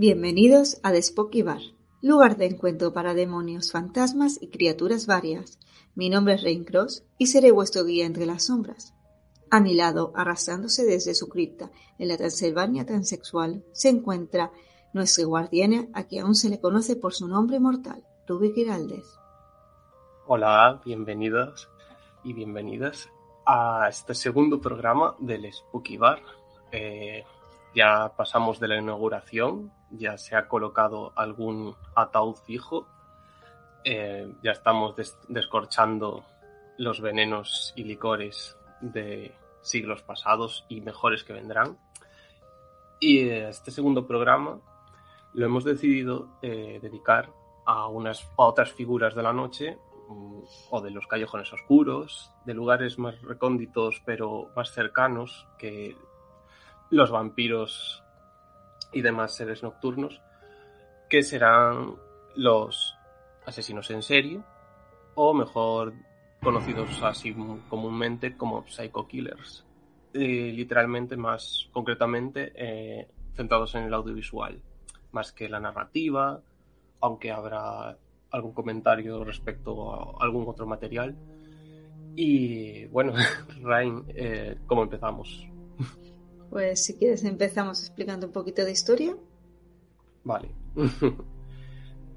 Bienvenidos a The Spooky Bar, lugar de encuentro para demonios, fantasmas y criaturas varias. Mi nombre es Rain Cross y seré vuestro guía entre las sombras. A mi lado, arrastrándose desde su cripta en la Transilvania transexual, se encuentra nuestra guardiana, a quien aún se le conoce por su nombre mortal, Ruby Giraldez. Hola, bienvenidos y bienvenidas a este segundo programa del Spooky Bar. Eh, ya pasamos de la inauguración, ya se ha colocado algún ataúd fijo, eh, ya estamos descorchando los venenos y licores de siglos pasados y mejores que vendrán. Y este segundo programa lo hemos decidido eh, dedicar a, unas, a otras figuras de la noche mm, o de los callejones oscuros, de lugares más recónditos pero más cercanos que los vampiros y demás seres nocturnos, que serán los asesinos en serie, o mejor conocidos así comúnmente como psycho killers. literalmente, más concretamente, eh, centrados en el audiovisual, más que la narrativa, aunque habrá algún comentario respecto a algún otro material. Y bueno, Rain, eh, ¿cómo empezamos? Pues si quieres empezamos explicando un poquito de historia. Vale.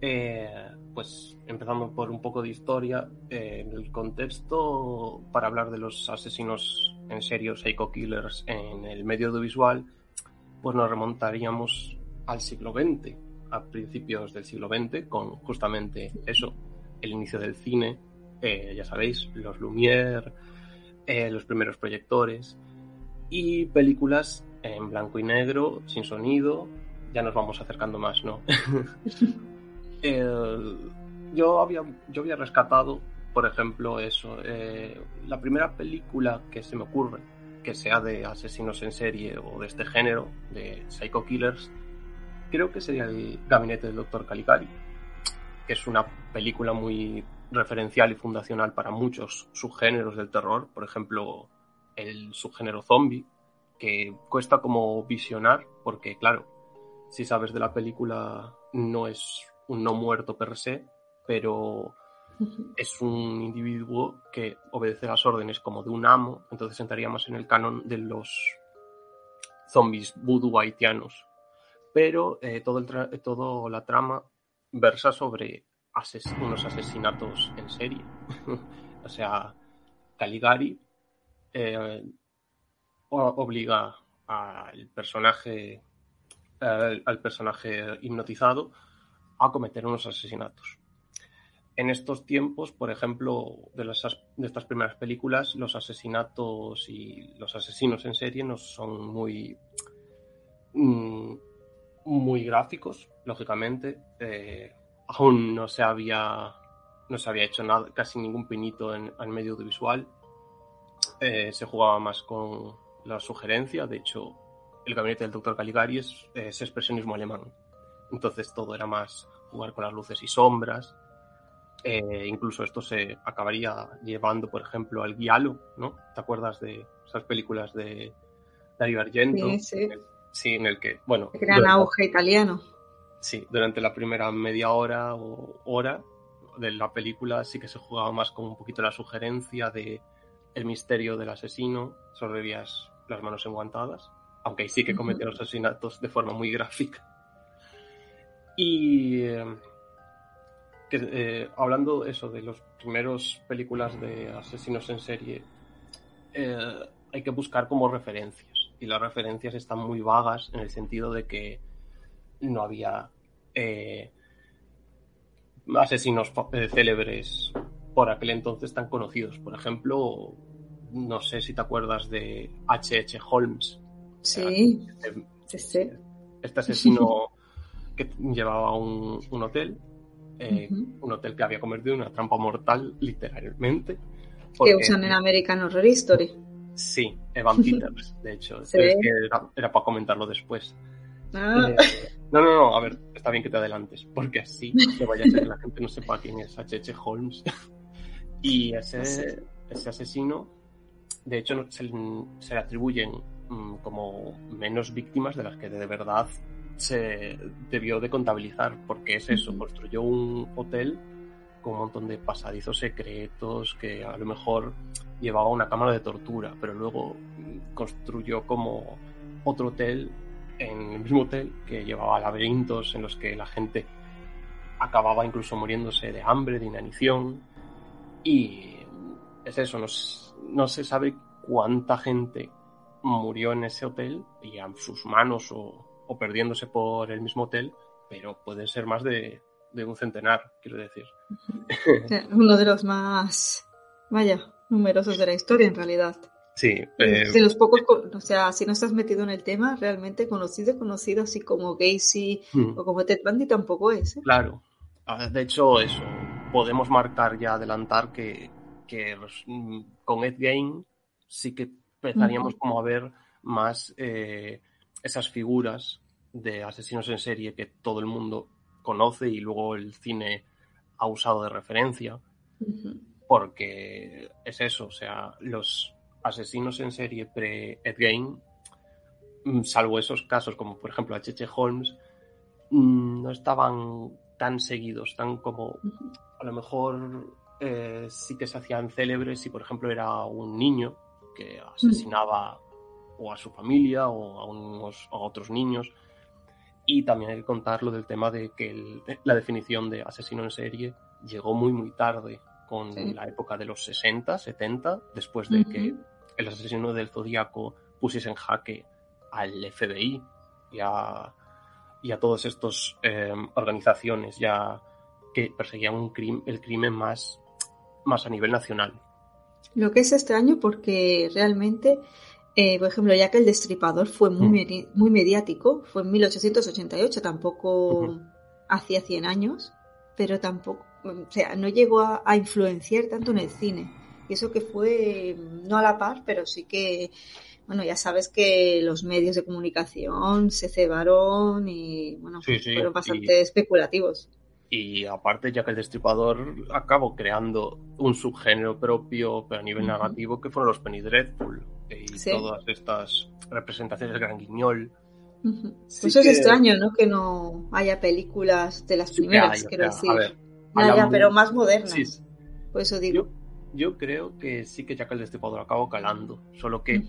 Eh, pues empezando por un poco de historia, eh, en el contexto para hablar de los asesinos en serio, psycho killers en el medio audiovisual, pues nos remontaríamos al siglo XX, a principios del siglo XX, con justamente eso, el inicio del cine, eh, ya sabéis, los Lumière, los primeros proyectores, y películas en blanco y negro, sin sonido. Ya nos vamos acercando más, ¿no? yo, había, yo había rescatado, por ejemplo, eso. Eh, la primera película que se me ocurre que sea de asesinos en serie o de este género, de Psycho Killers, creo que sería el Gabinete del Dr. Caligari, que es una película muy referencial y fundacional para muchos subgéneros del terror. Por ejemplo, el subgénero zombie, que cuesta como visionar, porque claro, si sabes de la película no es un no muerto per se, pero es un individuo que obedece las órdenes como de un amo, entonces entraríamos en el canon de los zombies voodoo haitianos. Pero eh, todo, el todo la trama versa sobre unos asesinatos en serie. o sea, Caligari eh, obliga al personaje, al personaje hipnotizado a cometer unos asesinatos. En estos tiempos, por ejemplo, de, de estas primeras películas, los asesinatos y los asesinos en serie no son muy, mm, muy gráficos, lógicamente. Eh, aún no se había no se había hecho nada, casi ningún pinito en, el medio audiovisual. Eh, se jugaba más con la sugerencia. De hecho, el gabinete del doctor Caligari es, expresionismo alemán. Entonces todo era más jugar con las luces y sombras. Eh, incluso esto se acabaría llevando, por ejemplo, al Giallo, ¿no? ¿Te acuerdas de esas películas de Dario Argento? Sí, sí. sí, en el que, bueno... El gran auge italiano. Sí, durante la primera media hora o hora de la película sí que se jugaba más con un poquito la sugerencia de el misterio del asesino, solo veías las manos enguantadas, aunque ahí sí que cometen los asesinatos de forma muy gráfica. Y eh, eh, hablando eso de las primeras películas de asesinos en serie, eh, hay que buscar como referencias. Y las referencias están muy vagas en el sentido de que no había asesinos célebres por aquel entonces tan conocidos. Por ejemplo, no sé si te acuerdas de H.H. Holmes. Sí, este, este, asesino que llevaba un, hotel, eh, un hotel que había convertido en una trampa mortal, literalmente. Que usan en American Horror Story. Sí, Evan Peters, de hecho. era, para comentarlo después. Ah. Eh, no, no, no, a ver, está bien que te adelantes, porque así no vaya a ser que la gente no sepa quién es H.H. Holmes. y ese, ese asesino, de hecho, no- se, se le atribuyen mm, como menos víctimas de las que de verdad se debió de contabilizar, porque es eso, construyó un hotel con un montón de pasadizos secretos que a lo mejor llevaba una cámara de tortura, pero luego mm, construyó como otro hotel en el mismo hotel que llevaba laberintos en los que la gente acababa incluso muriéndose de hambre, de inanición. Y es eso, no, no se sabe cuánta gente murió en ese hotel y a sus manos o, o perdiéndose por el mismo hotel, pero puede ser más de, de un centenar, quiero decir. Uno de los más, vaya, numerosos de la historia en realidad. Sí, eh, De los pocos, co- o sea, si no estás metido en el tema, realmente conocido, conocido así como Gacy mm. o como Ted Bundy tampoco es. ¿eh? Claro. Ah, De hecho, eso, podemos marcar ya, adelantar que, que mm, con Ed Gein sí que empezaríamos como a ver más eh, esas figuras de asesinos en serie que todo el mundo conoce y luego el cine ha usado de referencia, porque es eso, o sea, los asesinos en serie pre-Ed Gein, mm, salvo esos casos como por ejemplo H.H. Holmes, mm, no estaban tan seguidos, tan como. A lo mejor eh, sí que se hacían célebres si por ejemplo era un niño que asesinaba o a su familia o a, unos, a otros niños. Y también hay que contar lo del tema de que el- la definición de asesino en serie llegó muy muy tarde con Sí. la época de los 60, 70, después de que el asesino del Zodíaco pusiese en jaque al FBI y a, y a todas estas organizaciones ya que perseguían un el crimen más, más a nivel nacional. Lo que es extraño porque realmente, eh, por ejemplo, ya que el destripador fue muy, Mm. muy mediático, fue en 1888, tampoco Ujú. hacía 100 años, pero tampoco, o sea, no llegó a, a influenciar tanto en el cine. Y eso que fue, no a la par, pero sí que, bueno, ya sabes que los medios de comunicación se cebaron y, bueno, Sí, sí, fueron y- bastante especulativos. Y aparte, ya que el destripador acabó creando un subgénero propio, pero a nivel Ujú. narrativo, que fueron los Penny Dreadful y Sí. todas estas representaciones del Gran Guiñol. Sí Pues eso que- es extraño, ¿no? Que no haya películas de las Sí primeras, hay, quiero decir. a ver, pero más modernas. Por eso digo. yo, yo creo que sí que Jack el Destripador acabó calando, solo que.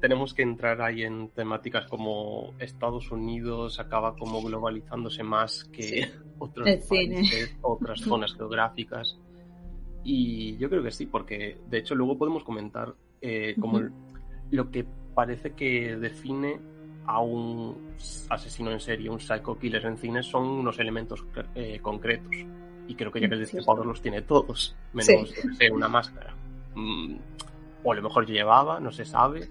Tenemos que entrar ahí en temáticas como Estados Unidos acaba como globalizándose más que Sí. otros países, otras zonas geográficas. Y yo creo que sí, porque de hecho luego podemos comentar eh, como lo que parece que define a un asesino en serie, un psycho killer en cine, son unos elementos eh, concretos. Y creo que ya que el destripador los tiene todos, menos Sí. que una máscara. Mm, o a lo mejor llevaba, no se sabe.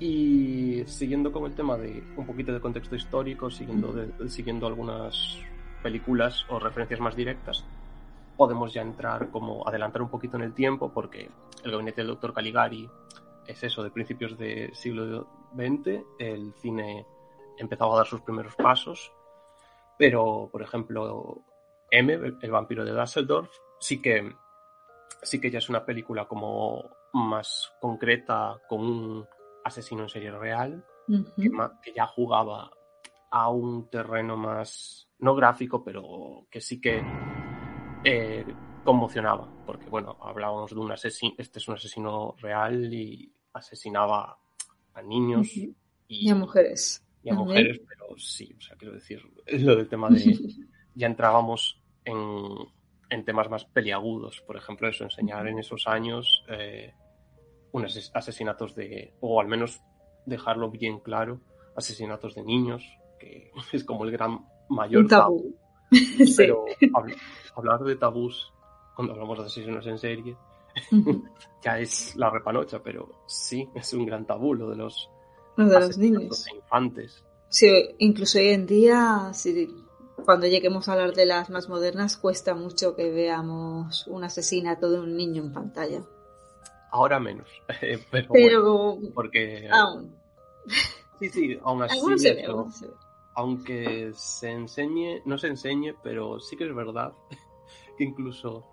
Y siguiendo con el tema de un poquito de contexto histórico, siguiendo, siguiendo algunas películas o referencias más directas, podemos ya entrar como adelantar un poquito en el tiempo, porque el gabinete del doctor Caligari es eso, de principios del siglo XX, el cine empezaba a dar sus primeros pasos, pero, por ejemplo, M, el vampiro de Dusseldorf, sí que, sí que ya es una película como más concreta, con un asesino en serie real, que, ya jugaba a un terreno más, no gráfico, pero que sí que eh, conmocionaba, porque bueno, hablábamos de un asesino, este es un asesino real y asesinaba a niños y, Y a mujeres. y a mujeres, pero sí, o sea, quiero decir, lo del tema de, ya entrábamos en, en temas más peliagudos, por ejemplo, eso, enseñar en esos años eh, unos ases- asesinatos de, o al menos dejarlo bien claro, asesinatos de niños, que es como el gran mayor tabú. sí. pero hab- hablar de tabús cuando hablamos de asesinos en serie ya es la repanocha, pero sí, es un gran tabú lo de los Lo de los niños. de infantes. Sí, incluso hoy en día, si, cuando lleguemos a hablar de las más modernas, cuesta mucho que veamos un asesinato de un niño en pantalla. Ahora menos, eh, pero, bueno, porque aún. Sí, sí, aún así, ve, se ve. aunque se enseñe, no se enseñe, pero sí que es verdad que incluso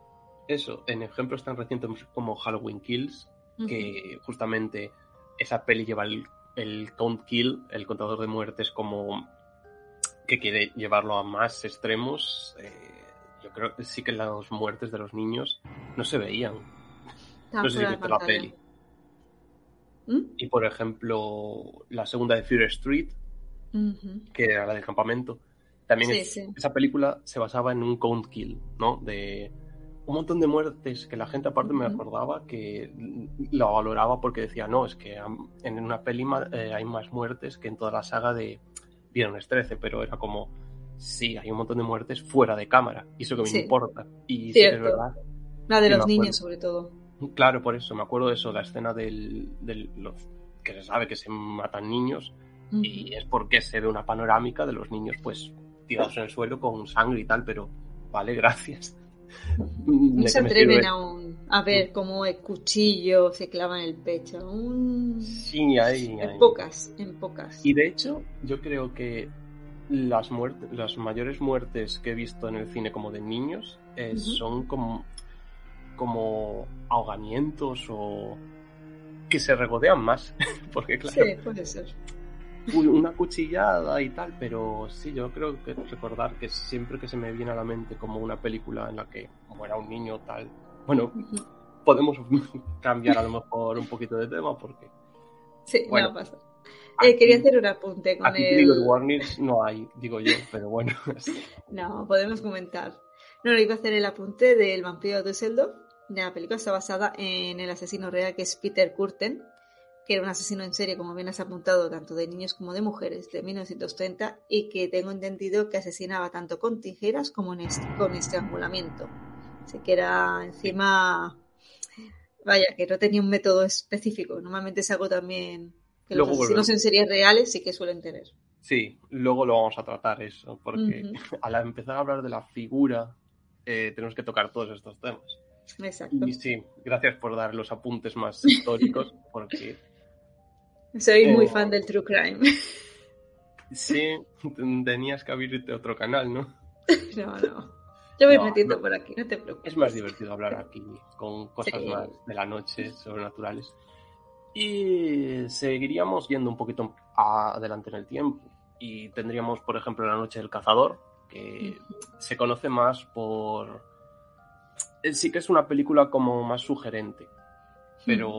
eso, en ejemplos tan recientes como Halloween Kills, que justamente esa peli lleva el, el count kill, el contador de muertes, como que quiere llevarlo a más extremos. eh, yo creo que sí que las muertes de los niños no se veían. Está No sé si viste la peli. ¿Mm? Y por ejemplo, la segunda de Fear Street, que era la del campamento, también Sí, es- sí. esa película se basaba en un count kill, ¿no? De un montón de muertes que la gente aparte me acordaba que la valoraba porque decía, no, es que en una peli eh, hay más muertes que en toda la saga de Viernes 13, pero era como, sí, hay un montón de muertes fuera de cámara, y eso que me Sí. importa. Y sí es verdad. La de los niños, sobre todo. Claro, por eso, me acuerdo de eso, la escena del, del- los que se sabe que se matan niños y es porque se ve una panorámica de los niños pues tirados en el suelo con sangre y tal, pero vale, gracias. No ¿De se atreven aún a ver cómo el cuchillo se clava en el pecho. Aún... Sí, ahí, En ahí. pocas, en pocas. Y de hecho, yo creo que las muertes, las mayores muertes que he visto en el cine como de niños eh, son como, como ahogamientos o que se regodean más. Porque claro, Sí, puede ser. Un- una cuchillada y tal, pero sí, yo creo que recordar que siempre que se me viene a la mente como una película en la que muera un niño tal, bueno, podemos cambiar a lo mejor un poquito de tema porque Sí, Bueno. no pasa. aquí, Eh, quería hacer un apunte con aquí el... warnings no hay, digo yo, pero bueno, No, podemos comentar. No, lo iba a hacer el apunte del vampiro de Düsseldorf. La película está basada en el asesino real que es Peter Kurten, que era un asesino en serie, como bien has apuntado, tanto de niños como de mujeres, de 1930, y que tengo entendido que asesinaba tanto con tijeras como en est- con estrangulamiento. Así que era encima... Vaya, que no tenía un método específico. Normalmente es algo también que los asesinos volvemos. en series reales sí que suelen tener. sí, luego lo vamos a tratar eso, porque al empezar a hablar de la figura eh, tenemos que tocar todos estos temas. Exacto. Y sí, gracias por dar los apuntes más históricos, porque Soy muy Eh, fan del True Crime. sí, tenías que abrirte otro canal, ¿no? No, no. Yo voy No, metiendo no. por aquí, no te preocupes. Es más divertido hablar aquí con cosas Sí. más de la noche, sobrenaturales. Y seguiríamos yendo un poquito adelante en el tiempo. Y tendríamos, por ejemplo, La Noche del Cazador, que se conoce más por... eh, Sí que es una película como más sugerente. Pero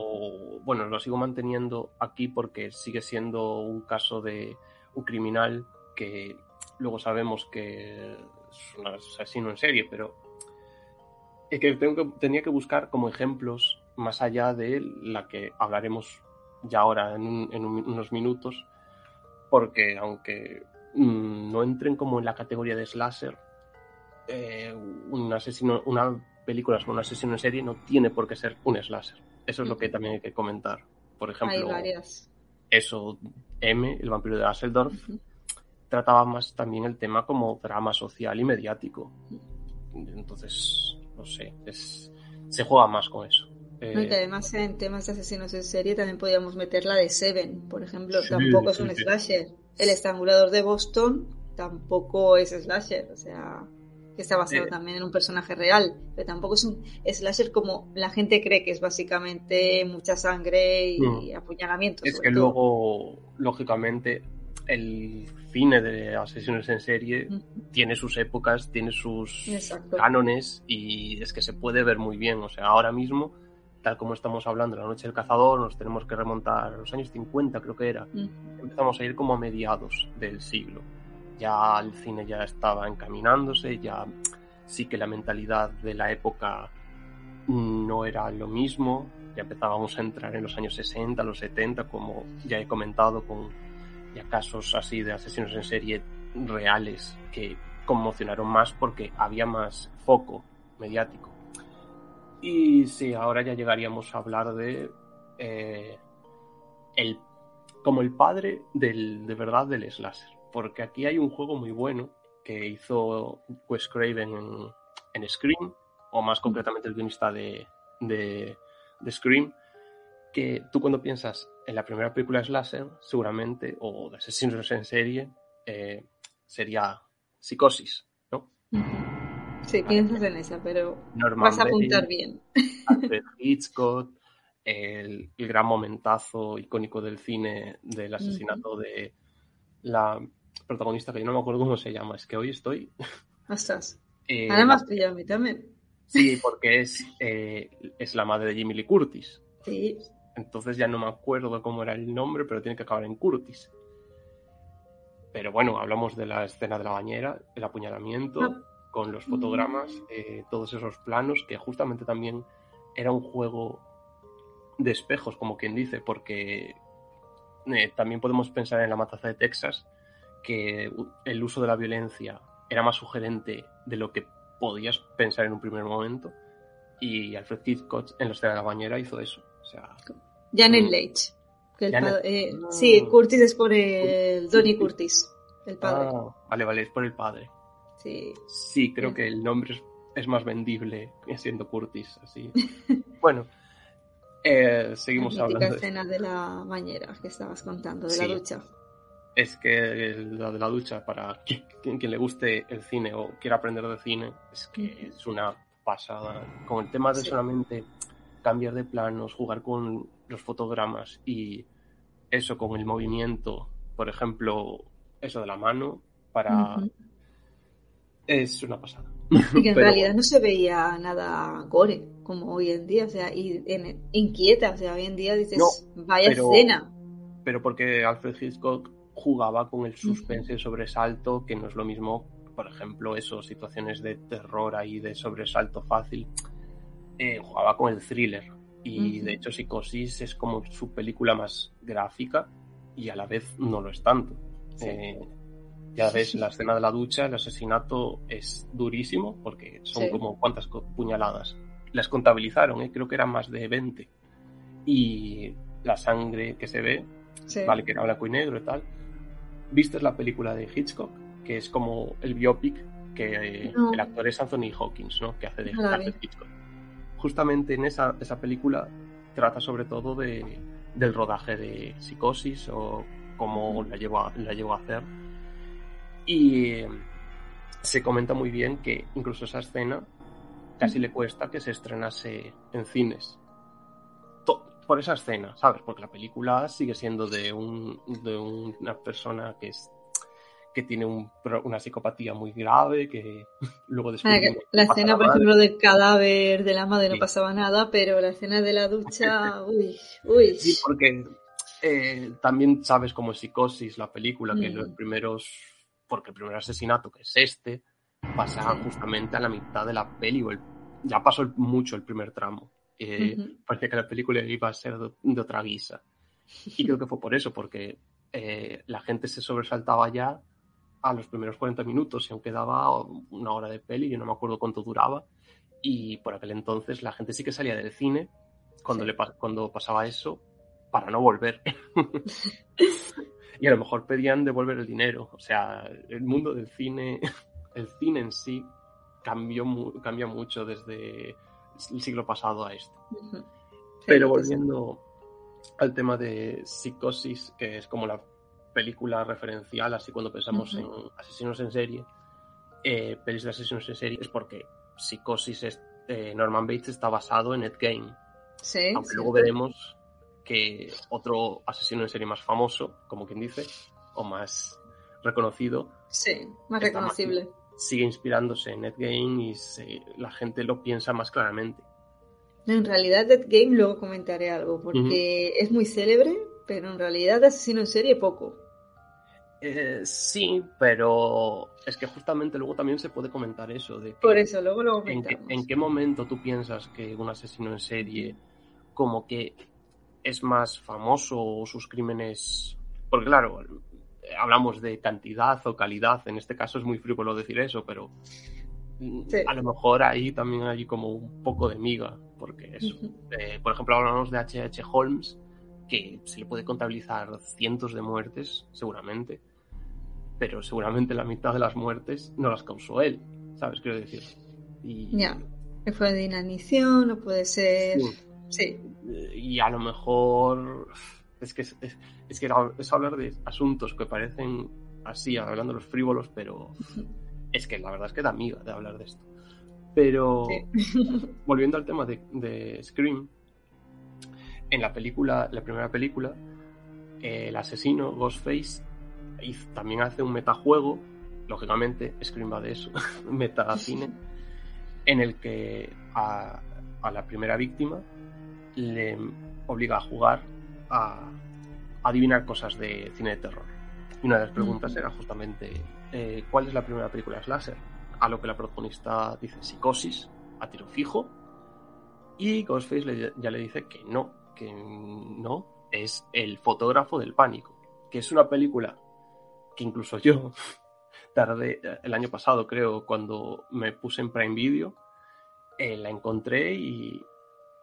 bueno, lo sigo manteniendo aquí porque sigue siendo un caso de un criminal que luego sabemos que es un asesino en serie, pero es que, tengo que tenía que buscar como ejemplos más allá de la que hablaremos ya ahora en, un- en un- unos minutos, porque aunque mm, no entren como en la categoría de slasher, eh, un asesino, una película sobre un asesino en serie no tiene por qué ser un slasher. Eso es lo que también hay que comentar. Por Hay ejemplo, varias. eso, M, el vampiro de Asseldorf, trataba más también el tema como drama social y mediático. Entonces, no sé, es, se juega más con eso. Eh, No, y que además en temas de asesinos en serie también podríamos meter la de Seven, por ejemplo. Sí, tampoco es un sí. slasher. El estrangulador de Boston tampoco es slasher. O sea, que está basado también en un personaje real. Pero tampoco es un slasher como la gente cree que es básicamente mucha sangre y Mm. apuñalamientos. es que todo. luego, lógicamente, el cine de asesinos en serie tiene sus épocas, tiene sus Exacto. cánones y es que se puede ver muy bien. O sea, ahora mismo, tal como estamos hablando la noche del cazador, nos tenemos que remontar a los años 50, creo que era. Empezamos a ir como a mediados del siglo. Ya el cine ya estaba encaminándose, ya sí que la mentalidad de la época no era lo mismo. Ya empezábamos a entrar en los años 60, los 70, como ya he comentado, con casos así de asesinos en serie reales que conmocionaron más porque había más foco mediático. Y sí, ahora ya llegaríamos a hablar de eh, el como el padre del, de verdad del slasher. Porque aquí hay un juego muy bueno que hizo Wes Craven en, en Scream, o más concretamente el guionista de, de, de Scream, que tú cuando piensas en la primera película de Slasher, seguramente, o de asesinos en serie, eh, sería Psicosis, ¿no? Sí, piensas en esa, pero vas a apuntar bien. Alfred Hitchcock, el, gran momentazo icónico del cine del asesinato de la protagonista, que yo no me acuerdo cómo se llama, es que hoy estoy... Ostras. Eh, Además, a mí también. Sí, porque es, eh, es la madre de Jimmy Lee Curtis. Sí. Entonces ya no me acuerdo cómo era el nombre, pero tiene que acabar en Curtis. Pero bueno, hablamos de la escena de la bañera, el apuñalamiento, ah. con los fotogramas, eh, todos esos planos, que justamente también era un juego de espejos, como quien dice, porque eh, también podemos pensar en la matanza de Texas, que el uso de la violencia era más sugerente de lo que podías pensar en un primer momento. Y Alfred Hitchcock en la escena de la bañera hizo eso. O sea, Janet mm. Leitch. Eh, sí, Curtis es por el Donny Curtis, el padre. Ah, vale, vale, es por el padre. Sí. Sí, creo que el nombre es, más vendible siendo Curtis, así. bueno, eh, seguimos la hablando. La escena de la bañera que estabas contando, de la ducha. Es que la de la ducha, para quien, quien, le guste el cine o quiera aprender de cine, es que es una pasada. Con el tema de solamente cambiar de planos, jugar con los fotogramas y eso con el movimiento, por ejemplo, eso de la mano, para... Es una pasada. Y que en realidad no se veía nada gore, como hoy en día, o sea, y inquieta, o sea, hoy en día dices, vaya escena. Pero porque Alfred Hitchcock jugaba con el suspense y sobresalto, que no es lo mismo, por ejemplo, eso, situaciones de terror ahí, de sobresalto fácil, eh, jugaba con el thriller. Y de hecho, Psicosis es como su película más gráfica y a la vez no lo es tanto. Eh, ya ves, la escena de la ducha, el asesinato es durísimo porque son como cuántas puñaladas. Las contabilizaron, ¿eh? creo que eran más de 20. Y la sangre que se ve, vale, que era blanco y negro y tal. ¿Viste la película de Hitchcock? Que es como el biopic que el actor es Anthony Hawkins, ¿no? Que hace de Hitchcock justamente en esa, esa película trata sobre todo de, del rodaje de Psicosis o cómo la llevó a, la llevó a hacer. Y eh, se comenta muy bien que incluso esa escena casi le cuesta que se estrenase en cines. Por esa escena, ¿sabes? Porque la película sigue siendo de, un, de una persona que es que tiene una psicopatía muy grave, que luego después... la escena, por ejemplo, del cadáver de la madre no pasaba nada, pero la escena de la ducha, uy, uy. Sí, porque eh, también sabes como Psicosis, la película, que los mm. primeros, porque el primer asesinato, que es este, pasa justamente a la mitad de la peli, o ya pasó mucho el primer tramo. Eh, Parecía que la película iba a ser de, otra guisa. Y creo que fue por eso, porque eh, la gente se sobresaltaba ya a los primeros 40 minutos y aún quedaba una hora de peli, yo no me acuerdo cuánto duraba, y por aquel entonces la gente sí que salía del cine cuando, le, cuando pasaba eso para no volver. y a lo mejor pedían devolver el dinero. O sea, el mundo del cine, el cine en sí cambió cambia mucho desde el siglo pasado a esto. Pero volviendo al tema de psicosis, que es como la película referencial, así cuando pensamos en asesinos en serie, eh, pelis de asesinos en serie, es porque Psicosis, es, eh, Norman Bates está basado en Ed Gein. Sí, Aunque luego veremos que otro asesino en serie más famoso, como quien dice, o más reconocido. Sí, más reconocible. Sigue inspirándose en Gein y la gente lo piensa más claramente. En realidad, Gein luego comentaré algo, porque es muy célebre, pero en realidad asesino en serie poco. Eh, sí, pero es que justamente luego también se puede comentar eso. De Por eso, luego lo en, ¿En qué momento tú piensas que un asesino en serie como que es más famoso o sus crímenes... Porque claro, hablamos de cantidad o calidad, en este caso es muy frívolo decir eso, pero a lo mejor ahí también hay como un poco de miga, porque eso. Eh, por ejemplo, hablamos de H.H. Holmes, que se le puede contabilizar cientos de muertes, seguramente, pero seguramente la mitad de las muertes no las causó él, ¿sabes? Quiero decir. Y... Ya, que fue de inanición, o puede ser... Sí. y a lo mejor es que es, es, que es hablar de asuntos que parecen así, hablando de los frívolos, pero es que la verdad es que da miedo de hablar de esto. Pero volviendo al tema de, de, Scream, en la película, la primera película, el asesino, Ghostface, también hace un metajuego, lógicamente, Scream va de eso, metacine, en el que a, a la primera víctima le obliga a jugar a, adivinar cosas de cine de terror. Y una de las preguntas era justamente eh, ¿cuál es la primera película slasher? A lo que la protagonista dice psicosis, a tiro fijo, y Ghostface ya le dice que no, que no, es el fotógrafo del pánico, que es una película que incluso yo tardé el año pasado, creo, cuando me puse en Prime Video, eh, la encontré y,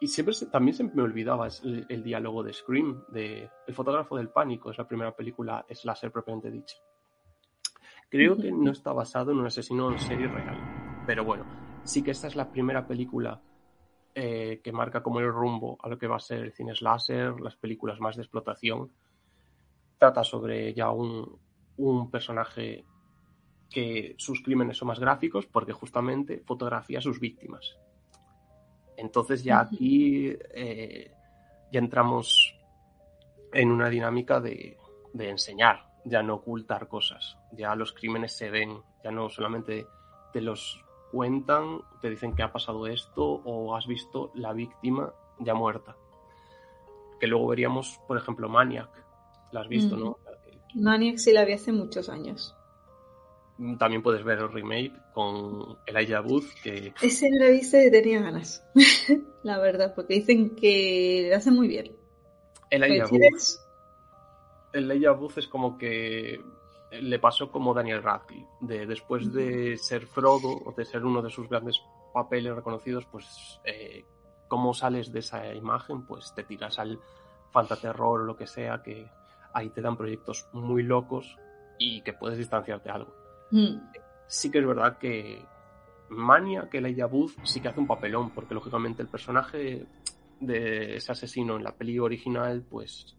y siempre también se me olvidaba el, diálogo de Scream, de El fotógrafo del pánico, es la primera película slasher propiamente dicha. Creo que no está basado en un asesino en serie real, pero bueno, sí que esta es la primera película eh, que marca como el rumbo a lo que va a ser el cine slasher, las películas más de explotación. Trata sobre ya un, un personaje que sus crímenes son más gráficos porque justamente fotografía a sus víctimas entonces ya aquí eh, ya entramos en una dinámica de, enseñar, ya no ocultar cosas. Ya los crímenes se ven, ya no solamente te los cuentan, te dicen que ha pasado esto o has visto la víctima ya muerta. Que luego veríamos, por ejemplo, Maniac. La has visto, ¿no? Maniac sí la vi hace muchos años. También puedes ver el remake con Elijah Booth, que... Ese lo he y tenía ganas, la verdad, porque dicen que lo hace muy bien. Elijah Booth... Elijah Booth es como que le pasó como Daniel Radcliffe, de después de ser Frodo o de ser uno de sus grandes papeles reconocidos, pues eh, cómo sales de esa imagen, pues te tiras al fantaterror o lo que sea, que ahí te dan proyectos muy locos y que puedes distanciarte algo. Mm. Sí que es verdad que Mania, que Elijah Booth, sí que hace un papelón, porque lógicamente el personaje de ese asesino en la peli original, pues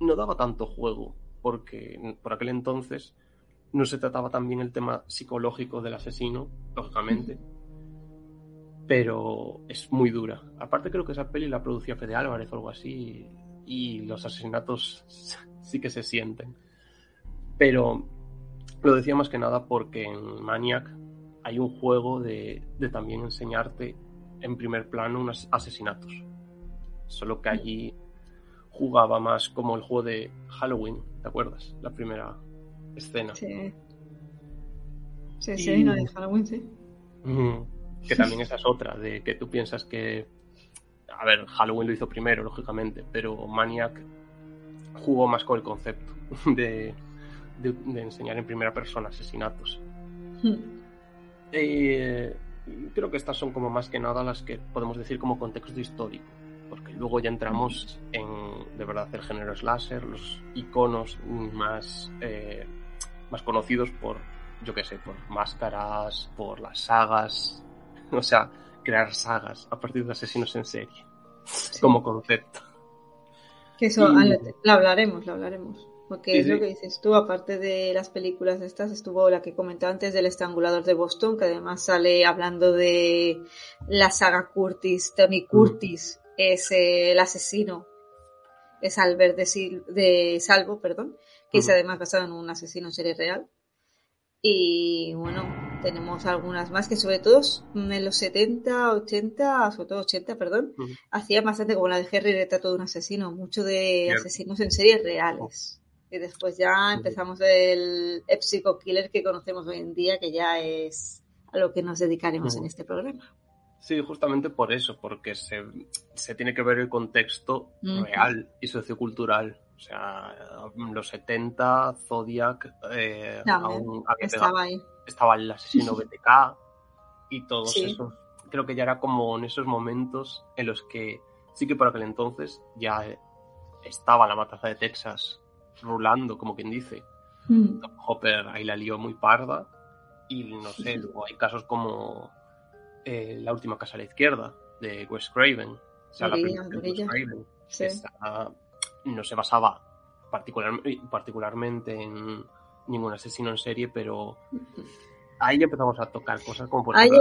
no daba tanto juego, porque por aquel entonces no se trataba tan bien el tema psicológico del asesino, lógicamente, pero es muy dura. Aparte creo que esa peli la producía Fede Álvarez o algo así, y los asesinatos sí que se sienten. Pero lo decía más que nada porque en Maniac hay un juego de, también enseñarte en primer plano unos asesinatos. Solo que allí jugaba más como el juego de Halloween, ¿te acuerdas? La primera escena. Sí. Sí, sí, no de Halloween, sí. que también esa es otra, de que tú piensas que. A ver, Halloween lo hizo primero, lógicamente, pero Maniac jugó más con el concepto de, de, enseñar en primera persona asesinatos. Hmm. Eh, creo que estas son como más que nada las que podemos decir como contexto histórico, porque luego ya entramos en de verdad el género slasher, los iconos más, eh, más conocidos por, yo qué sé, por máscaras, por las sagas, o sea, crear sagas a partir de asesinos en serie, como concepto. Que eso lo hablaremos, lo hablaremos. Porque es lo que dices tú, aparte de las películas estas, estuvo la que comentaba antes del estrangulador de Boston, que además sale hablando de la saga Curtis, Tony Curtis es el asesino, es Albert de, de Salvo, perdón, que es además basado en un asesino en serie real. Y bueno, tenemos algunas más que sobre todo en los 70, 80, sobre todo 80, perdón, hacía bastante como la de Harry retrato de un asesino, mucho de asesinos en series reales. Y después ya empezamos el Epsico Killer que conocemos hoy en día, que ya es a lo que nos dedicaremos en este programa. Sí, justamente por eso, porque se, tiene que ver el contexto real y sociocultural. O sea, los 70, Zodiac, eh, aún estaba ahí. Estaba el asesino BTK y todos esos. Creo que ya era como en esos momentos en los que sí que por aquel entonces ya estaba la matanza de Texas rulando, como quien dice. Mm. Hopper ahí la lió muy parda. Y no sé, luego hay casos como eh, La última casa a la izquierda, de Wes Craven, O sea, la primera no se basaba particularmente en ningún asesino en serie, pero ahí ya empezamos a tocar cosas como por ejemplo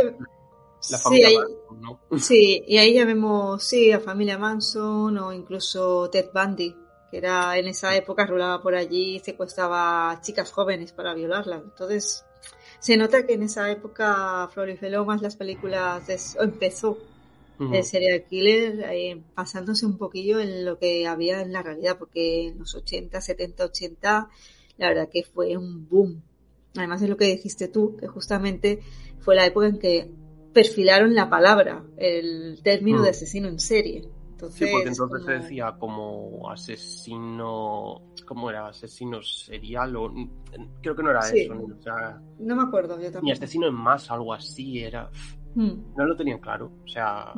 la familia sí, Manson, ¿no? Sí, y ahí ya vemos, sí, a familia Manson o incluso Ted Bundy, que era en esa época rulaba por allí y secuestraba a chicas jóvenes para violarlas. Entonces, se nota que en esa época proliferó más las películas, de, empezó el serial killer eh, pasándose un poquillo en lo que había en la realidad, porque en los 80, 70, 80, la verdad que fue un boom. Además es lo que dijiste tú, que justamente fue la época en que perfilaron la palabra, el término de asesino en serie. Entonces, sí, porque entonces se decía como asesino, ¿cómo era? Asesino serial o creo que no era eso, no me acuerdo, yo también. Ni asesino en más, algo así era. Hmm. No lo tenían claro. O sea,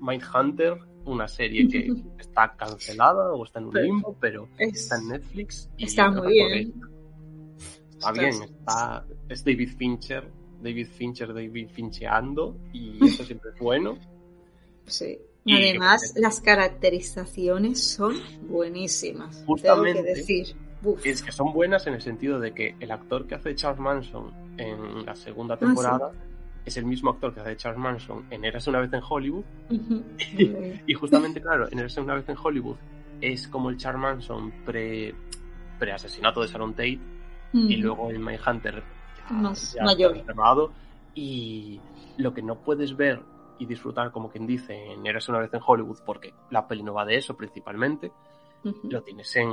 Mindhunter, una serie que está cancelada o está en un limbo, pero está en Netflix. está muy bien. Está bien, está, es David Fincher David Fincher, David Fincheando, y eso siempre es bueno. Sí. Y además, las caracterizaciones son buenísimas. Justamente. que decir. Es que son buenas en el sentido de que el actor que hace Charles Manson en la segunda ah, temporada es el mismo actor que hace Charles Manson en Eras una vez en Hollywood. y, justamente, claro, en Eras una vez en Hollywood es como el Charles Manson pre, pre asesinato de Sharon Tate. Y luego el Mindhunter más mayor. y lo que no puedes ver y disfrutar, como quien dice, en Eres una vez en Hollywood, porque la peli no va de eso principalmente, lo tienes en,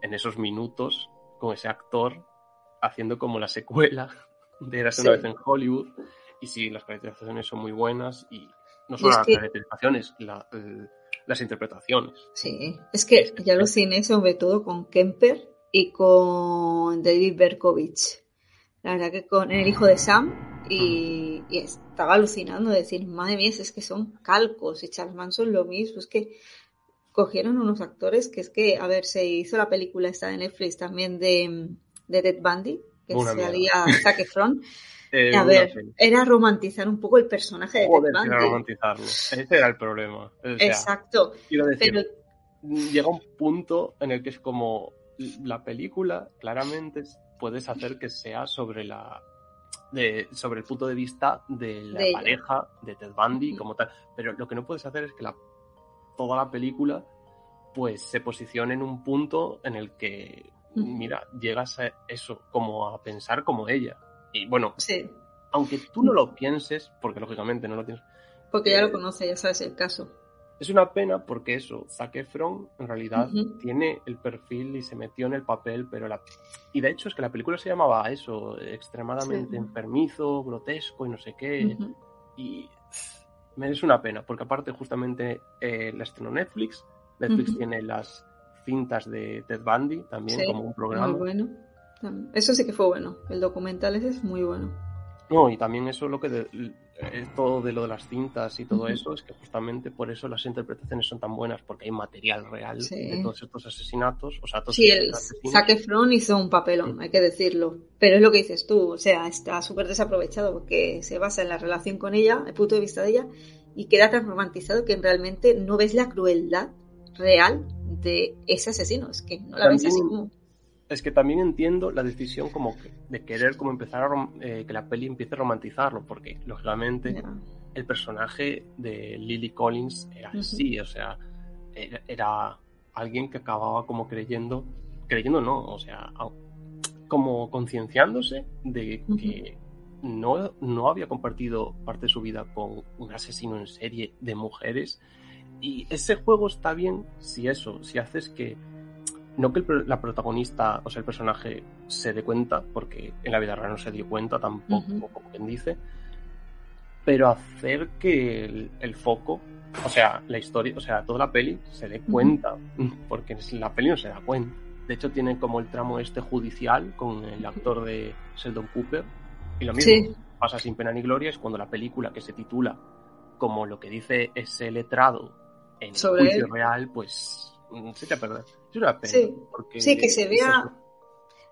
en, esos minutos con ese actor haciendo como la secuela de Eres una vez en Hollywood. Y sí, las caracterizaciones son muy buenas y no solo las caracterizaciones, las interpretaciones. Sí, es que ya lo cine sobre todo con Kemper y con David Berkovich. La verdad que con el hijo de Sam y, estaba alucinando de decir, madre mía, es que son calcos y Charles Manson lo mismo, es que cogieron unos actores que es que, a ver, se hizo la película esta de Netflix también de, de Dead Bundy, que se había Zac Efron. Eh, a ver, era romantizar un poco el personaje de Ted Bundy. Era romantizarlo. Ese era el problema. Exacto. Quiero decir, llega un punto en el que es como la película claramente puedes hacer que sea sobre la de, sobre el punto de vista de la pareja de Ted Bundy como tal. Pero lo que no puedes hacer es que la, toda la película pues se posicione en un punto en el que, mira, llegas a eso, como a pensar como ella. Y bueno, aunque tú no lo pienses, porque lógicamente no lo tienes. Porque ya lo eh, conoce, ya sabes el caso. Es una pena porque eso, Zac Efron en realidad tiene el perfil y se metió en el papel, pero la... Y de hecho es que la película se llamaba eso, extremadamente enfermizo, grotesco y no sé qué. Y me es una pena, porque aparte justamente eh, la estrenó Netflix, Netflix tiene las cintas de Ted Bundy también como un programa. Muy bueno. Eso sí que fue bueno, el documental ese es muy bueno. No, y también eso lo que de, todo de lo de las cintas y todo eso, es que justamente por eso las interpretaciones son tan buenas, porque hay material real de todos estos asesinatos. O sea, todos sí, el Zac Efron hizo un papelón, hay que decirlo. Pero es lo que dices tú, o sea, está súper desaprovechado porque se basa en la relación con ella, el punto de vista de ella, y queda tan romantizado que realmente no ves la crueldad real de ese asesino, es que no la ves así como es que también entiendo la decisión como de querer como empezar a eh, que la peli empiece a romantizarlo, porque lógicamente el personaje de Lily Collins era así, o sea, era, alguien que acababa como creyendo, creyendo no, o sea, como concienciándose de que no, no había compartido parte de su vida con un asesino en serie de mujeres. Y ese juego está bien si eso, si haces que no que la protagonista, o sea, el personaje se dé cuenta, porque en la vida real no se dio cuenta tampoco, como quien dice, pero hacer que el, foco, o sea, la historia, o sea, toda la peli se dé cuenta, porque la peli no se da cuenta. De hecho, tiene como el tramo este judicial con el actor de Sheldon Cooper, y lo mismo pasa sin pena ni gloria, es cuando la película que se titula como lo que dice ese letrado en el juicio real, pues Mm, se te Es una pena. Sí, sí que se vea,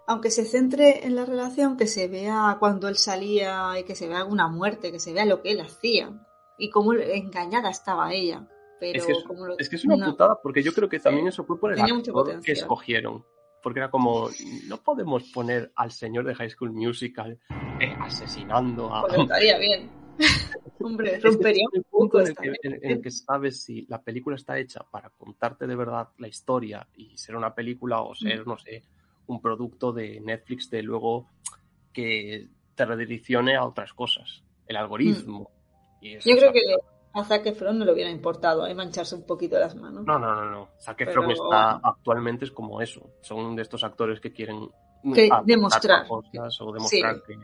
aunque se centre en la relación, que se vea cuando él salía y que se vea alguna muerte, que se vea lo que él hacía y cómo engañada estaba ella. Pero Es que es, como lo- es que es una putada, porque yo creo que también eso fue por el actor que escogieron. Porque era como, no podemos poner al señor de High School Musical eh, asesinando a... Pues estaría bien. Hombre, Es que rompería es un poco punto en el, que, en- en el que sabes si la película está hecha para contarte de verdad la historia y ser una película o ser, no sé, un producto de Netflix de luego que te redireccione a otras cosas. El algoritmo. Y eso, Yo o creo sea, que a Zac Efron no le hubiera importado ahí mancharse un poquito las manos. No, no, no, no. Zac Pero- Efron está actualmente es como eso. Son de estos actores que quieren Que aportar demostrar. cosas o demostrar Sí. que,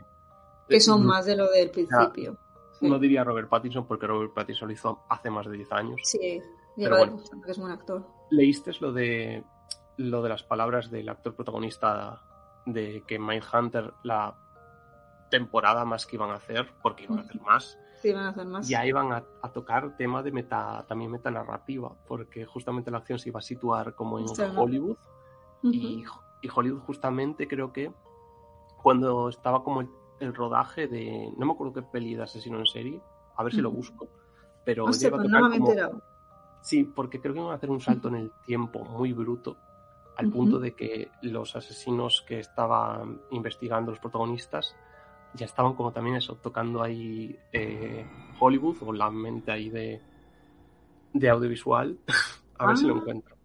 que son no- más de lo del principio. Sí. No diría Robert Pattinson porque Robert Pattinson lo hizo hace más de 10 años. Sí, Pero bueno. que es buen actor. ¿Leíste lo de lo de las palabras del actor protagonista de que Mindhunter la temporada más que iban a hacer, porque iban a hacer más, Sí, van a hacer más. ya iban a, a tocar tema de meta, también metanarrativa, porque justamente la acción se iba a situar como en. Hollywood y, y Hollywood justamente creo que cuando estaba como el, el rodaje de, no me acuerdo qué peli de asesino en serie, a ver si lo busco, pero Hostia, iba a tocar no me había como- enterado. Sí, porque creo que van a hacer un salto en el tiempo muy bruto, al punto de que los asesinos que estaban investigando los protagonistas ya estaban como también eso, tocando ahí eh, Hollywood o la mente ahí de, de audiovisual. a ver si lo Ah. encuentro.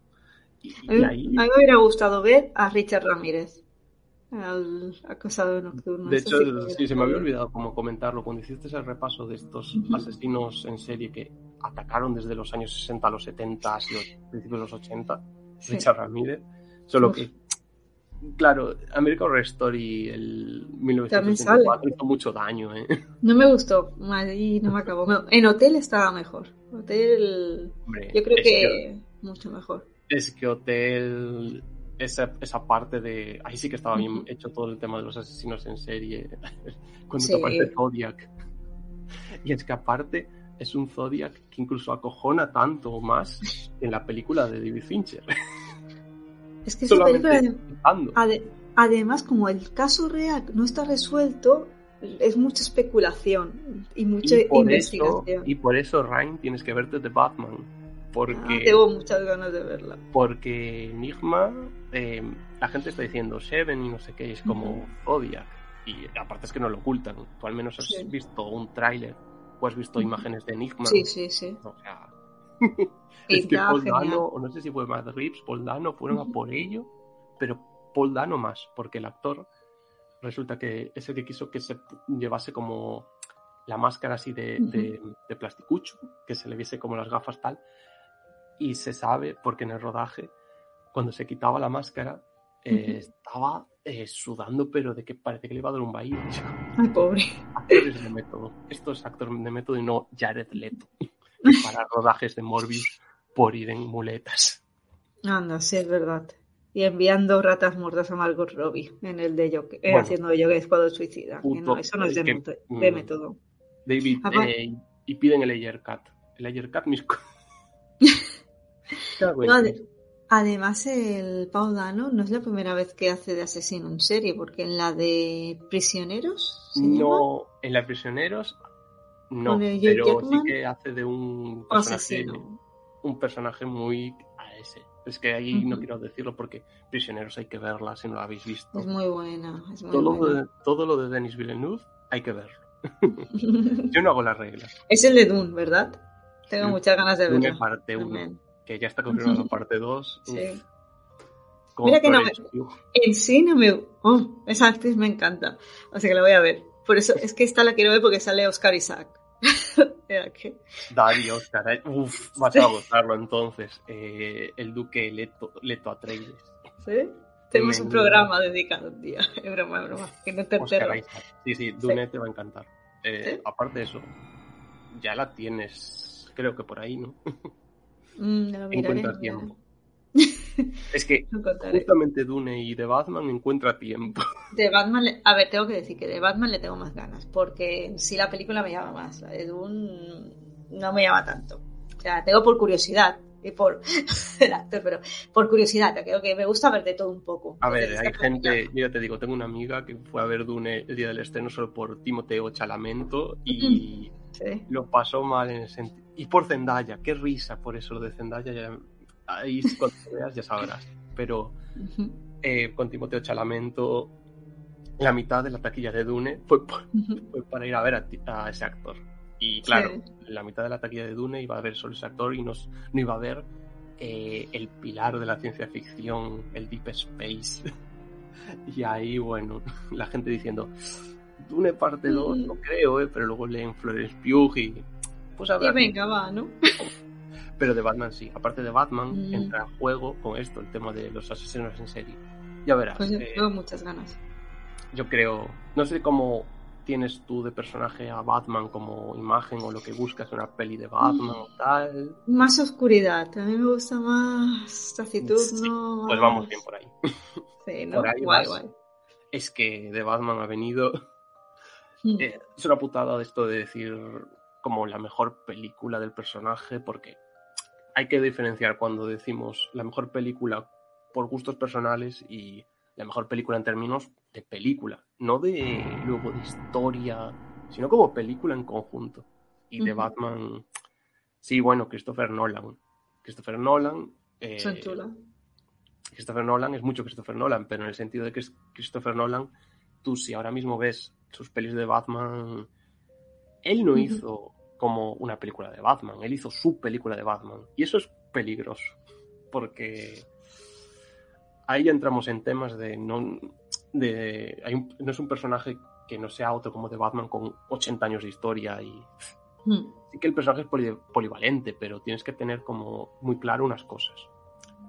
Y, y ahí, a mí me hubiera gustado ver a Richard Ramírez, al acosado nocturno. de hecho, sí se me había olvidado como comentarlo. Cuando hiciste ese repaso de estos asesinos en serie que atacaron desde los años 60 a los 70 y los principios de los 80, bien. Sí. Richard Ramírez. Solo Uf. que, claro, American Horror Story el También 1984 hizo mucho daño, ¿eh? No me gustó, ahí no me acabó. En Hotel estaba mejor. Hotel, Hombre, yo creo que mucho mejor. Es que Hotel, esa, esa parte de... Ahí sí que estaba bien hecho todo el tema de los asesinos en serie. Cuando Sí. te aparece Zodiac. Y es que aparte es un Zodiac que incluso acojona tanto o más en la película de David Fincher. Es que esa Solamente película, pensando. ade- además, como el caso real no está resuelto, es mucha especulación y mucha Y por, eso, investigación. y por eso, Ryan, tienes que verte The Batman. Ah, Porque, tengo muchas ganas de verla. porque Enigma, eh, la gente está diciendo Seven y no sé qué, y es como Ujú. Zodiac. Y aparte es que no lo ocultan. Tú al menos has Sí. visto un tráiler o has visto imágenes de Enigma. Sí, sí, sí. O sea, es que Paul. Dano, o no sé si fue Matt Reeves, Paul Dano, fueron a por ello, pero Paul Dano más, porque el actor resulta que es el que quiso que se llevase como la máscara así de, de, de plasticucho, que se le viese como las gafas tal, y se sabe porque en el rodaje, cuando se quitaba la máscara, eh, estaba eh, sudando, pero de que parece que le iba a dar un baile. Ay, pobre. Actores de método. Esto es actor de método y no Jared Leto. Para rodajes de Morbius por ir en muletas. Anda, sí, es verdad. Y enviando ratas muertas a Margot Robbie en el de Joker, eh, Bueno. haciendo Joker Escuadrón Suicida. No, eso no es de, que, método, de mm, método. David, eh, y piden el Ayer Cat. El Ayer Cat, mis. No, además, el Paul Dano no es la primera vez que hace de asesino en serie, porque en la de Prisioneros. No, en La Prisioneros, no. ¿Con el Hugh Pero sí que hace de un O personaje, un personaje muy a ese. Es que ahí no quiero decirlo porque Prisioneros hay que verla si no la habéis visto. Es muy buena. Es muy todo, lo de, todo lo de Denis Villeneuve hay que verlo. Yo no hago las reglas. es el de Dune, ¿verdad? Tengo muchas ganas de Dune verla. parte 1, también. Que ya está confirmada parte 2. Sí. Mira que no me-. En sí no me... Oh, esa actriz me encanta. Sea que la voy a ver. Por eso es que esta la quiero ver porque sale Oscar Isaac. Dario, caray. Uf, vas a gozarlo entonces. Eh, el duque Leto, Leto Atreides. ¿Sí? Tenemos un programa dedicado un día. Es broma, es broma. Que no te Oscar. Isaac. Sí, sí, Dune te va a encantar. Eh, ¿Sí? Aparte de eso, ya la tienes, creo que por ahí, ¿no? Mm, lo Encuentra tiempo. Es que justamente Dune y de Batman encuentra tiempo. De Batman, le- a ver, tengo que decir que de Batman le tengo más ganas, porque sí la película me llama más, la de Dune no me llama tanto. O sea, tengo por curiosidad y por el actor, pero por curiosidad, creo que me gusta ver de todo un poco. A ver, hay gente, yo ya te digo, tengo una amiga que fue a ver Dune el día del estreno solo por Timoteo Chalamento y Sí. lo pasó mal en el sentido. Y por Zendaya, qué risa por eso lo de Zendaya, ya, ahí cuando veas ya sabrás. Pero eh, con Timoteo Chalamento, la mitad de la taquilla de Dune fue, para ir a ver a, ese actor. Y claro, la mitad de la taquilla de Dune iba a ver solo ese actor y no iba a ver eh, el pilar de la ciencia ficción, el Deep Space. y ahí, bueno, la gente diciendo, Dune parte 2, no creo, eh, pero luego leen Flores Pugh y pues y venga, va, ¿no? Pero de Batman sí. Aparte de Batman, mm. entra en juego con esto, el tema de los asesinos en serie. Ya verás. Pues eh, tengo muchas ganas. Yo creo, no sé cómo tienes tú de personaje a Batman como imagen o lo que buscas una peli de Batman o tal. Más oscuridad, a mí me gusta más tacitud, ¿no? Pues vamos bien por ahí. Sí, ¿no? guay, guay. Es que de Batman ha venido... Mm. Eh, es una putada de esto de decir como la mejor película del personaje, porque hay que diferenciar cuando decimos la mejor película por gustos personales y la mejor película en términos de película, no de luego de historia, sino como película en conjunto. Y de Batman, sí, bueno, Christopher Nolan. Christopher Nolan. Eh, Christopher Nolan es mucho Christopher Nolan, pero en el sentido de que es Christopher Nolan, tú si ahora mismo ves sus pelis de Batman él no hizo como una película de Batman, él hizo su película de Batman. Y eso es peligroso, porque ahí ya entramos en temas de no, de, no es un personaje que no sea otro como de Batman con 80 años de historia y hmm. sí que el personaje es polivalente, pero tienes que tener como muy claro unas cosas.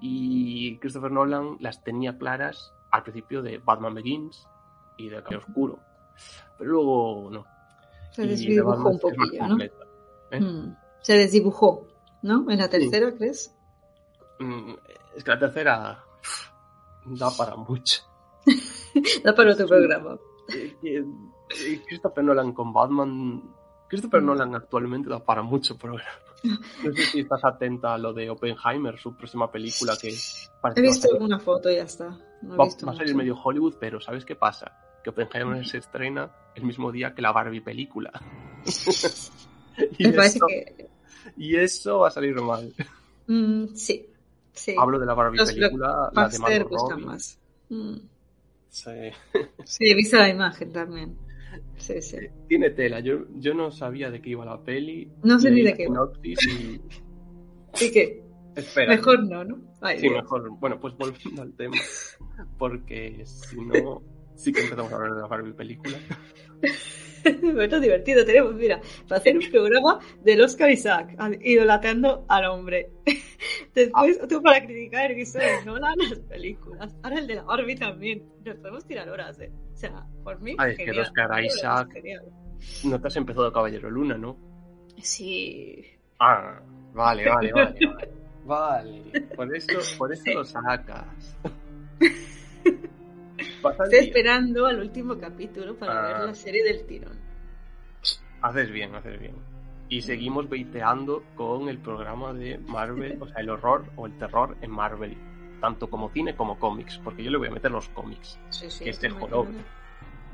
Y Christopher Nolan las tenía claras al principio de Batman Begins y de Calle Oscuro, pero luego no. Se desdibujó un poquillo, ¿no? ¿eh? Mm. Se desdibujó, ¿no? En la tercera, ¿crees? Mm, es que la tercera da para mucho. da para otro programa. Christopher Nolan con Batman. Christopher mm. Nolan actualmente da para mucho programa. No sé si estás atenta a lo de Oppenheimer, su próxima película que... He visto una foto y ya está. va, a salir medio Hollywood, pero ¿sabes qué pasa? que Oppenheimer se estrena el mismo día que la Barbie película. y, eso, que... y eso va a salir mal. Mm, sí, sí. Hablo de la Barbie película, la de Margot gustan más. Mm. Sí. sí, he visto la imagen también. Sí, sí. Tiene tela. Yo, yo no sabía de qué iba la peli. No sé ni de qué. Y... ¿Y qué? Espera. Mejor no, ¿no? sí, mejor. Bueno, pues volviendo al tema. Porque si no, sí que empezamos a hablar de la Barbie película. bueno, divertido tenemos, mira, para hacer un programa del Oscar Isaac, idolatrando al hombre. Después ah. tú para criticar el guiso de Nolan las películas. Ahora el de la Barbie también. Nos podemos tirar horas, ¿eh? O sea, por mí. Ah, es que el Oscar Isaac. No te has empezado Caballero Luna, ¿no? Sí. Ah, vale, vale, vale. vale. Por eso, por eso lo sacas. Estoy esperando al último capítulo para ver ah. la serie del tirón. Haces bien, haces bien. Y seguimos veiteando con el programa de Marvel, o sea, el horror o el terror en Marvel, tanto como cine como cómics, porque yo le voy a meter los cómics, sí, sí, que es de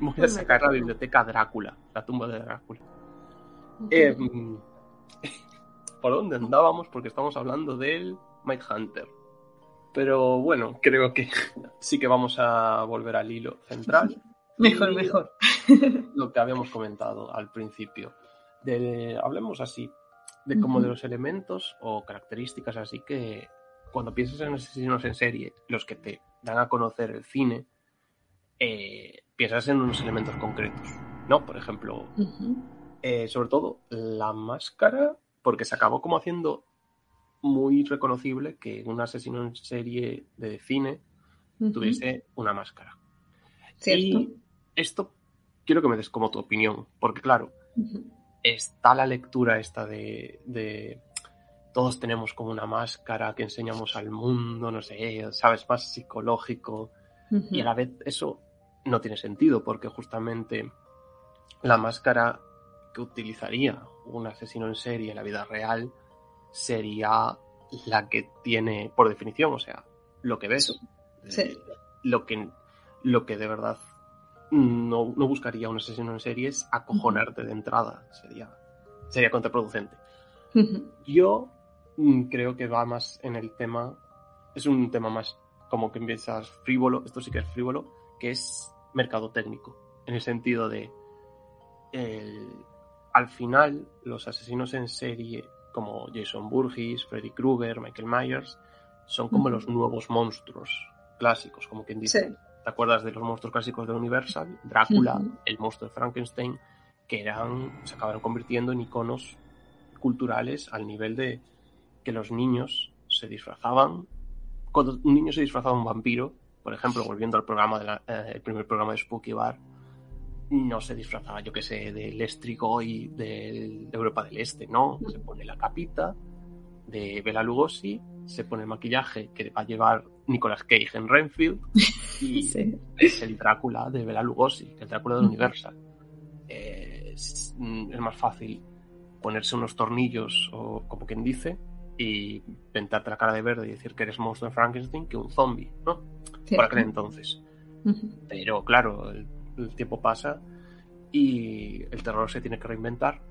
Voy a sacar la biblioteca Drácula, la tumba de Drácula. Em, ¿Por dónde andábamos? Porque estamos hablando del Might Hunter. Pero bueno, creo que sí que vamos a volver al hilo central. Mejor, mejor. Lo que habíamos comentado al principio. hablemos así, de como de los elementos o características así que cuando piensas en asesinos en serie, los que te dan a conocer el cine, eh, piensas en unos elementos concretos, ¿no? Por ejemplo, eh, sobre todo la máscara, porque se acabó como haciendo muy reconocible que un asesino en serie de cine tuviese una máscara. Y esto quiero que me des como tu opinión, porque claro, está la lectura esta de, todos tenemos como una máscara que enseñamos al mundo, no sé, sabes, más psicológico, y a la vez eso no tiene sentido, porque justamente la máscara que utilizaría un asesino en serie en la vida real sería la que tiene por definición, o sea, lo que ves. Eh, lo, que, lo que de verdad no, buscaría un asesino en serie es acojonarte de entrada. Sería, sería contraproducente. Yo mm, creo que va más en el tema, es un tema más como que empiezas frívolo, esto sí que es frívolo, que es mercado técnico, en el sentido de al final los asesinos en serie como Jason Burgess, Freddy Krueger, Michael Myers, son como los nuevos monstruos clásicos, como quien dice. ¿Te acuerdas de los monstruos clásicos de Universal? Drácula, el monstruo de Frankenstein, que eran, se acabaron convirtiendo en iconos culturales al nivel de que los niños se disfrazaban. Cuando un niño se disfrazaba de un vampiro, por ejemplo, volviendo al programa de eh, el primer programa de Spooky Bar, no se disfrazaba, yo que sé, del estrigo y de Europa del Este, ¿no? Se pone la capita de Bela Lugosi, se pone el maquillaje que va a llevar Nicolas Cage en Renfield y es el Drácula de Bela Lugosi, el Drácula de Universal. Eh, es, más fácil ponerse unos tornillos o como quien dice y pintarte la cara de verde y decir que eres monstruo de Frankenstein que un zombie, ¿no? Por aquel entonces. Pero claro, el el tiempo pasa y el terror se tiene que reinventar.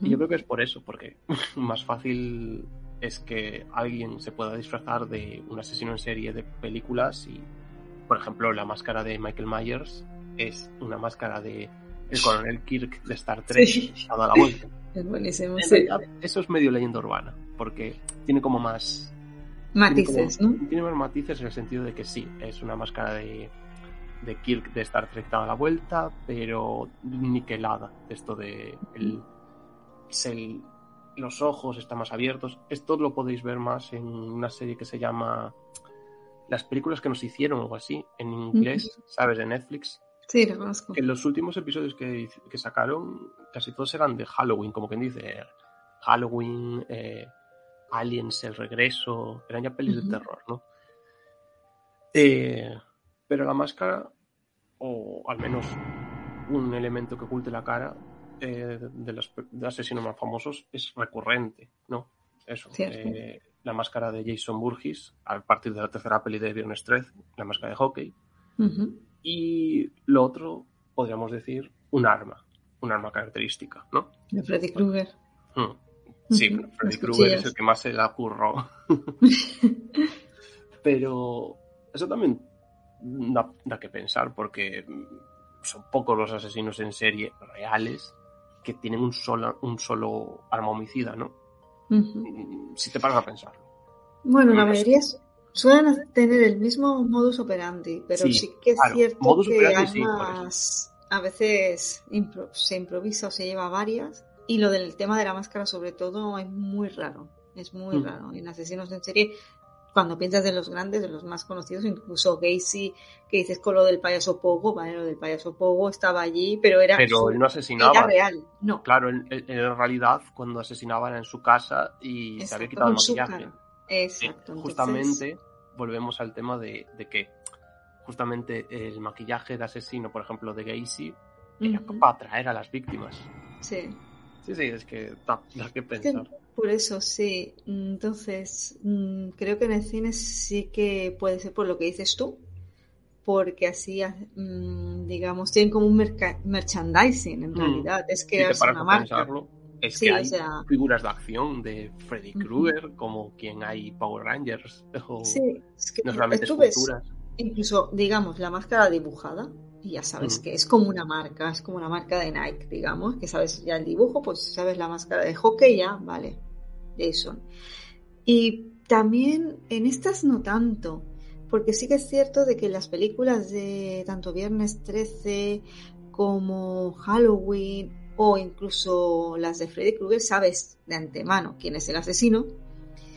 Y yo creo que es por eso, porque más fácil es que alguien se pueda disfrazar de un asesino en serie de películas y, por ejemplo, la máscara de Michael Myers es una máscara de el coronel Kirk de Star Trek a la vuelta. Es buenísimo. Eso es medio leyenda urbana, porque tiene como más matices, ¿no? Tiene más matices en el sentido de que sí, es una máscara de de Kirk de Star Trek dada la vuelta, pero niquelada. Esto de el, los ojos están más abiertos. Esto lo podéis ver más en una serie que se llama Las películas que nos hicieron o algo así, en inglés, ¿sabes? De Netflix. Sí, lo conozco. Que los últimos episodios que, sacaron, casi todos eran de Halloween, como quien dice. Halloween, eh, Aliens, El Regreso, eran ya pelis de terror, ¿no? Eh, pero la máscara, o al menos un elemento que oculte la cara eh, de, los, asesinos más famosos, es recurrente, ¿no? Eso. Eh, la máscara de Jason Burgess, a partir de la tercera peli de Viernes 13, la máscara de hockey. Y lo otro, podríamos decir, un arma, un arma característica, ¿no? De Freddy Krueger. Mm. Sí, Freddy Krueger es el que más se la curró. Pero eso también da, que pensar porque son pocos los asesinos en serie reales que tienen un solo, un solo arma homicida, ¿no? Si te paras a pensarlo. Bueno, la mayoría suelen tener el mismo modus operandi, pero sí, que es cierto que armas a veces se improvisa o se lleva varias y lo del tema de la máscara sobre todo es muy raro. Es muy mm. raro. En asesinos en serie cuando piensas de los grandes, de los más conocidos, incluso Gacy, que dices con lo del payaso Pogo, ¿vale? Lo del payaso Pogo estaba allí, pero era. Pero él no asesinaba. Era real, no. Claro, en, realidad, cuando asesinaban era en su casa y se había quitado el maquillaje. Exacto. justamente volvemos al tema de, que justamente el maquillaje de asesino, por ejemplo, de Gacy, era para atraer a las víctimas. Sí. Sí, sí, es que da, que pensar. por eso, sí. Entonces, mm, creo que en el cine sí que puede ser por lo que dices tú, porque así, mm, digamos, tienen como un merchandising en mm. realidad. Es que es una marca. es que hay figuras de acción de Freddy Krueger, como quien hay Power Rangers, o sí, es que no solamente esculturas. Incluso, digamos, la máscara dibujada, y ya sabes mm. que es como una marca, es como una marca de Nike, digamos, que sabes ya el dibujo, pues sabes la máscara de hockey, ya, vale, Jason. Y también en estas no tanto, porque sí que es cierto de que las películas de tanto Viernes 13 como Halloween o incluso las de Freddy Krueger sabes de antemano quién es el asesino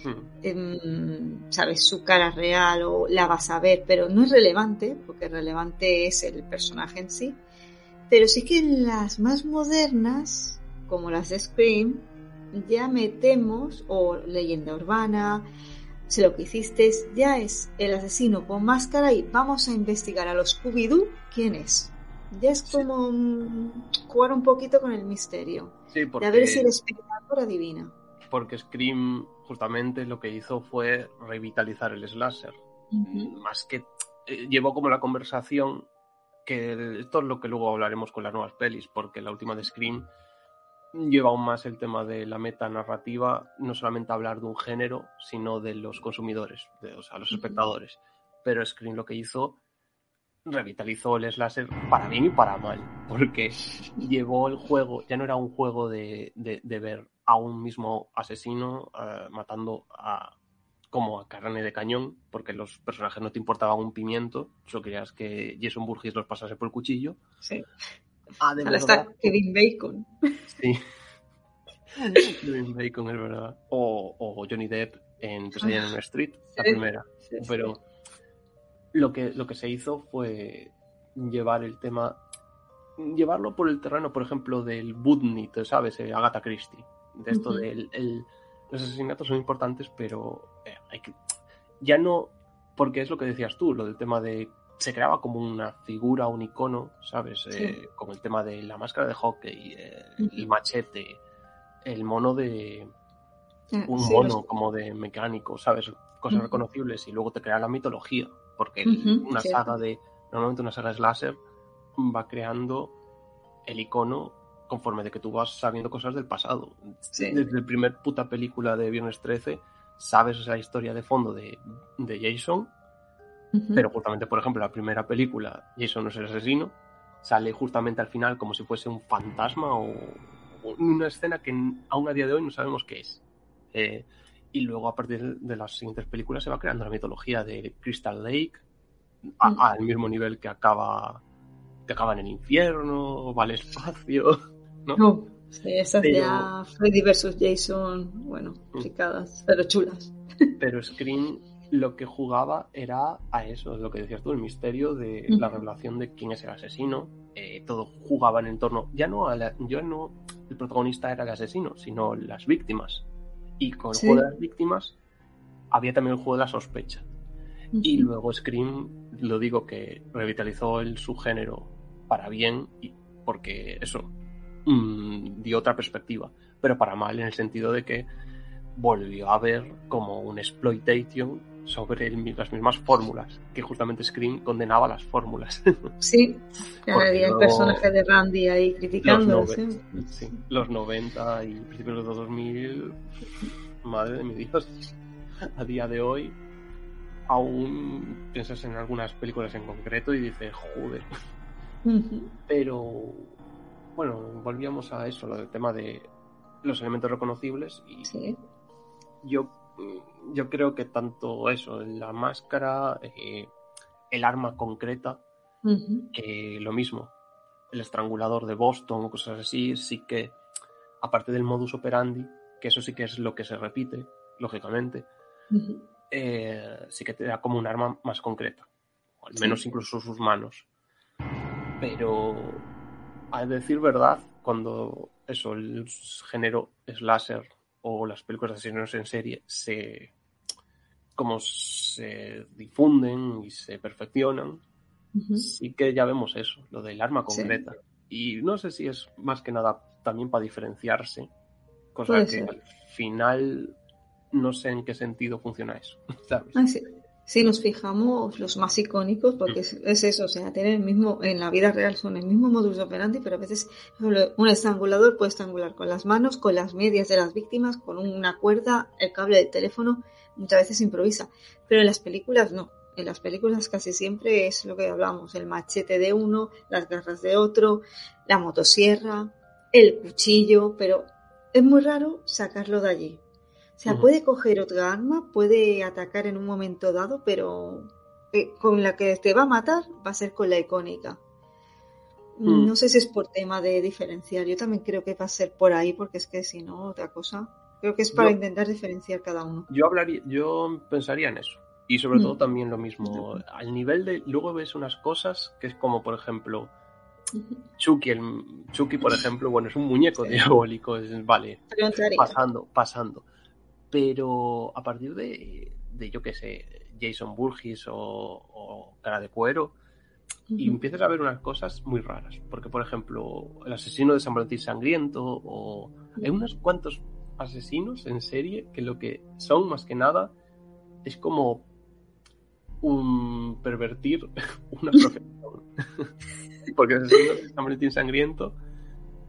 Hmm. Em, sabes su cara real o la vas a ver, pero no es relevante, porque relevante es el personaje en sí. Pero sí que en las más modernas, como las de Scream, ya metemos, o leyenda urbana, sé lo que hiciste, ya es el asesino con máscara y vamos a investigar a los Scooby-Doo quién es. Ya es como jugar un poquito con el misterio. Sí, porque... De a ver si el espectador adivina. Porque Scream justamente lo que hizo fue revitalizar el slasher. Más que eh, llevó como la conversación que esto es lo que luego hablaremos con las nuevas pelis, porque la última de Scream lleva aún más el tema de la meta narrativa, no solamente hablar de un género, sino de los consumidores, de, o sea, los espectadores. Pero Screen lo que hizo, revitalizó el slasher para bien y para mal, porque llevó el juego, ya no era un juego de, de, ver a un mismo asesino eh, matando a como a carne de cañón, porque los personajes no te importaban un pimiento, solo querías que Jason Burgess los pasase por el cuchillo. Sí. Ah, de Ahora está Kevin Bacon. Sí. Kevin Bacon, es verdad. O, o Johnny Depp en Pesadilla en Street, la primera. Pero lo que, lo que se hizo fue llevar el tema, llevarlo por el terreno, por ejemplo, del Budnit, ¿sabes? Eh, Agatha Christie. De esto del los asesinatos son importantes, pero eh, hay que, ya no, porque es lo que decías tú, lo del tema de se creaba como una figura, un icono, ¿sabes? Eh, como el tema de la máscara de hockey, eh, el machete, el mono de... Un mono como de mecánico, ¿sabes? Cosas reconocibles y luego te crea la mitología, porque una saga de... Normalmente una saga slasher va creando el icono conforme de que tú vas sabiendo cosas del pasado. Desde el primer puta película de Viernes 13 sabes esa historia de fondo de, de Jason pero justamente, por ejemplo, la primera película, Jason no es el asesino, sale justamente al final como si fuese un fantasma o, una escena que aún a día de hoy no sabemos qué es. Eh, y luego a partir de las siguientes películas se va creando la mitología de Crystal Lake al mismo nivel que acaba que acaba en el infierno, va al espacio, ¿no? no sí, esas ya Freddy vs. Jason, bueno, picadas, pero chulas. Pero Scream lo que jugaba era a eso, lo que decías tú, el misterio de la revelación de quién es el asesino. Eh, todo jugaba en torno, ya no, a yo no, el protagonista era el asesino, sino las víctimas. Y con el juego de las víctimas había también el juego de la sospecha. Y luego Scream, lo digo que revitalizó el subgénero para bien, y porque eso mm, dio otra perspectiva, pero para mal en el sentido de que volvió a ver como un exploitation sobre las mismas fórmulas, que justamente Scream condenaba las fórmulas. Sí, había el personaje de Randy ahí criticando. Los, ¿sí? los 90 y principios de los 2000, madre de mi Dios, a día de hoy aún piensas en algunas películas en concreto y dices, joder. Pero, bueno, volvíamos a eso, lo del tema de los elementos reconocibles y ¿Sí? yo yo creo que tanto eso, la máscara, eh, el arma concreta, lo mismo, el estrangulador de Boston o cosas así, sí que, aparte del modus operandi, que eso sí que es lo que se repite, lógicamente, eh, sí que te da como un arma más concreta, o al menos incluso sus manos. Pero, a decir verdad, cuando eso, el género slasher o las películas de asesinos en serie se como se difunden y se perfeccionan, sí que ya vemos eso, lo del arma concreta. Y no sé si es más que nada también para diferenciarse, cosa que al final no sé en qué sentido funciona eso. ¿sabes? Ah, si nos fijamos, los más icónicos, porque es, eso, o sea, tienen el mismo, en la vida real son el mismo modus operandi, pero a veces un estrangulador puede estrangular con las manos, con las medias de las víctimas, con una cuerda, el cable del teléfono, muchas veces improvisa. Pero en las películas no. En las películas casi siempre es lo que hablamos, el machete de uno, las garras de otro, la motosierra, el cuchillo, pero es muy raro sacarlo de allí. O sea, puede coger otra arma, puede atacar en un momento dado, pero eh, con la que te va a matar va a ser con la icónica. Mm. No sé si es por tema de diferenciar. Yo también creo que va a ser por ahí, porque es que si no, otra cosa. Creo que es para intentar diferenciar cada uno. Yo hablaría, yo pensaría en eso. Y sobre todo mm. también lo mismo. Al nivel de. Luego ves unas cosas que es como, por ejemplo. Chucky, el, Chucky, por ejemplo, bueno, es un muñeco diabólico, es, vale, pasando, pasando pero a partir de, de yo qué sé, Jason Burgess o, Cara de Cuero, y empiezas a ver unas cosas muy raras. Porque, por ejemplo, el asesino de San Valentín Sangriento, o hay unos cuantos asesinos en serie que lo que son más que nada es como un pervertir una profesión. Porque el asesino de San Valentín Sangriento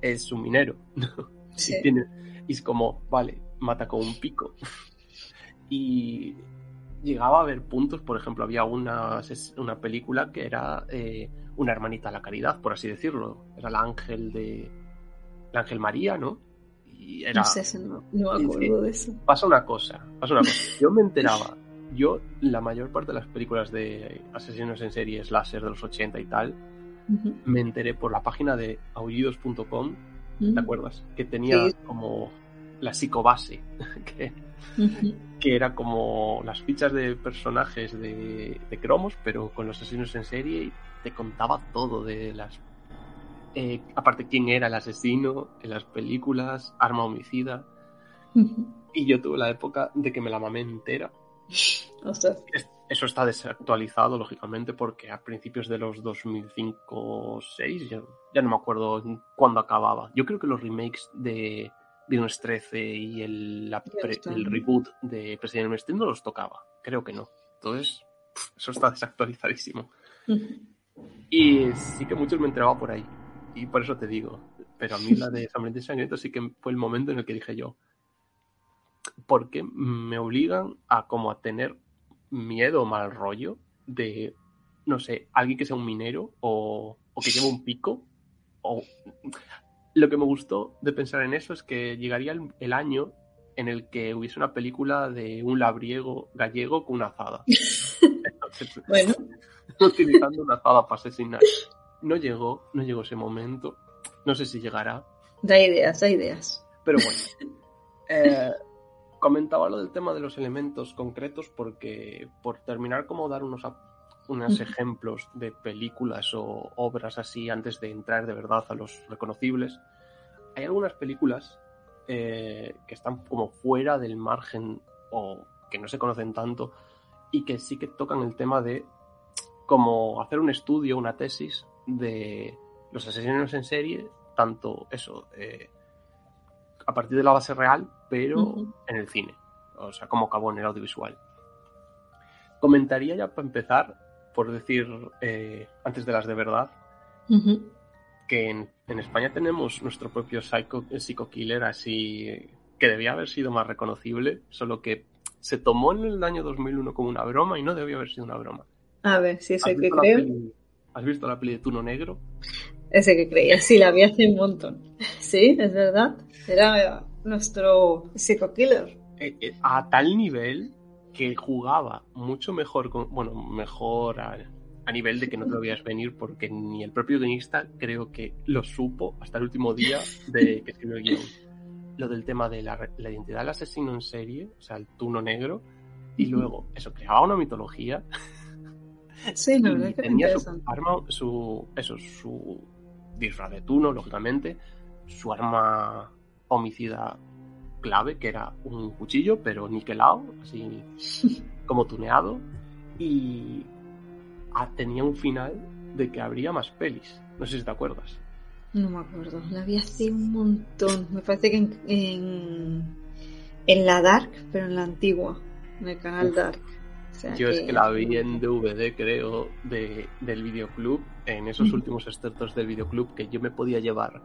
es un minero. Y, tiene, y es como, vale, mata con un pico. y llegaba a haber puntos, por ejemplo, había una, una película que era eh, una hermanita a la caridad, por así decirlo. Era el ángel de. El ángel María, ¿no? Y era, no sé, no, no me acuerdo de eso. Pasa una cosa, pasa una cosa. Yo me enteraba, yo, la mayor parte de las películas de asesinos en series láser de los 80 y tal, me enteré por la página de aullidos.com, ¿te acuerdas? Que tenía como la psicobase, que, que era como las fichas de personajes de, de, cromos, pero con los asesinos en serie y te contaba todo de las... Eh, aparte quién era el asesino en las películas, arma homicida. Y yo tuve la época de que me la mamé entera. Eso está desactualizado, lógicamente, porque a principios de los 2005-6, ya, ya no me acuerdo cuándo acababa. Yo creo que los remakes de Viernes 13 y el, el reboot de President Street no los tocaba. Creo que no. Entonces, eso está desactualizadísimo. Y sí que muchos me enteraba por ahí. Y por eso te digo. Pero a mí la de San Valentín Sangriento sí que fue el momento en el que dije yo. ¿Por qué me obligan a como a tener miedo o mal rollo de, no sé, alguien que sea un minero o, o que lleve un pico? O lo que me gustó de pensar en eso es que llegaría el, año en el que hubiese una película de un labriego gallego con una azada. bueno. Utilizando una azada para asesinar. No llegó, no llegó ese momento. No sé si llegará. Da ideas, da ideas. Pero bueno. Eh, comentaba lo del tema de los elementos concretos porque por terminar como dar unos unos ejemplos de películas o obras así antes de entrar de verdad a los reconocibles. Hay algunas películas eh, que están como fuera del margen o que no se conocen tanto y que sí que tocan el tema de como hacer un estudio, una tesis de los asesinos en serie, tanto eso, eh, a partir de la base real, pero en el cine, o sea, como acabó en el audiovisual. Comentaría ya para empezar por decir, eh, antes de las de verdad, que en, España tenemos nuestro propio psycho, psycho killer así que debía haber sido más reconocible, solo que se tomó en el año 2001 como una broma y no debía haber sido una broma. A ver, si ese que creo. ¿Has visto la peli de Tuno Negro? Ese que creía, sí, la vi hace un montón. Sí, es verdad. Era nuestro psycho killer. Eh, eh, a tal nivel que jugaba mucho mejor, con, bueno, mejor a, nivel de que no te lo veías venir, porque ni el propio guionista creo que lo supo hasta el último día de que escribió el guion. Lo del tema de la, identidad del asesino en serie, o sea, el tuno negro, y luego eso creaba una mitología. Sí, la verdad que tenía su arma, su, eso, su disfraz de tuno, lógicamente, su arma homicida clave, que era un cuchillo, pero niquelado, así como tuneado. Y ah, tenía un final de que habría más pelis. No sé si te acuerdas. No me acuerdo, la vi hace un montón. Me parece que en, en, la Dark, pero en la antigua, en el canal Dark. Yo es que la vi en DVD, creo, de, del videoclub, en esos últimos excertos del videoclub, que yo me podía llevar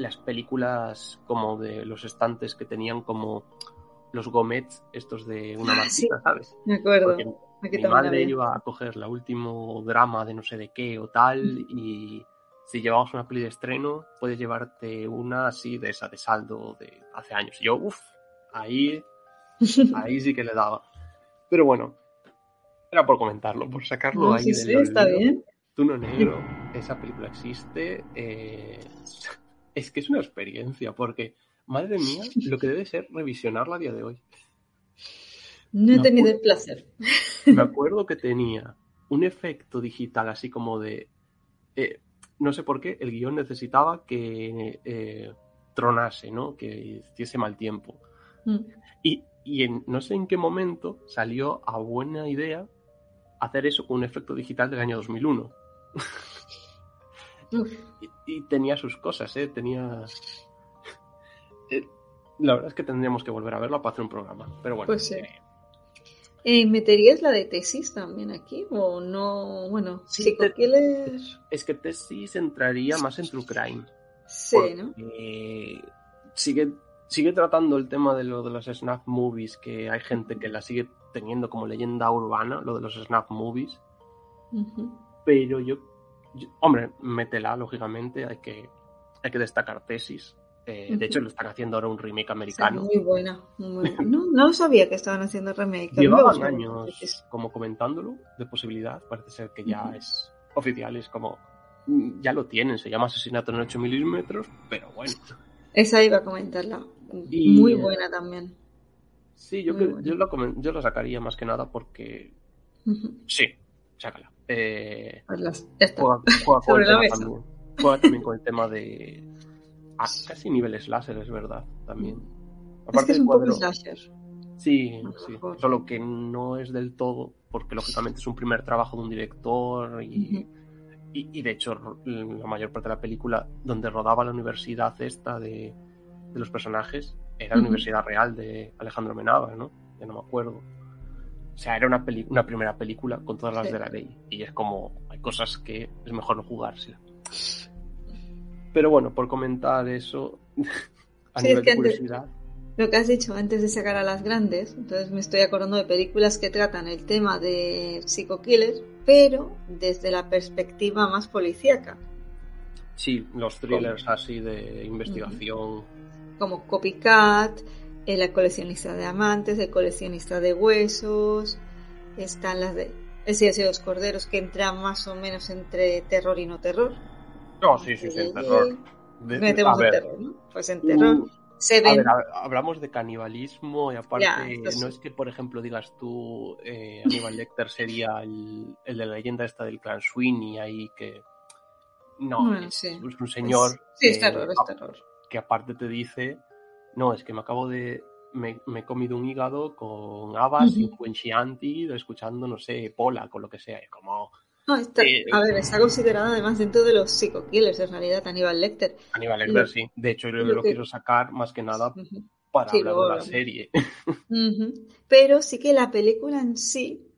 las películas como de los estantes que tenían como los gomets estos de una ah, ¿sabes? Me acuerdo. mi madre iba a coger la último drama de no sé de qué o tal y si llevabas una peli de estreno puedes llevarte una así de esa de saldo de hace años. Y yo, uff, ahí, ahí sí que le daba. Pero bueno, era por comentarlo, por sacarlo ahí sí, sí, está bien. Tú no negro, esa película existe. Eh, es que es una experiencia, porque, madre mía, lo que debe ser revisionarla a día de hoy. No he tenido el placer. Me acuerdo que tenía un efecto digital así como de... Eh, no sé por qué, el guion necesitaba que eh, tronase, ¿no? Que hiciese mal tiempo. Mm. Y, y en, no sé en qué momento salió a buena idea hacer eso con un efecto digital del año 2001. Y, tenía sus cosas, ¿eh? Tenía... Eh, la verdad es que tendríamos que volver a verlo para hacer un programa, pero bueno. Pues sí. Eh, ¿Meterías la de tesis también aquí? ¿O no? Bueno, sí, es que tesis entraría más en True Crime. Sí, ¿no? sigue, sigue tratando el tema de lo de los snap movies, que hay gente que la sigue teniendo como leyenda urbana, lo de los snap movies. Pero yo, hombre, métela, lógicamente, hay que, hay que destacar tesis. Eh, de hecho, lo están haciendo ahora un remake americano. muy buena, No, no sabía que estaban haciendo remake. Llevaban años como comentándolo de posibilidad. Parece ser que ya es oficial, es como mm, ya lo tienen, se llama Asesinato en 8 milímetros, pero bueno. Esa iba a comentarla. muy buena también. Sí, yo, yo, lo, yo lo sacaría más que nada porque. Sí, sácala. Eh, pues. Juega, con también. juega también con el tema de casi niveles láser, es verdad, también. Aparte es que es un poco. Sí, sí. Solo que no es del todo, porque lógicamente es un primer trabajo de un director y, y, de hecho la mayor parte de la película donde rodaba la universidad esta de, de los personajes era la universidad real de Alejandro Menaba, ¿no? Ya no me acuerdo. O sea, era una, una primera película con todas las de la ley. Y es como, hay cosas que es mejor no jugársela. Pero bueno, por comentar eso, a nivel de curiosidad. lo que has dicho antes de sacar a las grandes, entonces me estoy acordando de películas que tratan el tema de psico-killers, pero desde la perspectiva más policíaca. Sí, los thrillers así de investigación. Como Copycat, El coleccionista de amantes, El coleccionista de huesos, están las de El silencio de los corderos, que entran más o menos entre terror y no terror. No, sí, sí, sí, en terror. Metemos en terror, ¿no? Pues en terror. Uh, se ven... A ver, hablamos de canibalismo y aparte, no es que, por ejemplo, digas tú, eh, Aníbal Lecter sería el, el, de la leyenda esta del clan Sweeney ahí que... No, es, un señor... sí, es terror, es terror. Que aparte te dice, no, es que me acabo de... Me, me he comido un hígado con habas uh -huh. y escuchando, no sé, Pola, con lo que sea. Es como a ver, está considerado además dentro de los psico-killers, en realidad, Aníbal Lecter. Aníbal Lecter, sí. De hecho, yo lo, quiero sacar más que nada para hablar de la serie. Pero sí que la película en sí,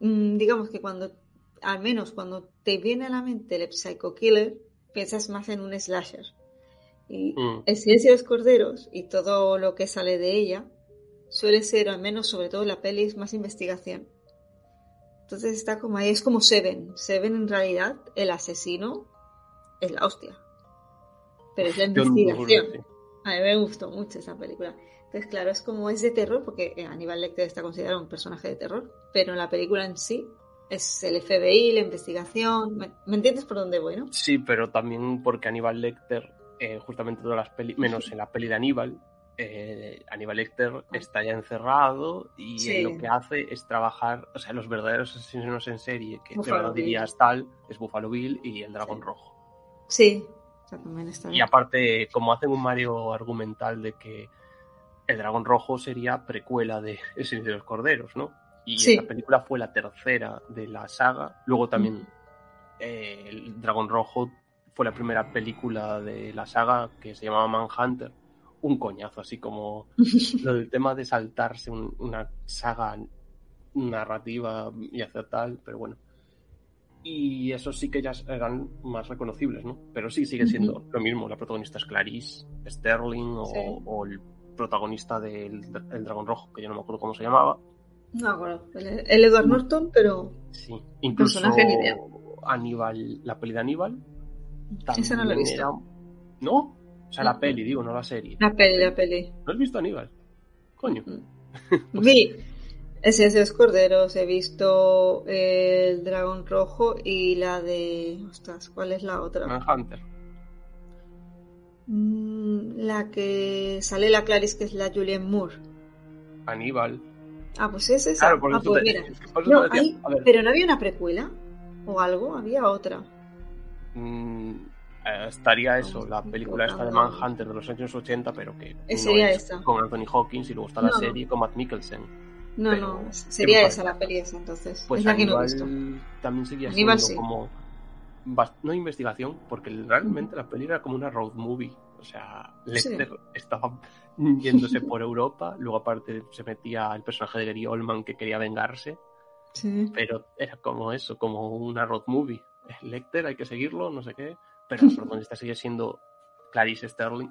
mm, digamos que cuando, al menos cuando te viene a la mente el psycho-killer, piensas más en un slasher. Y mm. el silencio de los corderos y todo lo que sale de ella suele ser, al menos sobre todo la peli, es más investigación. Entonces está como ahí, es como Seven. Seven en realidad, el asesino es la hostia. Pero es la investigación. A mí me gustó mucho esa película. Entonces, claro, es como es de terror, porque eh, Aníbal Lecter está considerado un personaje de terror, pero en la película en sí es el FBI, la investigación. ¿Me, entiendes por dónde voy, no? Sí, pero también porque Aníbal Lecter, eh, justamente todas las pelis, menos en la peli de Aníbal, eh, Aníbal Lecter está ya encerrado y lo que hace es trabajar, o sea, los verdaderos asesinos en serie, que de verdad dirías tal, es Buffalo Bill y el Dragón Rojo. Sí, Y aparte, como hacen un Mario argumental de que el Dragón Rojo sería precuela de El Silencio de los Corderos, ¿no? Y esta película fue la tercera de la saga. Luego también eh, el Dragón Rojo fue la primera película de la saga que se llamaba Manhunter un coñazo, así como lo del tema de saltarse una saga narrativa y hacer tal, pero bueno. Y eso sí que ya eran más reconocibles, ¿no? Pero sí, sigue siendo lo mismo. La protagonista es Clarice Sterling o, el protagonista del el Dragón Rojo, que yo no me acuerdo cómo se llamaba. No me acuerdo. El, Edward Norton, pero. Sí, incluso Aníbal, la peli de Aníbal. Esa no la he visto. ¿No? O sea, la peli, digo, no la serie. La peli, la peli. ¿No has visto Aníbal? Coño. Vi ese es los corderos, he visto el dragón rojo y la de. Ostras, ¿cuál es la otra? Manhunter. Mm, la que sale la Clarice, que es la Julianne Moore. Aníbal. Ah, pues es esa. Claro, por ah, pues mira. Pero no había una precuela o algo, había otra. Mm, eh, estaría eso, la película esta de Manhunter de los años 80, pero que sería esa. con Anthony Hawkins y luego está la serie con Matt Mikkelsen. No, no, sería esa la peli esa entonces. Pues es la que no he visto. También seguía siendo como no investigación, porque realmente la peli era como una road movie. O sea, Lester estaba yéndose por Europa, luego aparte se metía el personaje de Gary Oldman que quería vengarse. Pero era como eso, como una road movie. Lecter, hay que seguirlo, no sé qué pero la protagonista sigue siendo Clarice Sterling.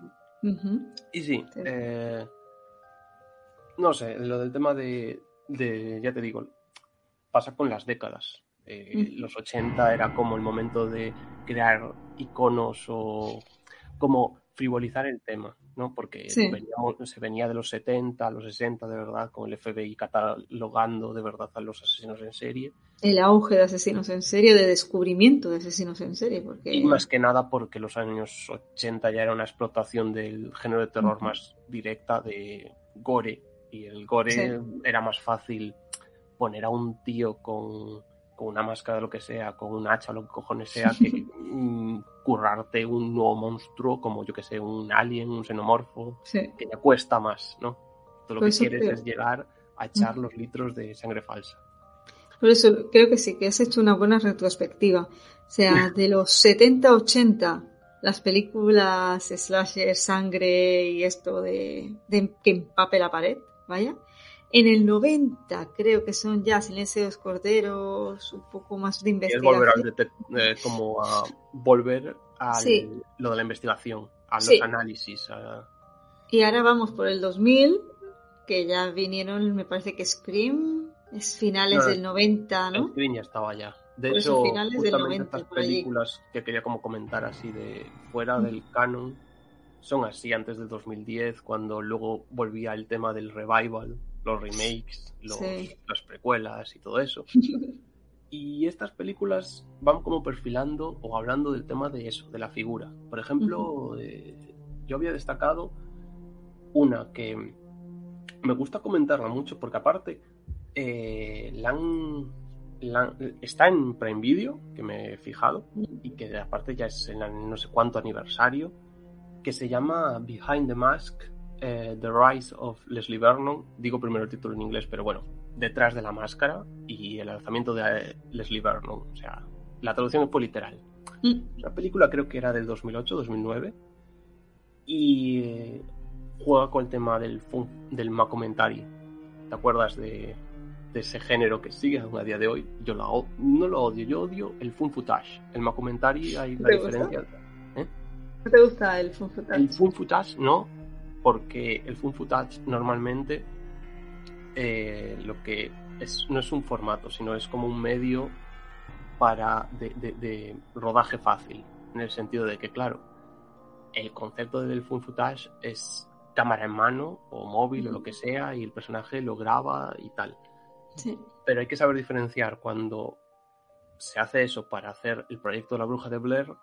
Y sí, eh, no sé, lo del tema de, ya te digo, pasa con las décadas. Eh, los 80 era como el momento de crear iconos o como frivolizar el tema, ¿no? Porque se venía de los 70 a los 60, de verdad, con el FBI catalogando de verdad a los asesinos en serie. El auge de asesinos en serie, de descubrimiento de asesinos en serie. Porque... Y más que nada porque los años 80 ya era una explotación del género de terror más directa de gore. Y el gore era más fácil poner a un tío con con una máscara, lo que sea, con un hacha, lo que cojones sea, que mm, currarte un nuevo monstruo como, yo que sé, un alien, un xenomorfo, que ya cuesta más, ¿no? Todo lo que quieres es llegar a echar los litros de sangre falsa. Por eso creo que sí, que has hecho una buena retrospectiva. O sea, de los 70-80, las películas slasher, sangre y esto de, de que empape la pared, vaya, en el 90 creo que son ya Silencios Corderos, un poco más de investigación. Es volver a, eh, como a volver a lo de la investigación, a los análisis. Y ahora vamos por el 2000, que ya vinieron, me parece que Scream, es finales del 90, ¿no? Scream ya estaba ya. De hecho, finales del 90, estas películas que quería como comentar así de fuera del canon son así antes del 2010, cuando luego volvía el tema del revival los remakes, las precuelas y todo eso. y estas películas van como perfilando o hablando del tema de eso, de la figura. Por ejemplo, eh, yo había destacado una que me gusta comentarla mucho porque aparte eh, la está en Prime Video, que me he fijado, y que aparte ya es en no sé cuánto aniversario, que se llama Behind the Mask eh, the Rise of Leslie Vernon, digo primero el título en inglés, pero bueno, detrás de la máscara y el lanzamiento de eh, Leslie Vernon, o sea, la traducción fue literal. Mm. La película creo que era del 2008-2009 y eh, juega con el tema del, del macomentary. ¿Te acuerdas de, ese género que sigue a día de hoy? Yo no lo odio, yo odio el fun footage. El macomentary hay una diferencia. ¿No te gusta el fun footage? El fun footage no, porque el Fun Footage normalmente eh, lo que es, no es un formato, sino es como un medio para de, rodaje fácil, en el sentido de que, claro, el concepto del Fun Footage es cámara en mano o móvil o lo que sea y el personaje lo graba y tal. Pero hay que saber diferenciar cuando se hace eso para hacer el proyecto de la bruja de Blair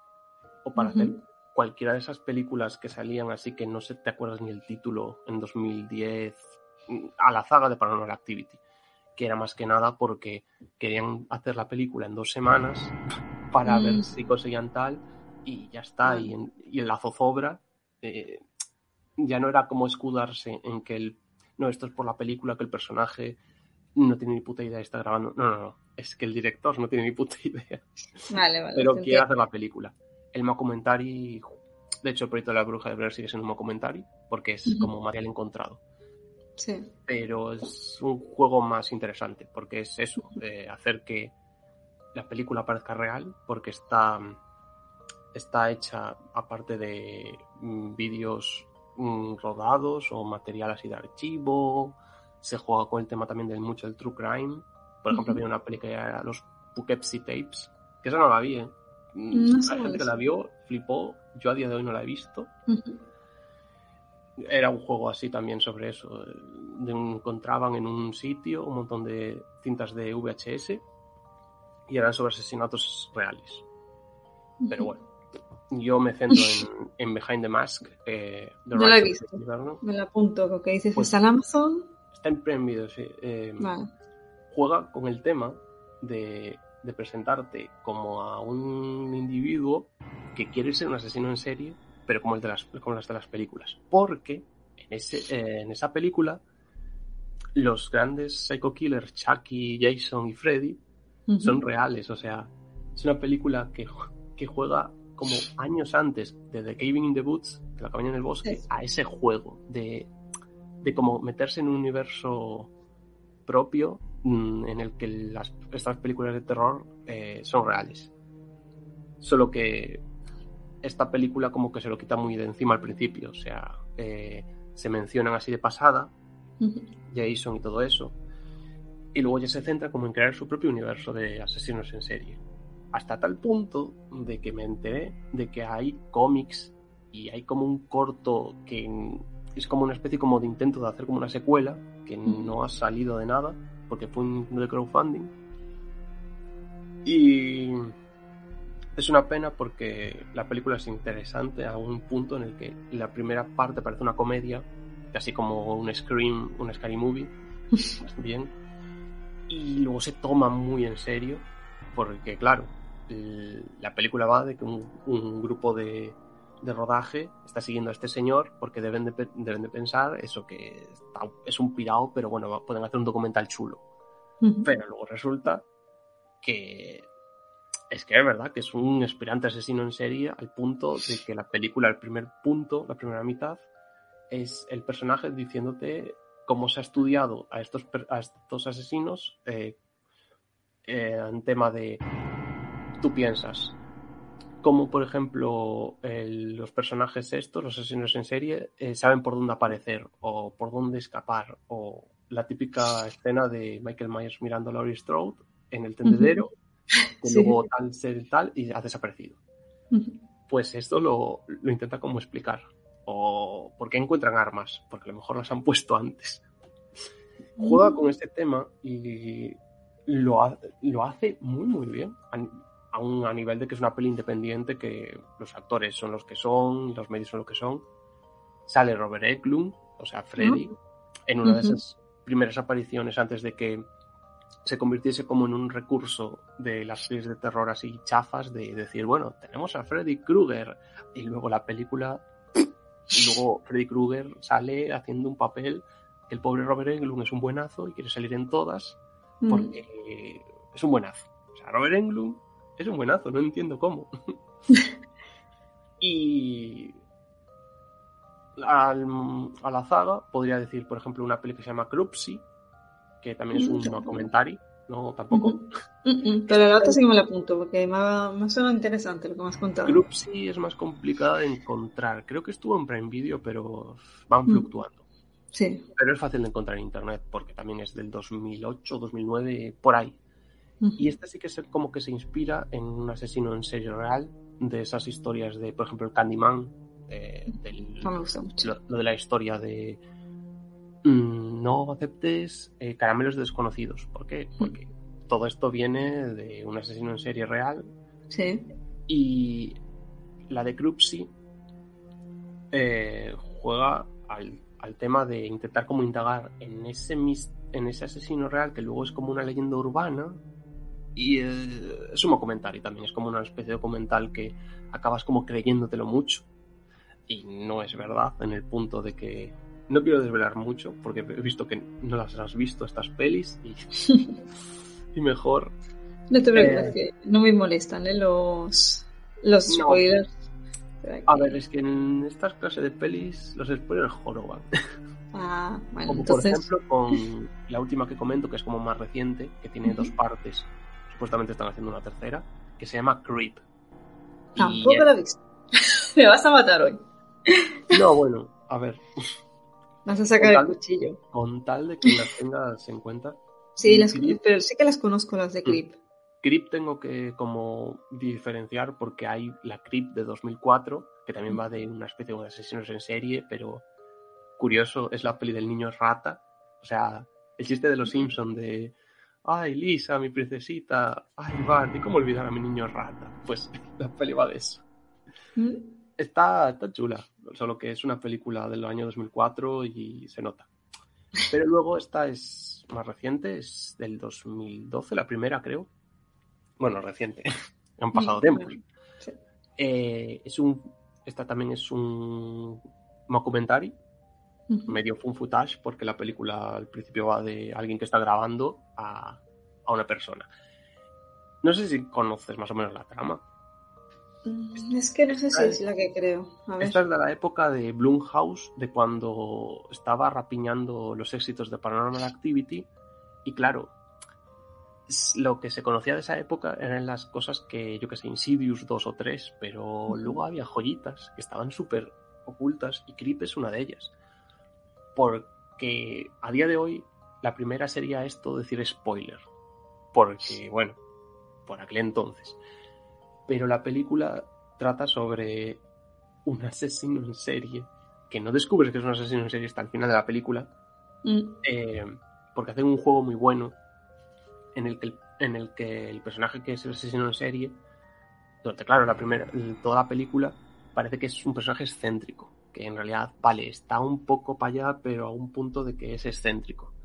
o para hacer cualquiera de esas películas que salían así que no se te acuerdas ni el título en 2010 a la zaga de Paranormal Activity, que era más que nada porque querían hacer la película en dos semanas para ver mm. si conseguían tal y ya está, y en, la zozobra eh, ya no era como escudarse en que el, no, esto es por la película, que el personaje no tiene ni puta idea de estar grabando, no, no, no, es que el director no tiene ni puta idea, vale, vale, pero quiere hacer la película el Mockumentary, de hecho el proyecto de la bruja de Blair sigue siendo un Mockumentary, porque es como material encontrado. Sí. Pero es un juego más interesante, porque es eso, de hacer que la película parezca real, porque está, está hecha aparte de mm, vídeos mm, rodados o material así de archivo, se juega con el tema también del mucho del true crime. Por ejemplo, había una película los Poughkeepsie Tapes, que esa no la vi, ¿eh? Mm, hay gente que la vio, flipó. Yo a día de hoy no la he visto. Era un juego así también sobre eso. De encontraban en un sitio un montón de cintas de VHS y eran sobre asesinatos reales. Pero bueno, yo me centro en, Behind the Mask. Eh, no la he visto. Me la apunto, lo que dices. Pues ¿Está en Amazon? Está en Prime Video, sí. Eh, juega con el tema de de presentarte como a un individuo que quiere ser un asesino en serie, pero como, el de las, como las de las películas. Porque en, ese, eh, en esa película, los grandes psycho killers, Chucky, Jason y Freddy, son reales. O sea, es una película que, que juega como años antes de The Caving in the Woods, de la cabaña en el bosque, a ese juego de, de como meterse en un universo propio Mm, en el que las, estas películas de terror eh, son reales. Solo que esta película como que se lo quita muy de encima al principio, o sea, eh, se mencionan así de pasada, Jason y todo eso, y luego ya se centra como en crear su propio universo de asesinos en serie. Hasta tal punto de que me enteré de que hay cómics y hay como un corto que es como una especie como de intento de hacer como una secuela que no ha salido de nada porque fue un de crowdfunding. Y es una pena porque la película es interesante a un punto en el que la primera parte parece una comedia casi como un scream un scary movie. Bien. Y luego se toma muy en serio porque claro la película va de que un grupo de de rodaje está siguiendo a este señor porque deben de, deben de pensar eso que es un pirado, pero bueno, pueden hacer un documental chulo. Pero luego resulta que es que es verdad que es un aspirante asesino en serie al punto de que la película, el primer punto, la primera mitad, es el personaje diciéndote cómo se ha estudiado a estos, a estos asesinos eh, eh, en tema de tú piensas, como por ejemplo los personajes estos, los asesinos en serie, eh, saben por dónde aparecer o por dónde escapar o la típica escena de Michael Myers mirando a Laurie Strode en el tendedero, que luego tal ser tal y ha desaparecido. Pues esto lo, lo, intenta como explicar. O por qué encuentran armas, porque a lo mejor las han puesto antes. Juega con este tema y lo, lo hace muy muy bien aún a nivel de que es una peli independiente, que los actores son los que son, los medios son los que son. Sale Robert Eklund, o sea, Freddy, en una de esas primeras apariciones antes de que se convirtiese como en un recurso de las series de terror así chafas, de decir, bueno, tenemos a Freddy Krueger, y luego la película, y luego Freddy Krueger sale haciendo un papel que el pobre Robert Englund es un buenazo y quiere salir en todas, porque es un buenazo. O sea, Robert Englund es un buenazo, no entiendo cómo. y al, a la zaga podría decir, por ejemplo, una peli que se llama Crupsy, que también es un comentario, no tampoco. Pero la otra sí que me la apunto, porque me, suena interesante lo que me has contado. Crupsy es más complicada de encontrar. Creo que estuvo en Prime Video, pero van fluctuando. Sí. Pero es fácil de encontrar en internet, porque también es del 2008, 2009, por ahí. Y este sí que es como que se inspira en un asesino en serie real, de esas historias de, por ejemplo, el Candyman, eh, me gusta mucho. Lo, de la historia de mm, no aceptes eh, caramelos desconocidos. ¿Por qué? Porque todo esto viene de un asesino en serie real. Sí. Y la de Crupsy eh, juega al, al, tema de intentar como indagar en ese, en ese asesino real que luego es como una leyenda urbana y eh, es un documental y también es como una especie de documental que acabas como creyéndotelo mucho. Y no es verdad en el punto de que no quiero desvelar mucho porque he visto que no las has visto estas pelis y, y mejor. No te preocupes eh, que no me molestan ¿eh? los los spoilers. A ver es que en estas clases de pelis los spoilers joroban. Ah, bueno, como por ejemplo con la última que comento que es como más reciente que tiene dos partes supuestamente están haciendo una tercera, que se llama Creep. Tampoco la he visto. Me vas a matar hoy. No, bueno, a ver. Vas a sacar el cuchillo. Con tal de que las tengas en cuenta. Sí, las, pero sí que las conozco las de Creep. Mm. Creep tengo que como diferenciar porque hay la Creep de 2004, que también va de una especie de asesinos en serie, pero curioso, es la peli del niño rata. O sea, el chiste de los Simpson de ay Lisa, mi princesita, ay Barney, ¿cómo olvidar a mi niño rata? Pues la peli va de eso. ¿Mm? Está, está chula, solo que es una película del año 2004 y se nota. Pero luego esta es más reciente, es del 2012, la primera creo. Bueno, reciente, han pasado tiempos. Eh, es un, esta también es un documentary medio fun footage porque la película al principio va de alguien que está grabando a, a una persona. No sé si conoces más o menos la trama. Mm, es que no sé si es la que creo. Esta es de la época de Blumhouse, de cuando estaba rapiñando los éxitos de Paranormal Activity. Y claro, lo que se conocía de esa época eran las cosas que, yo que sé, Insidious 2 o 3, pero luego había joyitas que estaban súper ocultas y Creep es una de ellas. Porque a día de hoy la primera sería esto, decir spoiler. Porque, bueno, por aquel entonces. Pero la película trata sobre un asesino en serie, que no descubres que es un asesino en serie hasta el final de la película, mm. eh, porque hacen un juego muy bueno en el que el, en el que el personaje que es el asesino en serie, donde claro, la primera, toda la película parece que es un personaje excéntrico, que en realidad, vale, está un poco para allá, pero a un punto de que es excéntrico.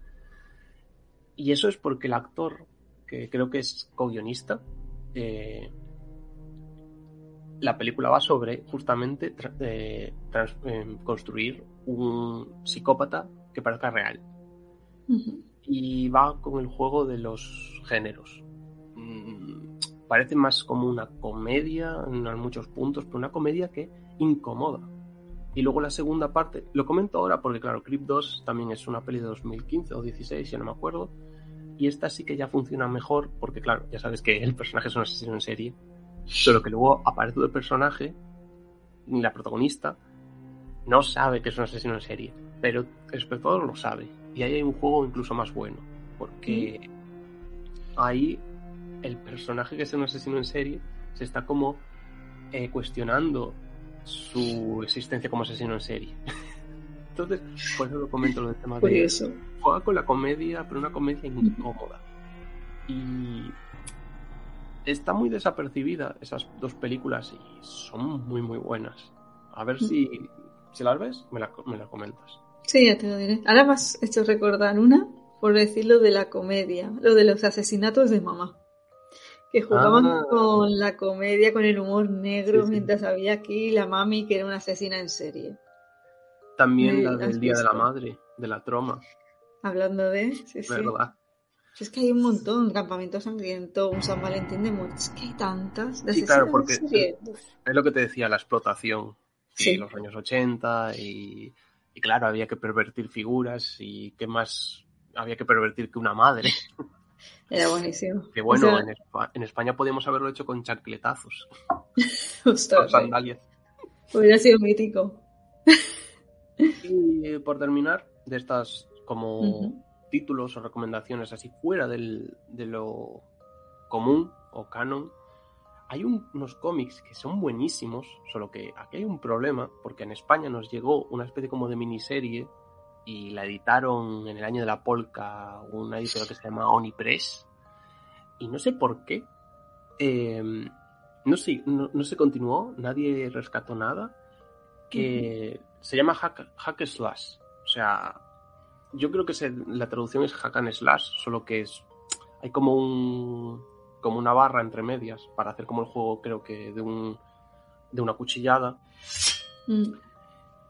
Y eso es porque el actor, que creo que es co-guionista, eh, la película va sobre justamente eh, construir un psicópata que parezca real y va con el juego de los géneros. Mm, parece más como una comedia en muchos puntos, pero una comedia que incomoda. Y luego la segunda parte, lo comento ahora porque claro, Creep 2 también es una peli de 2015 o 16, ya no me acuerdo. Y esta sí que ya funciona mejor porque claro, ya sabes que el personaje es un asesino en serie. Solo que luego aparece el personaje, la protagonista, no sabe que es un asesino en serie, pero el espectador lo sabe. Y ahí hay un juego incluso más bueno, porque ahí el personaje que es un asesino en serie se está como eh, cuestionando su existencia como asesino en serie. Entonces, por eso lo comento lo del tema de. Juega con la comedia, pero una comedia incómoda. Y está muy desapercibida esas dos películas y son muy, muy buenas. A ver si, si las ves, me la, me la comentas. Sí, ya te lo diré. Ahora me has hecho recordar una, por decirlo de la comedia, lo de los asesinatos de mamá. Que jugaban ah. con la comedia, con el humor negro, mientras había aquí la mami que era una asesina en serie. También la del Día de la Madre, de la troma. Hablando de... Sí, ¿Verdad? Es que hay un montón, campamento sangriento, un San Valentín de muerte, es que hay tantas. sí, claro, porque es lo que te decía, la explotación. Sí. los años 80 y y claro, había que pervertir figuras y qué más había que pervertir que una madre. Era buenísimo. Que bueno, en, España podíamos haberlo hecho con chancletazos. con sandalias. Hubiera sido mítico. y por terminar, de estas como títulos o recomendaciones así fuera del, de lo común o canon, hay unos cómics que son buenísimos, solo que aquí hay un problema, porque en España nos llegó una especie como de miniserie y la editaron en el año de la polka una editorial que se llama Onipress y no sé por qué em, no sé no, se continuó nadie rescató nada que se llama hack, slash o sea yo creo que la traducción es hack and slash solo que es hay como un como una barra entre medias para hacer como el juego, creo que de un de una cuchillada. Mm.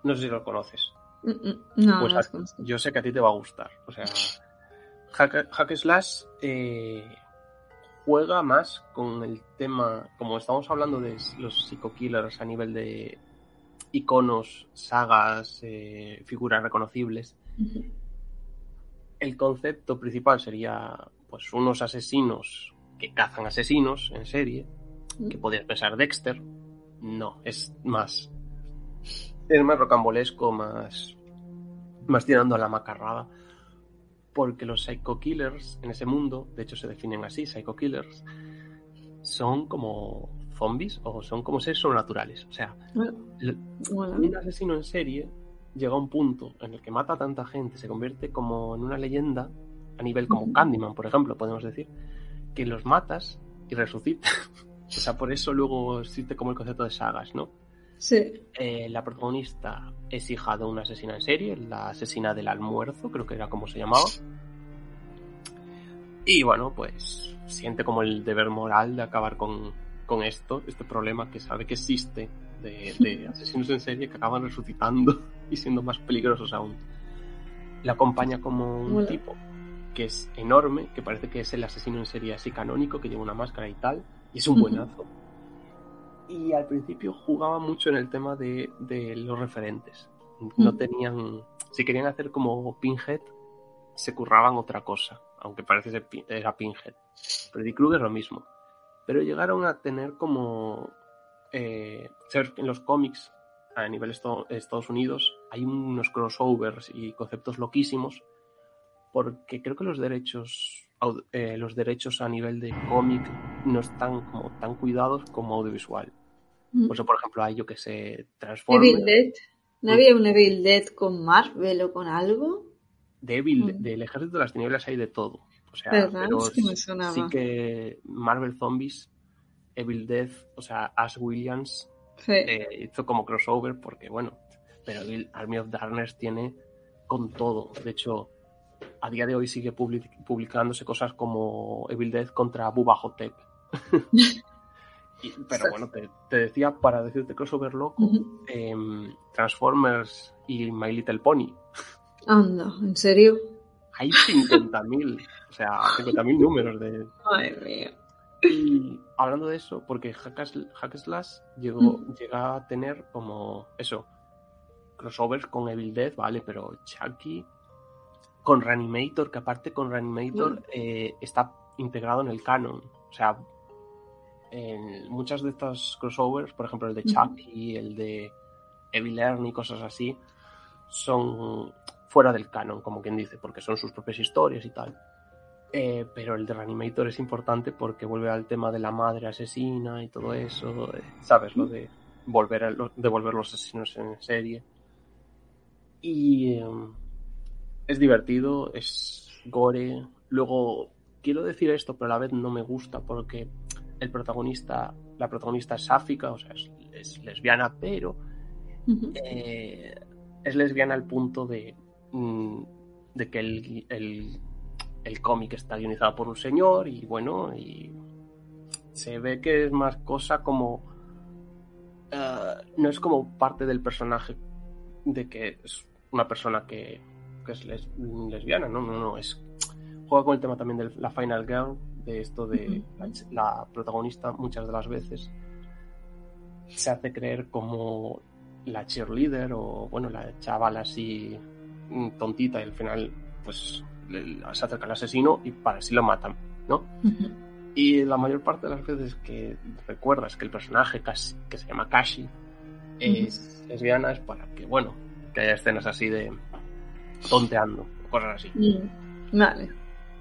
No sé si lo conoces. Mm, mm. No, pues yo sé que a ti te va a gustar. O sea, Hack, Slash eh, juega más con el tema, como estamos hablando de los psico-killers a nivel de iconos, sagas, eh, figuras reconocibles. El concepto principal sería pues unos asesinos que cazan asesinos en serie, que mm. podías pensar Dexter. No, es más. Es más rocambolesco, más. más tirando a la macarrada. Porque los psycho killers en ese mundo, de hecho se definen así, psycho killers, son como zombies o son como seres sobrenaturales. O sea, un asesino en serie llega a un punto en el que mata a tanta gente, se convierte como en una leyenda a nivel como Candyman, por ejemplo, podemos decir, que los matas y resucitan. o sea, por eso luego existe como el concepto de sagas, ¿no? Sí. Eh, la protagonista es hija de una asesina en serie, la asesina del almuerzo, creo que era como se llamaba. Y bueno, pues siente como el deber moral de acabar con, con esto, este problema que sabe que existe de, asesinos en serie que acaban resucitando y siendo más peligrosos aún. La acompaña como un tipo que es enorme, que parece que es el asesino en serie así canónico, que lleva una máscara y tal, y es un buenazo. Y al principio jugaba mucho en el tema de, los referentes. No tenían. Si querían hacer como Pinhead, se curraban otra cosa, aunque parece que era Pinhead. Freddy Krueger lo mismo. Pero llegaron a tener como... Eh, en los cómics a nivel de Estados Unidos hay unos crossovers y conceptos loquísimos porque creo que los derechos eh, los derechos a nivel de cómic no están como tan cuidados como audiovisual. Mm. Por eso, por ejemplo, hay yo que se transforma. Evil Dead. ¿No había un Evil Dead con Marvel o con algo? De Evil, mm. del Ejército de las Tinieblas hay de todo. O sea, pero sí que Marvel Zombies, Evil Dead, o sea, Ash Williams eh, hizo como crossover porque, bueno, pero Army of Darkness tiene con todo. De hecho, a día de hoy sigue publicándose cosas como Evil Dead contra Bubba Hotep. pero bueno, te, decía para decirte crossover loco, em, Transformers y My Little Pony. Anda, ¿en serio? Hay 50.000, o sea, 50.000 números de... Ay, mía. Y hablando de eso, porque Hack Slash llegó, llega a tener como eso, crossovers con Evil Dead, vale, pero Chucky con Reanimator, que aparte con Reanimator eh, está integrado en el canon. O sea, en muchas de estas crossovers, por ejemplo el de Chucky, el de Evil Earn y cosas así, son fuera del canon, como quien dice, porque son sus propias historias y tal. Eh, pero el de Reanimator es importante porque vuelve al tema de la madre asesina y todo eso, eh, ¿sabes? Lo de volver a, devolver los asesinos en serie. Y em, es divertido, es gore. Luego, quiero decir esto, pero a la vez no me gusta porque el protagonista, la protagonista es sáfica, o sea, es, lesbiana, pero eh, es lesbiana al punto de, mm, de que el, el, cómic está guionizado por un señor y bueno, y se ve que es más cosa como... Eh, no es como parte del personaje de que es una persona que, que es lesbiana, no, no, no, es juega con el tema también de la Final Girl, de esto de la, protagonista muchas de las veces se hace creer como la cheerleader o bueno, la chavala así mm, tontita y al final pues se acerca al asesino y para así lo matan, ¿no? Y la mayor parte de las veces que recuerdas que el personaje que se llama Kashi es lesbiana es para que, bueno, que haya escenas así de tonteando, cosas así. Mm, vale.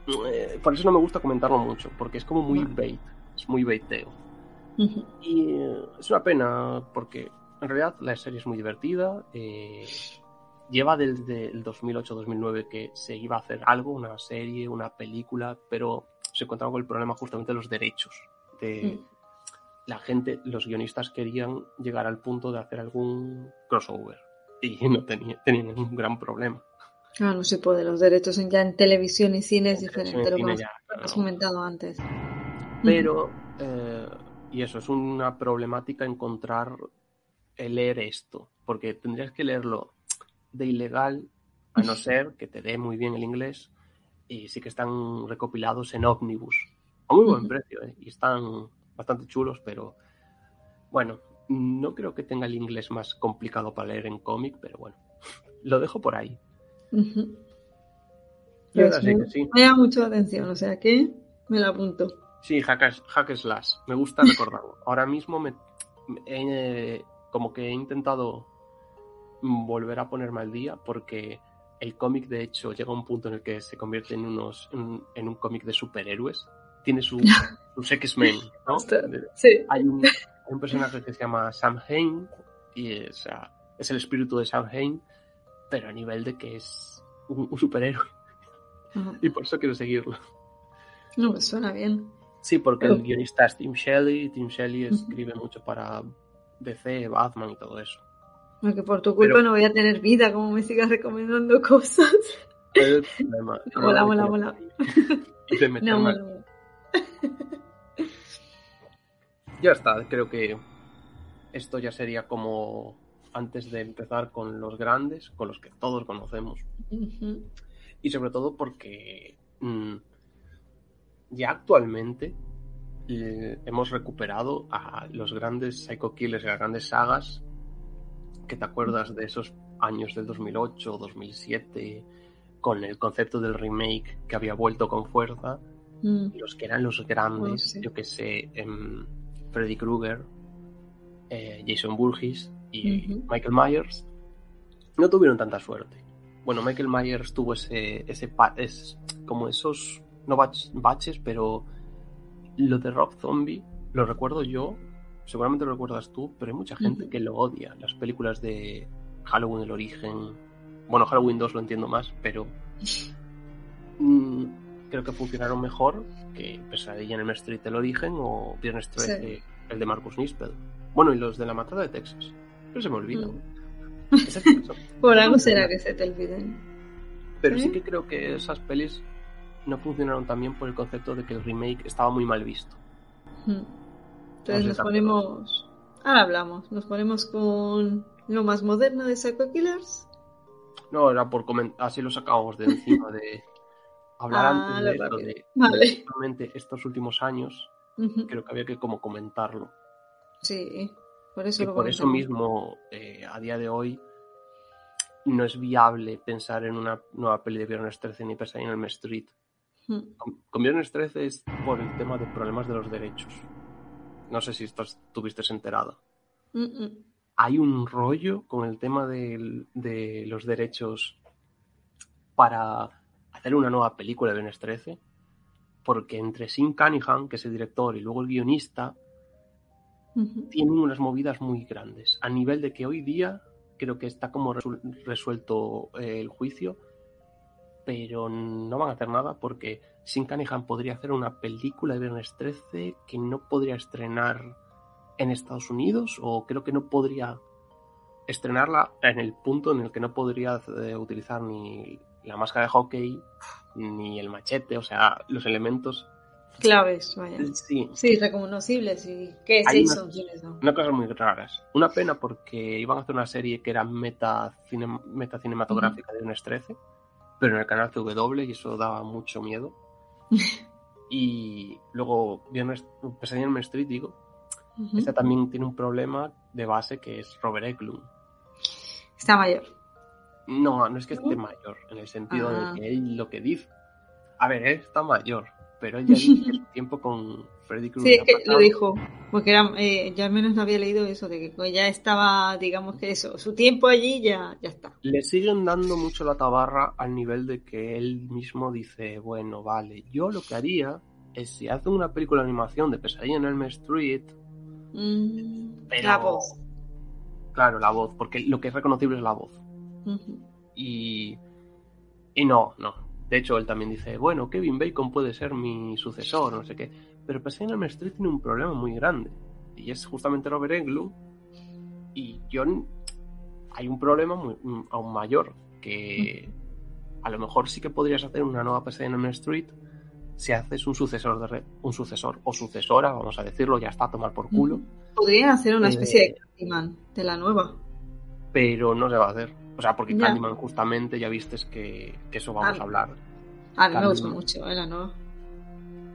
Eh, por eso no me gusta comentarlo mucho, porque es como muy bait, es muy baiteo. Y eh, es una pena, porque en realidad la serie es muy divertida. Eh, lleva desde el 2008-2009 que se iba a hacer algo, una serie, una película, pero se encontraba con el problema justamente de los derechos. De mm. la gente, los guionistas querían llegar al punto de hacer algún crossover y no tenía, tenían ningún gran problema. Ah, no se puede. Los derechos en, ya en televisión y cine es diferente lo que has comentado antes. Pero, eh, y eso, es una problemática encontrar, leer esto, porque tendrías que leerlo de ilegal, a no ser que te dé muy bien el inglés, y sí que están recopilados en ómnibus, a muy buen precio, ¿eh? y están bastante chulos, pero bueno, no creo que tenga el inglés más complicado para leer en cómic, pero bueno, lo dejo por ahí. Uh me, llama mucho la atención, o sea que me la apunto. Sí, hack, slash, me gusta recordarlo. Ahora mismo me, como que he intentado volver a ponerme al día porque el cómic de hecho llega a un punto en el que se convierte en unos en, un cómic de superhéroes. Tiene su, sus X-Men, ¿no? Sí. Hay un, un personaje que se llama Sam Hain y es, es el espíritu de Sam Hain pero a nivel de que es un, superhéroe. Y por eso quiero seguirlo. No, me suena bien. Sí, porque el guionista es Tim Shelley. Tim Shelley escribe mucho para DC, Batman y todo eso. Aunque por tu culpa no voy a tener vida, como me sigas recomendando cosas. el problema. mola, mola, mola. no, Ya está, creo que esto ya sería como antes de empezar con los grandes, con los que todos conocemos. Y sobre todo porque mm, ya actualmente eh, hemos recuperado a los grandes Psycho Killers y las grandes sagas que te acuerdas de esos años del 2008, 2007, con el concepto del remake que había vuelto con fuerza. Mm. Los que eran los grandes, Oh, sí. yo que sé, em, Freddy Krueger, eh, Jason Voorhees y. Michael Myers, no tuvieron tanta suerte. Bueno, Michael Myers tuvo ese, ese es como esos, no bach- baches, pero lo de Rob Zombie, lo recuerdo yo, seguramente lo recuerdas tú, pero hay mucha gente que lo odia. Las películas de Halloween, el origen, bueno, Halloween 2 lo entiendo más, pero mm, creo que funcionaron mejor que Pesadilla en el Street, el origen, o Viernes 13, el de Marcus Nispel. Bueno, y los de La Matada de Texas. Pero se me olvida. Mm. Por algo será que se te olviden. Pero ¿Sí? sí que creo que esas pelis no funcionaron también por el concepto de que el remake estaba muy mal visto. Mm. Entonces nos ponemos. Ahora hablamos. Nos ponemos con lo más moderno de Psycho Killers. No, era por comentar, así lo sacábamos de encima de hablar Ah, antes de esto, de, Vale. de estos últimos años, creo que había que como comentarlo. Sí, por eso Que lo por eso mismo, eh, a día de hoy, no es viable pensar en una nueva peli de Viernes 13 ni Pesadilla en Elm Street. Mm. Con, con Viernes 13 es por el tema de problemas de los derechos. No sé si esto estuviste enterada. Mm, mm. hay un rollo con el tema del- de, los derechos para hacer una nueva película de Viernes 13, porque entre Sim Cunningham, que es el director, y luego el guionista, tienen unas movidas muy grandes, a nivel de que hoy día creo que está como resu- resuelto eh, el juicio, pero no van a hacer nada porque Sim Cunningham podría hacer una película de Viernes 13 que no podría estrenar en Estados Unidos o creo que no podría estrenarla en el punto en el que no podría eh, utilizar ni la máscara de hockey ni el machete, o sea, los elementos. Claves, vaya. Sí, Sí, reconocibles. ¿Y qué Hay sí una-. Unas cosas muy raras. Una pena porque iban a hacer una serie que era meta, cine- meta cinematográfica de Viernes 13, pero en el canal CW y eso daba mucho miedo. y luego Viernes, Pesadilla en Street, digo, Ujú. esta también tiene un problema de base que es Robert Eglund. Está mayor. No, no es que esté mayor, en el sentido Ah. de que él lo que dice. A ver, él está mayor, pero él ya que su tiempo con Freddy Krueger Sí, es que lo dijo. Porque era, eh, yo al menos no había leído eso, de que ya estaba, digamos que eso, su tiempo allí ya, ya está. Le siguen dando mucho la tabarra al nivel de que él mismo dice, bueno, vale, yo lo que haría es si hace una película de animación de Pesadilla en Elm Street, Mm, pero... La voz. Claro, la voz, porque lo que es reconocible es la voz. Y, y no, no. De hecho, él también dice, bueno, Kevin Bacon puede ser mi sucesor, no sé qué. Pero en Elm Street tiene un problema muy grande. Y es justamente Robert Englund. Y John, hay un problema muy- mm, aún mayor, que a lo mejor sí que podrías hacer una nueva en Elm Street si haces un sucesor de re- un sucesor o sucesora, vamos a decirlo, ya está a tomar por culo, Podrían hacer una Eh, especie de Candyman de la nueva. pero no se va a hacer. O sea, porque. Candyman justamente ya vistes que, que eso vamos Ah. a hablar. A mí me gusta mucho, eh, la nueva.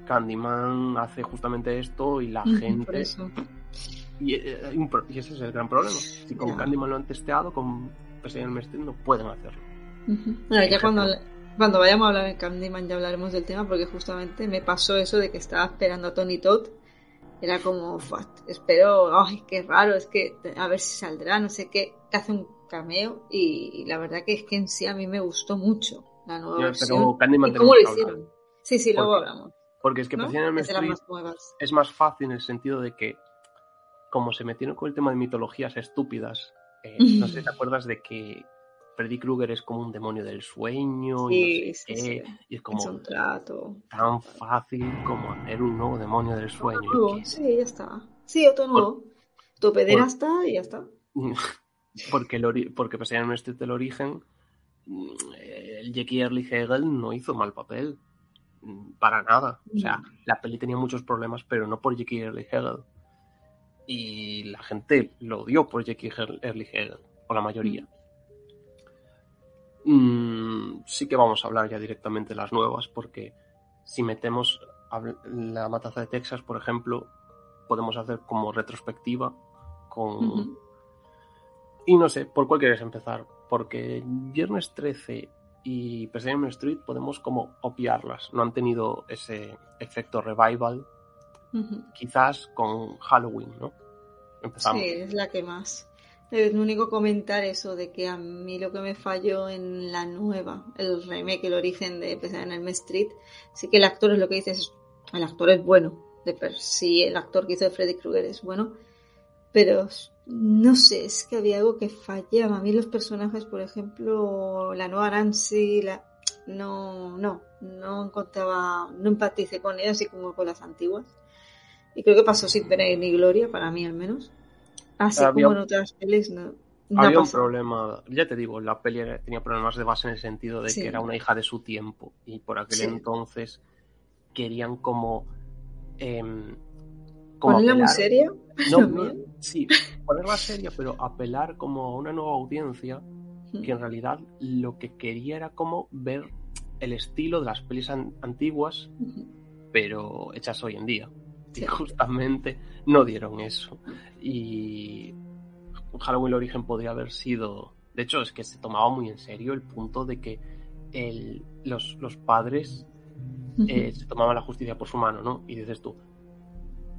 Candyman hace justamente esto y la Por gente. eso. Y, eh, pro- y ese es el gran problema. Si con Ya. Candyman lo han testeado, con Pesadilla en el no pueden hacerlo. Bueno, ya cuando, cuando vayamos a hablar en Candyman ya hablaremos del tema porque justamente me pasó eso de que estaba esperando a Tony Todd. Era como, "Fuck, espero, ay, qué raro, es que a ver si saldrá, no sé qué, que hace un cameo y, la verdad que es que en sí a mí me gustó mucho la nueva versión. pero Candyman ¿Y cómo lo hicieron? Sí, sí, luego hablamos. Porque es que ¿no? Es más es más fácil en el sentido de que, como se metieron con el tema de mitologías estúpidas, eh, no sé si te acuerdas de que Freddy Krueger es como un demonio del sueño y Sí, no sé sí, qué, sí. y es Es como un trato. tan fácil como hacer un nuevo demonio del sueño. Nuevo, Sí, ya está. Sí, otro nuevo. Tu pederasta y ya está. porque, el ori- porque pese a no esté del origen, mm, el Jackie Early Hegel no hizo mal papel. mm, Para nada. O sea, la peli tenía muchos problemas, pero no por Jackie Early Hegel. Y la gente lo odió por Jackie Early Hegel, o la mayoría. Mm, sí que vamos a hablar ya directamente de las nuevas, porque si metemos la matanza de Texas, por ejemplo, podemos hacer como retrospectiva con... Y no sé, ¿por cuál quieres empezar? Porque Viernes 13 y President Street podemos como obviarlas. No han tenido ese efecto revival. Quizás con Halloween, ¿no? Empezamos. Sí, es la que más. El único comentar eso de que a mí lo que me falló en la nueva, el remake, el origen de en el Street, sí que el actor es lo que dices, el actor es bueno, de per sí el actor que hizo de Freddy Krueger es bueno, pero no sé, es que había algo que fallaba. A mí los personajes, por ejemplo, la nueva Nancy, la... no, no, no encontraba, no empaticé con ella así como con las antiguas. Y creo que pasó sin pena ni gloria, para mí al menos. Así como en otras pelis, no. había un problema, ya te digo, la peli tenía problemas de base en el sentido de que era una hija de su tiempo y por aquel entonces querían como... Eh, ¿Ponerla muy seria? No, sí, ponerla seria, pero apelar como a una nueva audiencia que en realidad lo que quería era como ver el estilo de las pelis antiguas, pero hechas hoy en día. Y justamente no dieron eso. Y Halloween el origen podría haber sido. De hecho, es que se tomaba muy en serio el punto de que el, los, los, padres eh, se tomaban la justicia por su mano, ¿no? Y dices tú,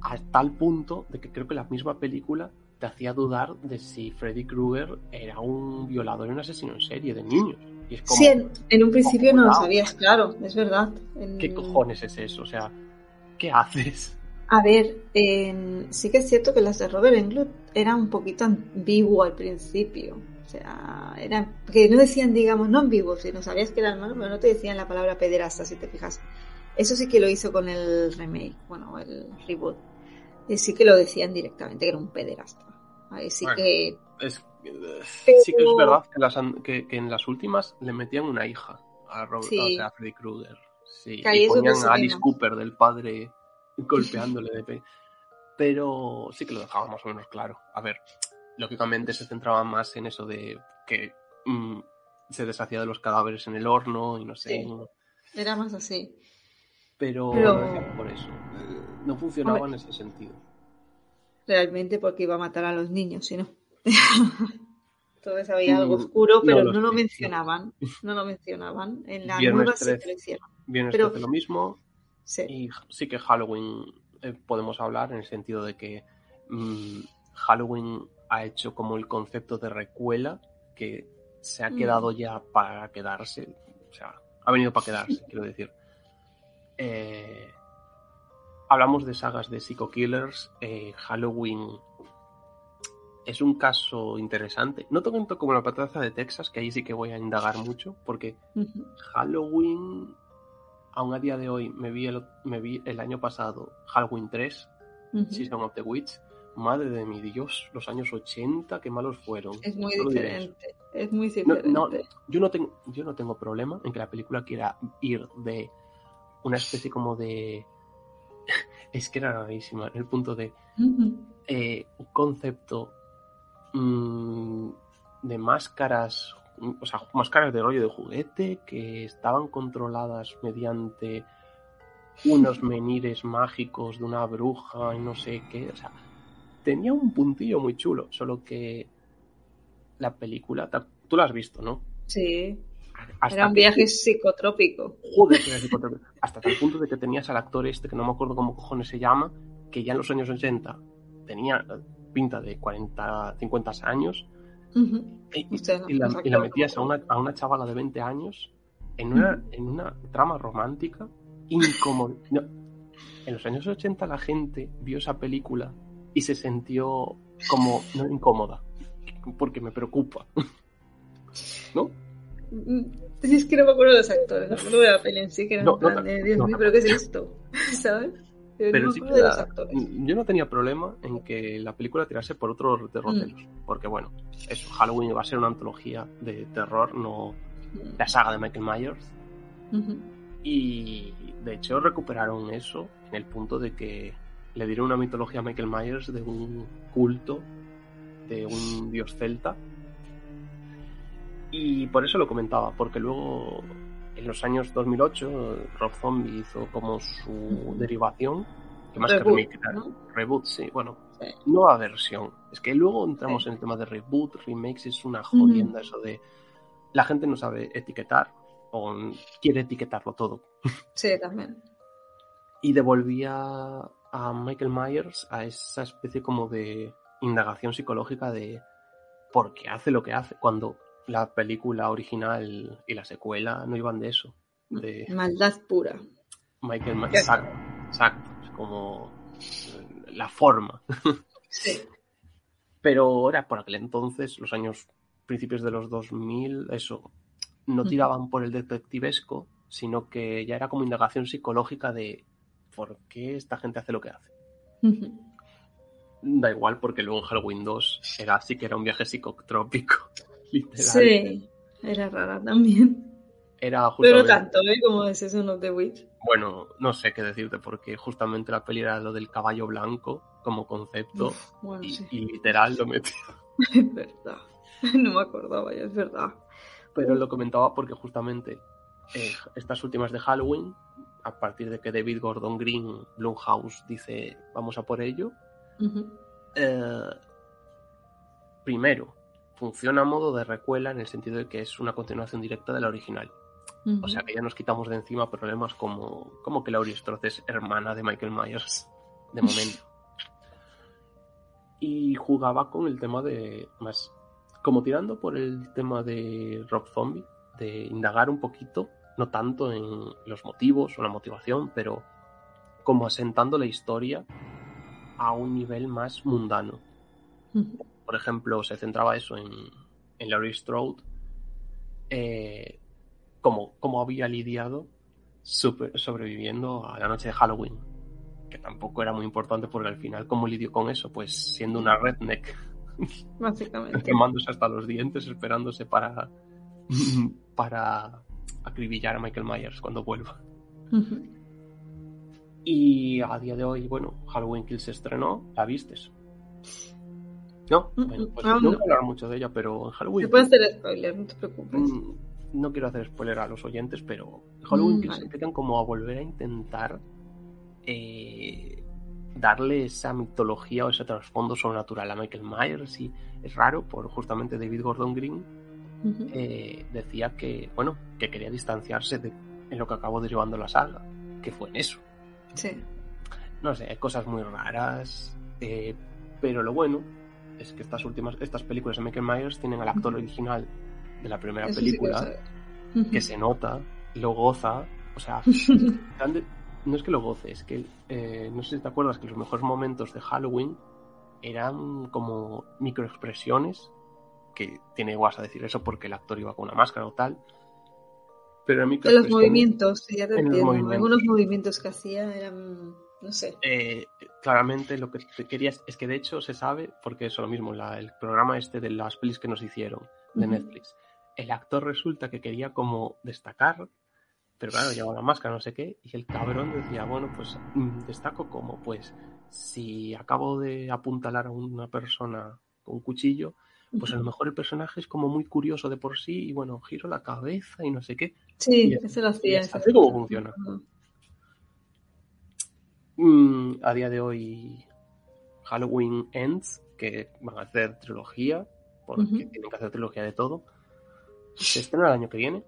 a tal punto de que creo que la misma película te hacía dudar de si Freddy Krueger era un violador y un asesino en serie de niños. Y es como, sí, en, un principio no lo sabías, claro, es verdad. ¿Qué cojones es eso? O sea, ¿qué haces? A ver, sí que es cierto que las de Robert Englund eran un poquito ambiguo al principio. O sea, eran, que no decían, digamos, no ambiguos, si no sabías que eran malos, pero no te decían la palabra pederasta, si te fijas. Eso sí que lo hizo con el remake, bueno, el reboot. Y sí que lo decían directamente que era un pederasta. Ahí sí que... Es, Sí que es verdad que, en las últimas le metían una hija a, Robert, o sea, a Freddy Krueger. Sí, y ponían a Alice Cooper del padre golpeándole de Pero sí que lo dejaba más o menos claro. A ver, lógicamente se centraba más en eso de que mm, se deshacía de los cadáveres en el horno y no sé. Era más así. Pero, por eso. No funcionaba en ese sentido. Realmente porque iba a matar a los niños, si no. Entonces había algo mm, oscuro, pero no, lo mencionaban. No lo mencionaban. En la nueva sí que lo hicieron. Viernes pero, lo mismo. Y sí que Halloween eh, podemos hablar en el sentido de que mm, Halloween ha hecho como el concepto de recuela que se ha quedado mm. ya para quedarse. O sea, ha venido para quedarse, quiero decir. Eh, hablamos de sagas de Psycho Killers. Eh, Halloween es un caso interesante. No tanto como la pataza de Texas, que ahí sí que voy a indagar mucho, porque Halloween aún a día de hoy me vi el, me vi el año pasado Halloween 3, Season of the Witch. Madre de mi Dios, los años 80, qué malos fueron. Es muy diferente. Es muy diferente. yo, no tengo, yo no tengo problema en que la película quiera ir de una especie como de. es que era rarísima, el punto de. Eh, un concepto mm, de máscaras o sea, máscaras de rollo de juguete que estaban controladas mediante unos menires mágicos de una bruja y no sé qué. O sea, tenía un puntillo muy chulo, solo que la película, tú la has visto, ¿no? Sí. Era un viaje psicotrópico. Joder, era psicotrópico. Hasta el punto de que tenías al actor este, que no me acuerdo cómo cojones se llama, que ya en los años 80 tenía pinta de 40, 50 años y, la, metías a una, a una, chavala de 20 años en una, en una trama romántica incómoda. En los años 80 la gente vio esa película y se sintió como no incómoda, porque me preocupa. ¿No? Mm, es que no me acuerdo de los actores, no me acuerdo de la peli en sí, que era no, de Dios mío, pero ¿qué es esto? ¿Sabes? Pero sí yo no tenía problema en que la película tirase por otros derroteros, mm. porque bueno, eso, Halloween va a ser una antología de terror, no mm. la saga de Michael Myers. Y de hecho recuperaron eso en el punto de que le dieron una mitología a Michael Myers de un culto, de un dios celta. Y por eso lo comentaba, porque luego en los años 2008 Rob Zombie hizo como su derivación, que más reboot, que reboot, sí, bueno, nueva versión. Es que luego entramos en el tema de reboot, remakes, es una jodienda eso de la gente no sabe etiquetar o quiere etiquetarlo todo. Sí, también. Y devolvía a Michael Myers a esa especie como de indagación psicológica de por qué hace lo que hace, cuando la película original y la secuela no iban de eso. De Maldad pura. Michael Myers. Exacto, exacto. Es como la forma. Sí. Pero ahora, por aquel entonces, los años principios de los 2000, eso, no tiraban por el detectivesco, sino que ya era como indagación psicológica de por qué esta gente hace lo que hace. Da igual, porque luego en Halloween 2 era así que era un viaje psicotrópico. Literal. Sí, era rara también. Era Pero justamente, tanto, ¿eh? Como es eso, no The Witch. bueno, no sé qué decirte, porque justamente la peli era lo del caballo blanco como concepto Bueno, y, sí. y literal lo metió. Es verdad. No me acordaba ya, es verdad. Pero lo comentaba porque justamente eh, estas últimas de Halloween, a partir de que David Gordon Green, Blumhouse, dice vamos a por ello, eh, primero, funciona a modo de recuela en el sentido de que es una continuación directa de la original. O sea que ya nos quitamos de encima problemas como, como que Laurie Strode es hermana de Michael Myers, de momento. y jugaba con el tema de, más, como tirando por el tema de Rob Zombie, de indagar un poquito, no tanto en los motivos o la motivación, pero como asentando la historia a un nivel más mundano Ujú. Por ejemplo, se centraba eso en, en Laurie Strode, eh, cómo, cómo había lidiado super- sobreviviendo a la noche de Halloween, que tampoco era muy importante porque al final, ¿cómo lidió con eso? Pues siendo una redneck, Básicamente. quemándose hasta los dientes, esperándose para, para acribillar a Michael Myers cuando vuelva. Y a día de hoy, bueno, Halloween Kills se estrenó, ¿la vistes? No, Mm, bueno, mm, pues aún no no. voy a hablar mucho de ella, pero en Halloween Se puede hacer spoiler, no te preocupes. Mm, no quiero hacer spoiler a los oyentes, pero Halloween Mm, Kills vale. empiezan como a volver a intentar eh, darle esa mitología o ese trasfondo sobrenatural a Michael Myers y es raro, por justamente David Gordon Green eh, decía que, bueno, que quería distanciarse de en lo que acabó derivando la saga, que fue en eso. Sí. No sé, hay cosas muy raras, eh, pero lo bueno es que estas últimas, estas películas de Michael Myers tienen al actor original de la primera Eso sí que lo película que se nota, lo goza, o sea, no es que lo goce, es que eh, no sé si te acuerdas que los mejores momentos de Halloween eran como microexpresiones, que tiene guasa decir eso porque el actor iba con una máscara o tal, pero eran De los microexpresiones, movimientos, ya te En los entiendo. movimientos. Algunos movimientos que hacía eran, no sé. eh, claramente lo que te querías es que de hecho se sabe, porque eso lo mismo, la- el programa este de las pelis que nos hicieron de. Netflix, el actor resulta que quería como destacar, pero claro, llevaba la máscara, no sé qué, y el cabrón decía, bueno, pues mm, destaco como, pues, si acabo de apuntalar a una persona con un cuchillo, pues a lo mejor el personaje es como muy curioso de por sí, y bueno, giro la cabeza y no sé qué. Sí, Y es- ese lo hacía. así como funciona. Mm, a día de hoy, Halloween Ends, que van a hacer trilogía, porque tienen que hacer trilogía de todo, se estrena el año que viene.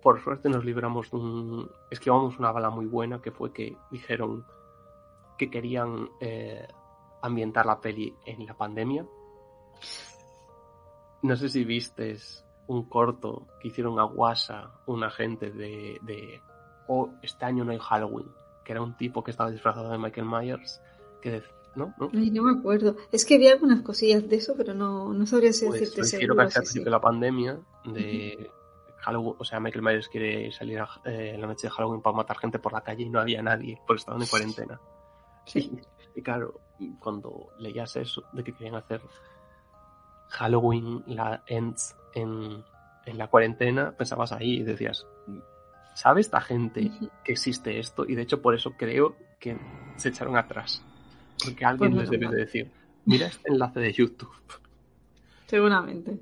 Por suerte nos libramos de un... esquivamos una bala muy buena, que fue que dijeron que querían eh, ambientar la peli en la pandemia. No sé si vistes un corto que hicieron a Guasa, un agente de, de oh, este año no hay Halloween, que era un tipo que estaba disfrazado de Michael Myers, que ¿no? ¿No? Ay, no me acuerdo. Es que había algunas cosillas de eso, pero no, no sabría si Pues decirte seguro. casi al principio de la pandemia, de Halloween, o sea, Michael Myers quiere salir a- eh, en la noche de Halloween para matar gente por la calle y no había nadie, porque estaban en cuarentena. Sí. Y claro, cuando leías eso, de que querían hacer Halloween, la Ends en, en la cuarentena, pensabas ahí y decías, ¿sabe esta gente que existe esto? Y de hecho por eso creo que se echaron atrás. Porque alguien Pues les debe mal. de decir, mira este enlace de YouTube. Seguramente.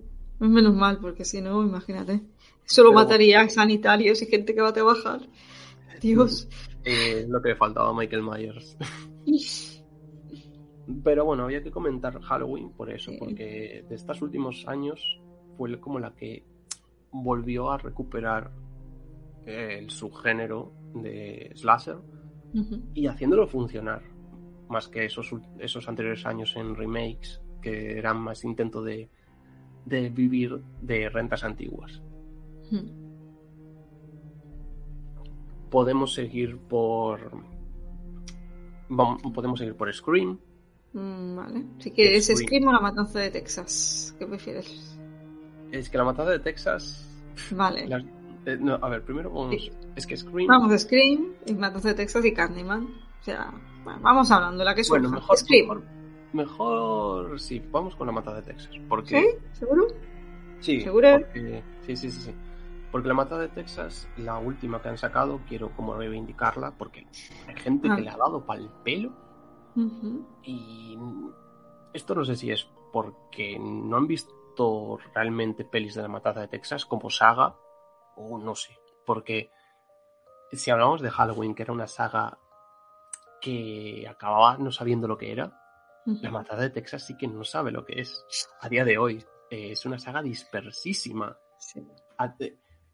Es menos mal, porque si no, imagínate. Solo Pero- mataría a sanitarios y gente que va a trabajar. Dios. Eh, lo que le faltaba a Michael Myers. Pero bueno, había que comentar Halloween por eso, Sí. porque de estos últimos años fue como la que volvió a recuperar el subgénero de slasher y haciéndolo funcionar más que esos, esos anteriores años en remakes que eran más intento de, de vivir de rentas antiguas. Podemos seguir por podemos seguir por Scream. Mm, Vale. Así que es Scream. Scream o la matanza de Texas. ¿Qué prefieres? Es que la matada de Texas Vale. Eh, no, a ver, primero vamos, Sí. es que Scream Vamos a Scream, matanza de Texas y Candyman. O sea, bueno, vamos hablando, la que bueno, surja. mejor, Scream. mejor mejor sí, vamos con la matada de Texas, porque ¿Sí? ¿Seguro? Sí, ¿Seguro? porque- sí, sí, sí, sí. Porque la matada de Texas, la última que han sacado, quiero como reivindicarla, porque hay gente Ah. que le ha dado pal pelo y esto no sé si es porque no han visto realmente pelis de la matada de Texas como saga o no sé, porque si hablamos de Halloween, que era una saga que acababa no sabiendo lo que era, la matada de Texas sí que no sabe lo que es a día de hoy. Eh, es una saga dispersísima. Sí.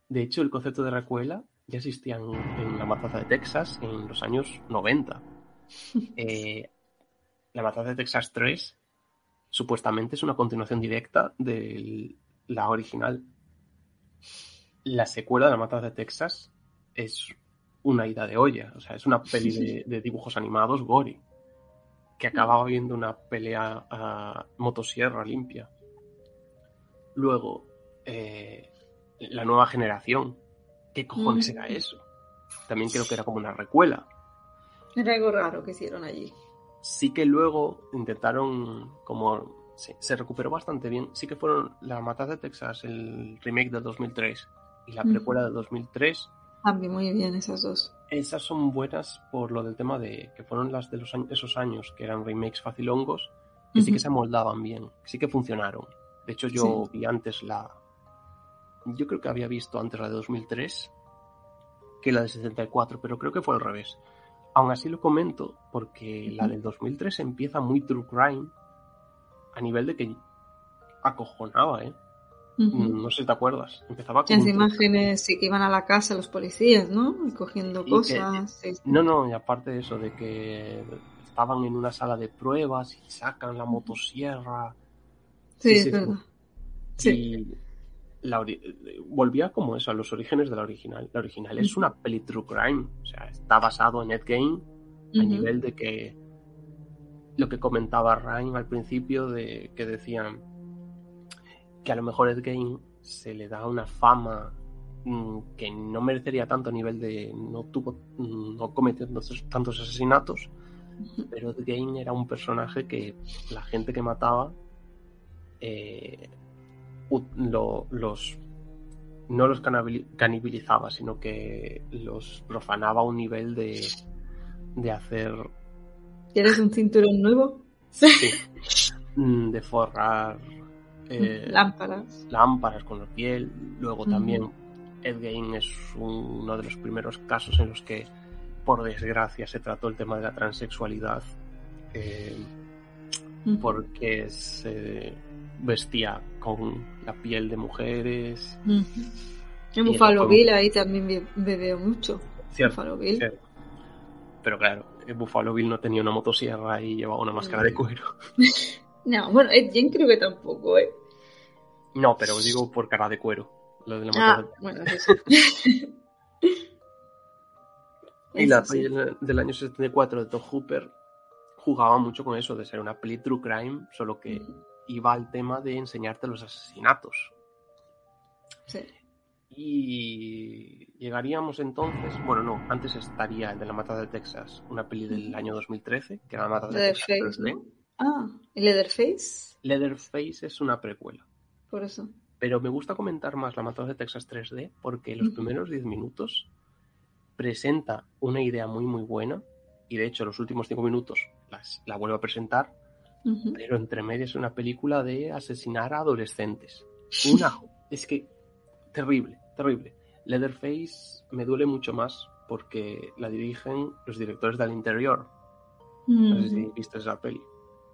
De, hecho, el concepto de recuela ya existía en, en La Matanza de Texas en los años 90. Eh, la Matanza de Texas 3 supuestamente es una continuación directa de la original. La secuela de La Matanza de Texas es una ida de olla, o sea, es una peli de, de dibujos animados gory, que acababa viendo una pelea a motosierra limpia. Luego, eh, la nueva generación. ¿Qué cojones Mm. era eso? También creo que era como una recuela. Era algo raro que hicieron allí. Sí que luego intentaron como... sí, se recuperó bastante bien. Sí que fueron La Matanza de Texas, el remake del 2003 y la precuela del 2003. También muy bien esas dos. Esas son buenas por lo del tema de que fueron las de los años, esos años que eran remakes facilongos, que sí que se amoldaban bien, sí que funcionaron. De hecho, yo Sí. vi antes la. Yo creo que había visto antes la de 2003 que la de 74, pero creo que fue al revés. Aún así lo comento porque la del 2003 empieza muy true crime a nivel de que acojonaba, ¿eh? No sé si te acuerdas. Empezaba con Las imágenes sí que iban a la casa los policías, ¿no? Y cogiendo Y cosas. sí. No, no, y aparte de eso, de que estaban en una sala de pruebas y sacan la motosierra. Sí, sí, es verdad. Sí. Y la volvía como eso, a los orígenes de la original. La original es una peli true crime. O sea, está basado en Ed Gein a nivel de que lo que comentaba Ryan al principio de que decían que a lo mejor Ed Gein se le da una fama mm, que no merecería tanto a nivel de no tuvo mm, no cometió tantos, tantos asesinatos pero Ed Gein era un personaje que la gente que mataba eh, lo- los no los canibilizaba sino que los profanaba a un nivel de de hacer ¿Quieres un cinturón nuevo? Sí. Mm, de forrar eh, Lámparas. lámparas con la piel. Luego también Ed Gein es uno de los primeros casos en los que, por desgracia, se trató el tema de la transexualidad. eh, porque se vestía con la piel de mujeres. En eso fue- Bill ahí también be- bebeo mucho. Cierto, Buffalo Bill. cierto. Pero claro, eh, Buffalo Bill no tenía una motosierra y llevaba una máscara de cuero. No, bueno, Ed Gein creo que tampoco, ¿eh? No, pero digo por cara de cuero. Lo de la Ah, de- bueno, eso sí. Y la sí. del año 74 de Todd Hooper jugaba mucho con eso de ser una peli true crime, solo que iba al tema de enseñarte los asesinatos. Sí. Y llegaríamos entonces, bueno, no, antes estaría el de la matada de Texas, una peli del año 2013, que era la matada de Leatherface, Texas 3D. ¿no? Ah, ¿y Leatherface? Leatherface es una precuela. Por eso. Pero me gusta comentar más la matada de Texas 3D porque los primeros 10 minutos presenta una idea muy muy buena y de hecho los últimos 5 minutos las, la vuelvo a presentar, pero entre medias es una película de asesinar a adolescentes. Una, es que terrible, terrible. Leatherface me duele mucho más porque la dirigen los directores del interior. No sé si Ujú. viste esa peli.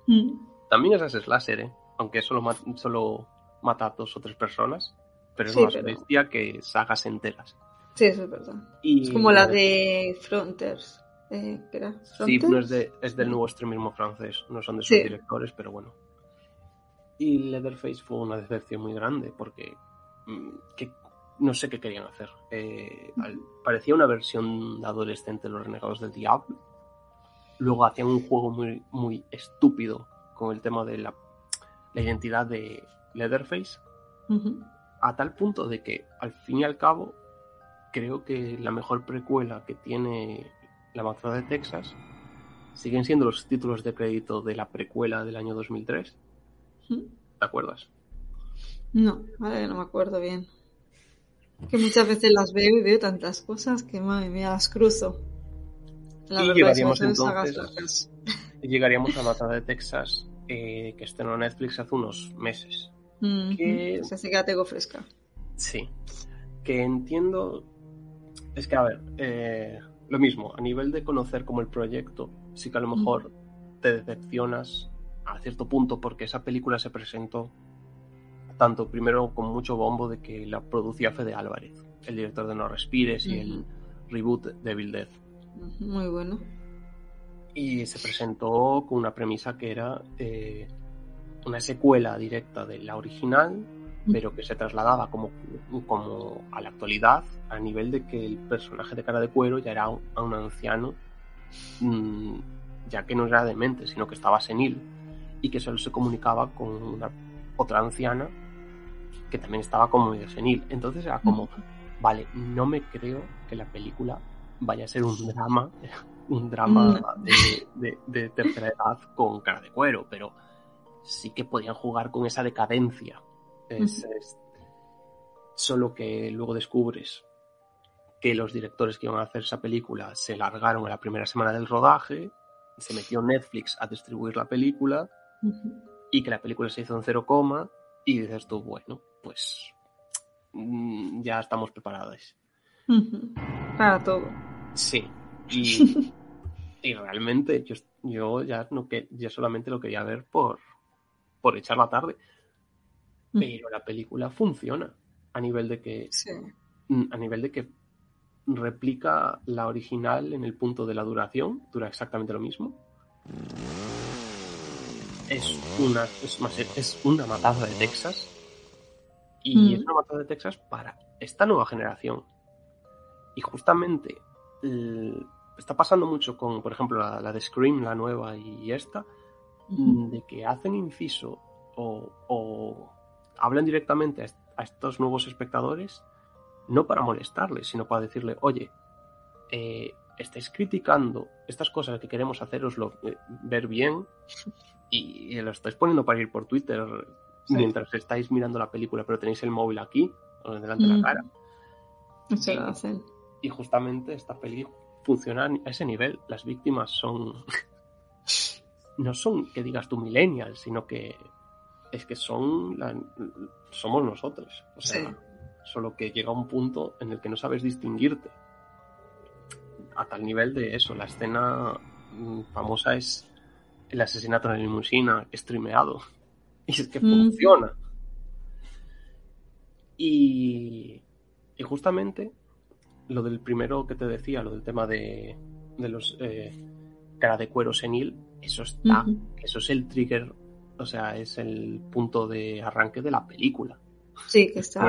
Ujú. También es slasher, ¿eh? aunque solo, ma- solo mata a dos o tres personas, pero es Sí, más pero- bestia que sagas enteras. Sí, eso es verdad. Y, Es como la de Frontiers. Eh, ¿Qué era? Sí, no es, de, es del nuevo extremismo francés, no son de sus Sí. directores, pero bueno. Y Leatherface fue una decepción muy grande porque mm, que, no sé qué querían hacer. Eh, al- parecía una versión adolescente de los Renegados del Diablo. Luego hacían un juego muy, muy estúpido con el tema de la, la identidad de Leatherface, a tal punto de que al fin y al cabo creo que la mejor precuela que tiene La Matanza de Texas siguen siendo los títulos de crédito de la precuela del año 2003. Ujú. ¿Te acuerdas? No, vale, no me acuerdo bien. Que muchas veces las veo y veo tantas cosas que madre mía las cruzo. La Y llegaríamos sagas entonces- llegaríamos a La Matanza de Texas, eh, que estrenó en Netflix hace unos meses. Ujú. Que- Esa sí que la tengo fresca. Sí. Que entiendo. Es que, a ver, eh, lo mismo, a nivel de conocer como el proyecto, sí que a lo mejor te decepcionas a cierto punto porque esa película se presentó tanto primero con mucho bombo de que la producía Fede Álvarez, el director de No Respires y el reboot de Dead. Muy bueno. Y se presentó con una premisa que era eh, una secuela directa de la original, pero que se trasladaba como, como a la actualidad a nivel de que el personaje de cara de cuero ya era un, a un anciano, mm, ya que no era demente, sino que estaba senil y que solo se comunicaba con una otra anciana que también estaba como medio senil. Entonces era como, vale, no me creo que la película vaya a ser un drama, un drama de, de- de tercera edad con cara de cuero, pero sí que podían jugar con esa decadencia. Es- es- solo que luego descubres que los directores que iban a hacer esa película se largaron a la primera semana del rodaje, se metió Netflix a distribuir la película y que la película se hizo en cero coma y dices tú, bueno, pues mm, ya estamos preparados. Para todo. Sí. Y, y realmente yo, yo ya no que ya solamente lo quería ver por, por echar la tarde. Pero la película funciona a nivel de que Sí. a nivel de que replica la original en el punto de la duración, dura exactamente lo mismo. Es una, es, más, es una matanza de Texas. Y Mm. es una matanza de Texas para esta nueva generación. Y justamente está pasando mucho con, por ejemplo, la, la de Scream, la nueva y esta, de que hacen inciso o, o hablan directamente a, est- a estos nuevos espectadores, no para molestarles, sino para decirle, oye, eh, estáis criticando estas cosas que queremos haceroslo eh, ver bien y, y lo estáis poniendo para ir por Twitter Sí. mientras estáis mirando la película, pero tenéis el móvil aquí, o delante de la cara. Eso lo hacen. Y justamente esta peli funciona a ese nivel. Las víctimas son. no son que digas tú millennial, sino que es que son. la- somos nosotros. O sea, Sí. solo que llega un punto en el que no sabes distinguirte. A tal nivel de eso. La escena mm, famosa es el asesinato en la limusina streameado. Y es que Mm. funciona. Y, y justamente lo del primero que te decía, lo del tema de, de los eh, cara de cuero senil, eso está, eso es el trigger, o sea, es el punto de arranque de la película. Sí, que está.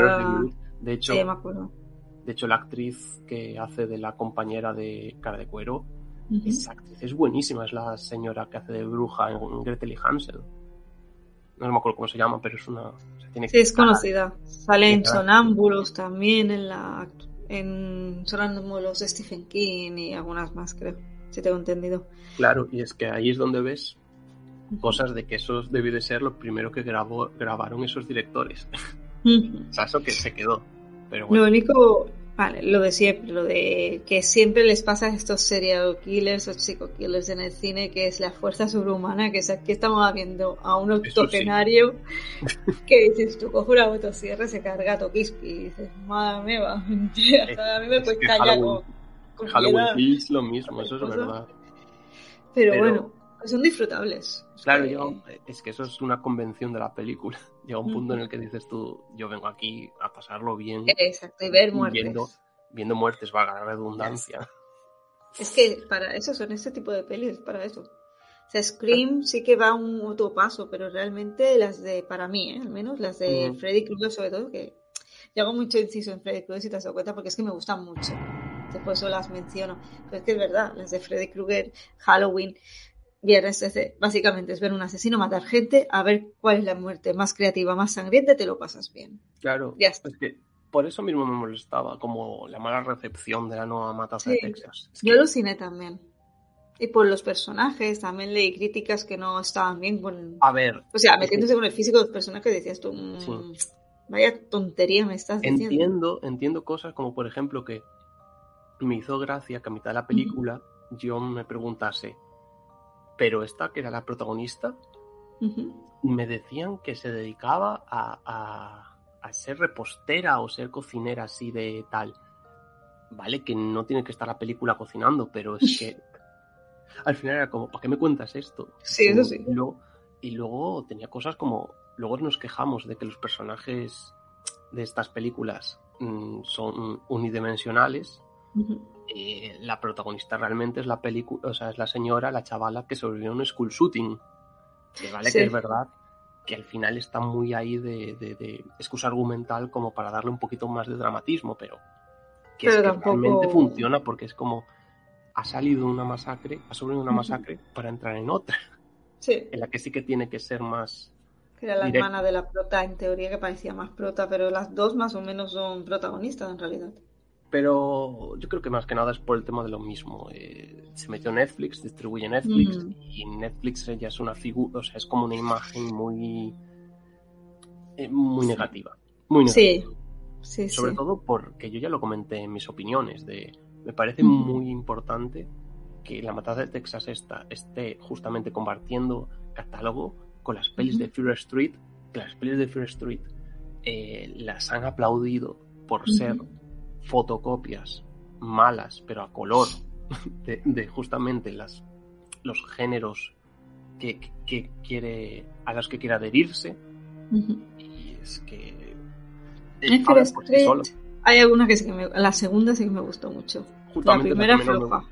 De hecho, Sí, me acuerdo. de hecho, la actriz que hace de la compañera de cara de cuero, Ujú. esa actriz es buenísima, es la señora que hace de bruja en Gretel y Hansel. No me acuerdo cómo se llama, pero es una. o sea, tiene Sí, es cara- conocida. Sale en Sonámbulos también, en la en Sonámbulos de Stephen King y algunas más, creo. Si tengo entendido. Claro, y es que ahí es donde ves cosas de que eso debió de ser lo primero que grabó, grabaron esos directores. O sea, eso que se quedó. Pero Lo bueno, único, vale, lo de siempre, lo de que siempre les pasa a estos serial killers o psycho killers en el cine, que es la fuerza sobrehumana, que es aquí estamos viendo a un sí. octogenario que dices, tú coges una motosierra y se carga a Tokiski y dices, madre mía, va, hasta a mí me es callar Halloween, con, con Halloween piedad". Kills lo mismo, eso es verdad. Pero, pero- bueno, Son disfrutables. Claro, yo, es que eso es una convención de la película. Llega un punto en el que dices tú, yo vengo aquí a pasarlo bien. Exacto, y ver muertes. Viendo, viendo muertes, va a ganar redundancia. Es que para eso son ese tipo de pelis, para eso. O sea, Scream sí que va un otro paso, pero realmente las de, para mí, ¿eh? al menos, las de Freddy Krueger sobre todo, que yo hago mucho inciso en Freddy Krueger si te has dado cuenta, porque es que me gustan mucho. Después eso las menciono. Pero es que es verdad, las de Freddy Krueger, Halloween, Viernes básicamente es ver un asesino matar gente, a ver cuál es la muerte más creativa, más sangrienta, te lo pasas bien. Claro. Ya está. Es que por eso mismo me molestaba, como la mala recepción de la nueva matanza de Texas. Yo aluciné también. Y por los personajes, también leí críticas que no estaban bien con... A ver. O sea, metiéndose con el físico de los personajes, decías tú, mm, vaya tontería me estás diciendo. Entiendo, entiendo cosas como, por ejemplo, que me hizo gracia que a mitad de la película yo me preguntase, pero esta, que era la protagonista, me decían que se dedicaba a, a, ser repostera o ser cocinera así de tal. Vale, que no tiene que estar la película cocinando, pero es que al final era como, ¿para qué me cuentas esto? Sí, eso sí. Y luego, y luego tenía cosas como, luego nos quejamos de que los personajes de estas películas mm, son unidimensionales eh, la protagonista realmente es la película, o sea, es la señora, la chavala que sobrevivió en un school shooting. Que vale que es verdad que al final está muy ahí de, de, excusa argumental como para darle un poquito más de dramatismo, pero que, es que realmente funciona porque es como ha salido una masacre, ha sobrevivido una masacre para entrar en otra. Sí. En la que sí que tiene que ser más. Que era la hermana de la prota, en teoría que parecía más prota, pero las dos más o menos son protagonistas en realidad. Pero yo creo que más que nada es por el tema de lo mismo. Eh, se metió Netflix, distribuye Netflix y Netflix ya es una figura, o sea, es como una imagen muy, eh, muy negativa. Muy negativa. Sí, Sobre todo porque yo ya lo comenté en mis opiniones de, me parece muy importante que la matanza de Texas esta esté justamente compartiendo catálogo con las pelis de Fear Street, que las pelis de Fear Street eh, las han aplaudido por ser fotocopias malas, pero a color, de, justamente las, los géneros que, quiere, a los que quiere adherirse. Y es que. Hay alguna que sí que me, La segunda sí que me gustó mucho. la primera floja.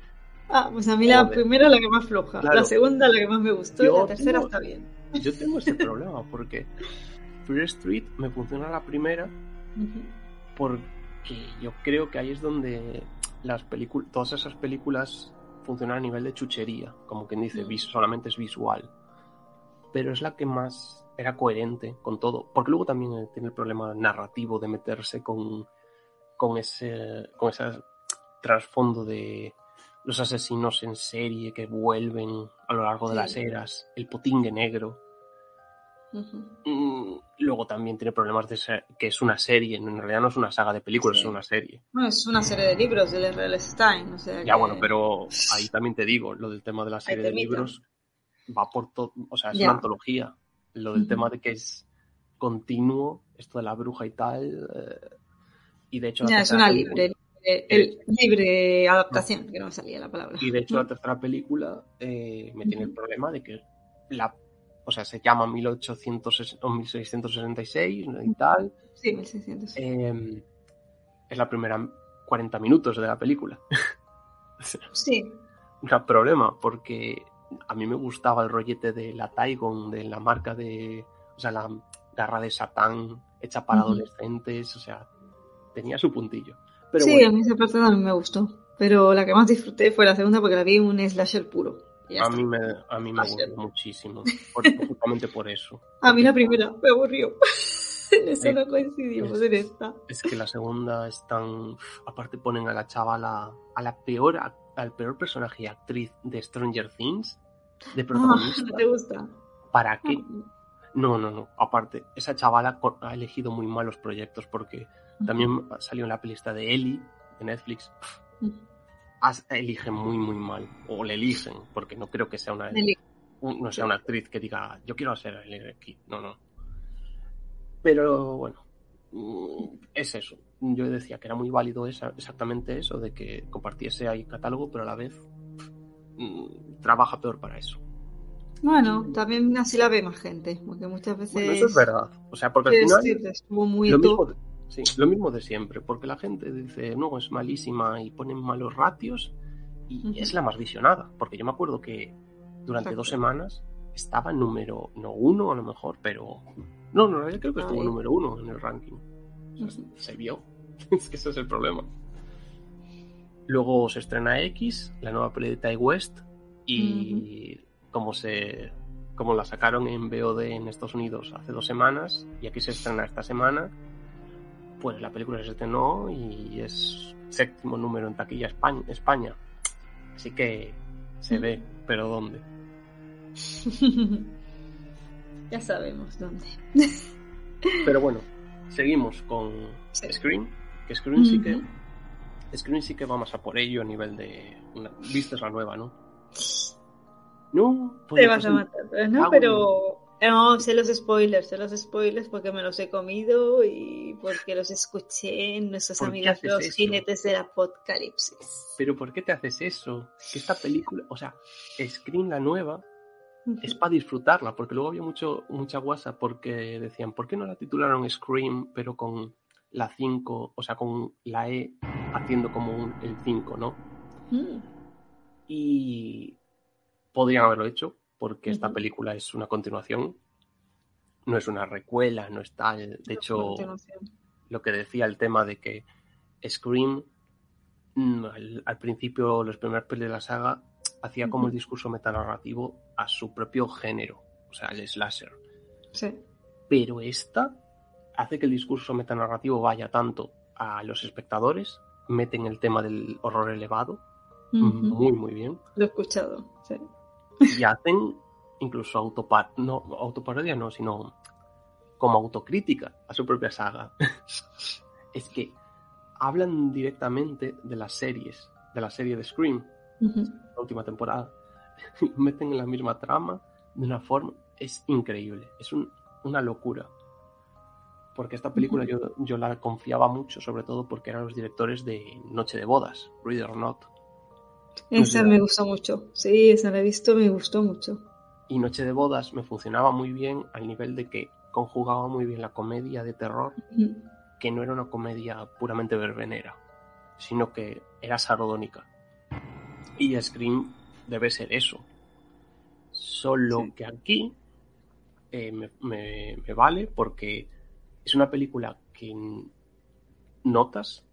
Ah, pues a mí la primera es la que más floja. La segunda la que más me gustó y la tercera está bien. Yo tengo ese problema porque Free Street me funciona la primera porque yo creo que ahí es donde las películas, todas esas películas funcionan a nivel de chuchería, como quien dice, mm. solamente es visual. Pero es la que más era coherente con todo, porque luego también eh, tiene el problema narrativo de meterse con, con ese, con ese trasfondo de los asesinos en serie que vuelven a lo largo de las eras, el potingue negro. Mm, luego también tiene problemas de ser, que es una serie, en realidad no es una saga de películas, es una serie. Bueno, es una serie de libros del R.L. Stein. ya, bueno, pero ahí también te digo, lo del tema de la serie de libros va por todo, o sea, es una antología. Lo del tema de que es continuo, esto de la bruja y tal, eh, y de hecho... Ya, es una libre, el, libre adaptación, que no me salía la palabra. Y de hecho la tercera película eh, me tiene el problema de que la o sea, se llama 1800 o 1666 y tal. Sí, 1600. Em, es la primera 40 minutos de la película. sí. Un problema, porque a mí me gustaba el rollete de la Taigon, de la marca de. O sea, la garra de Satán hecha para adolescentes, o sea, tenía su puntillo. sí, a mí esa parte también me gustó. Pero la que más disfruté fue la segunda porque la vi en un slasher puro a mí me, a mí me aburrió muchísimo, justamente por eso. A mí la primera me aburrió. en eso no coincidimos en esta. Es que la segunda es tan... Aparte ponen a la chavala, a la peor, al peor personaje y actriz de Stranger Things, de ah, protagonista. ¿No te gusta? ¿Para qué? Ah. No, no, no. Aparte, esa chavala ha elegido muy malos proyectos porque también salió en la pelista de Ellie de Netflix eligen muy, muy mal. O le eligen, porque no creo que sea una, no sea una actriz que diga, yo quiero ser el No, no. Pero bueno, mm, es eso. Yo decía que era muy válido esa, exactamente eso, de que compartiese ahí catálogo, pero a la vez mm, trabaja peor para eso. Bueno, también así la ve más gente, porque muchas veces... Bueno, eso es verdad. O sea, porque al final... decir, muy lo mismo, sí, lo mismo de siempre, porque la gente dice, no, es malísima y ponen malos ratios y Ujú. es la más visionada, porque yo me acuerdo que durante Exacto. dos semanas estaba número, no uno a lo mejor, pero... No, no, realidad creo que estuvo número uno en el ranking. O sea, Ujú. se vio. es que ese es el problema. Luego se estrena X, la nueva peli de Ty West, y como se como la sacaron en VOD en Estados Unidos hace dos semanas y aquí se estrena esta semana, pues la película se estrenó y es séptimo número en taquilla España. España. Así que se Mm. ve, pero ¿dónde? ya sabemos dónde. Pero bueno, seguimos con Sí. Screen, que Screen sí que. Screen sí que vamos a por ello a nivel de una, viste la nueva, ¿no? No, pues Te vas a puse- matar, no, pero... No, sé los spoilers, sé los spoilers porque me los he comido y porque los escuché en nuestros ¿Por qué amigos los eso? jinetes del apocalipsis. Pero ¿por qué te haces eso? Que esta película, o sea, Screen la nueva es para disfrutarla, porque luego había mucho mucha guasa porque decían, ¿por qué no la titularon Scream pero con la 5, o sea, con la E haciendo como un- el 5, ¿no? Mm. Y podrían haberlo hecho, porque esta película es una continuación, no es una recuela, no es tal. De hecho, lo que decía el tema de que Scream, mm, al, al principio, los primeros pelis de la saga, hacía como el discurso metanarrativo a su propio género, o sea, el slasher. Sí. Pero esta hace que el discurso metanarrativo vaya tanto a los espectadores, meten el tema del horror elevado, muy, muy bien, Lo he escuchado, sí. Y hacen incluso autopar no, autoparodia, no, sino como autocrítica a su propia saga. es que hablan directamente de las series, de la serie de Scream, la última temporada. Meten en la misma trama de una forma. Es increíble, es un- una locura. Porque esta película yo, yo la confiaba mucho, sobre todo porque eran los directores de Noche de Bodas, Read or Not. Esa sé. me gustó mucho. Sí, esa la he visto, me gustó mucho. Y Noche de Bodas me funcionaba muy bien al nivel de que conjugaba muy bien la comedia de terror, que no era una comedia puramente verbenera, sino que era sardónica. Y Scream debe ser eso. Solo Sí. que aquí eh, me, me- me vale porque es una película que notas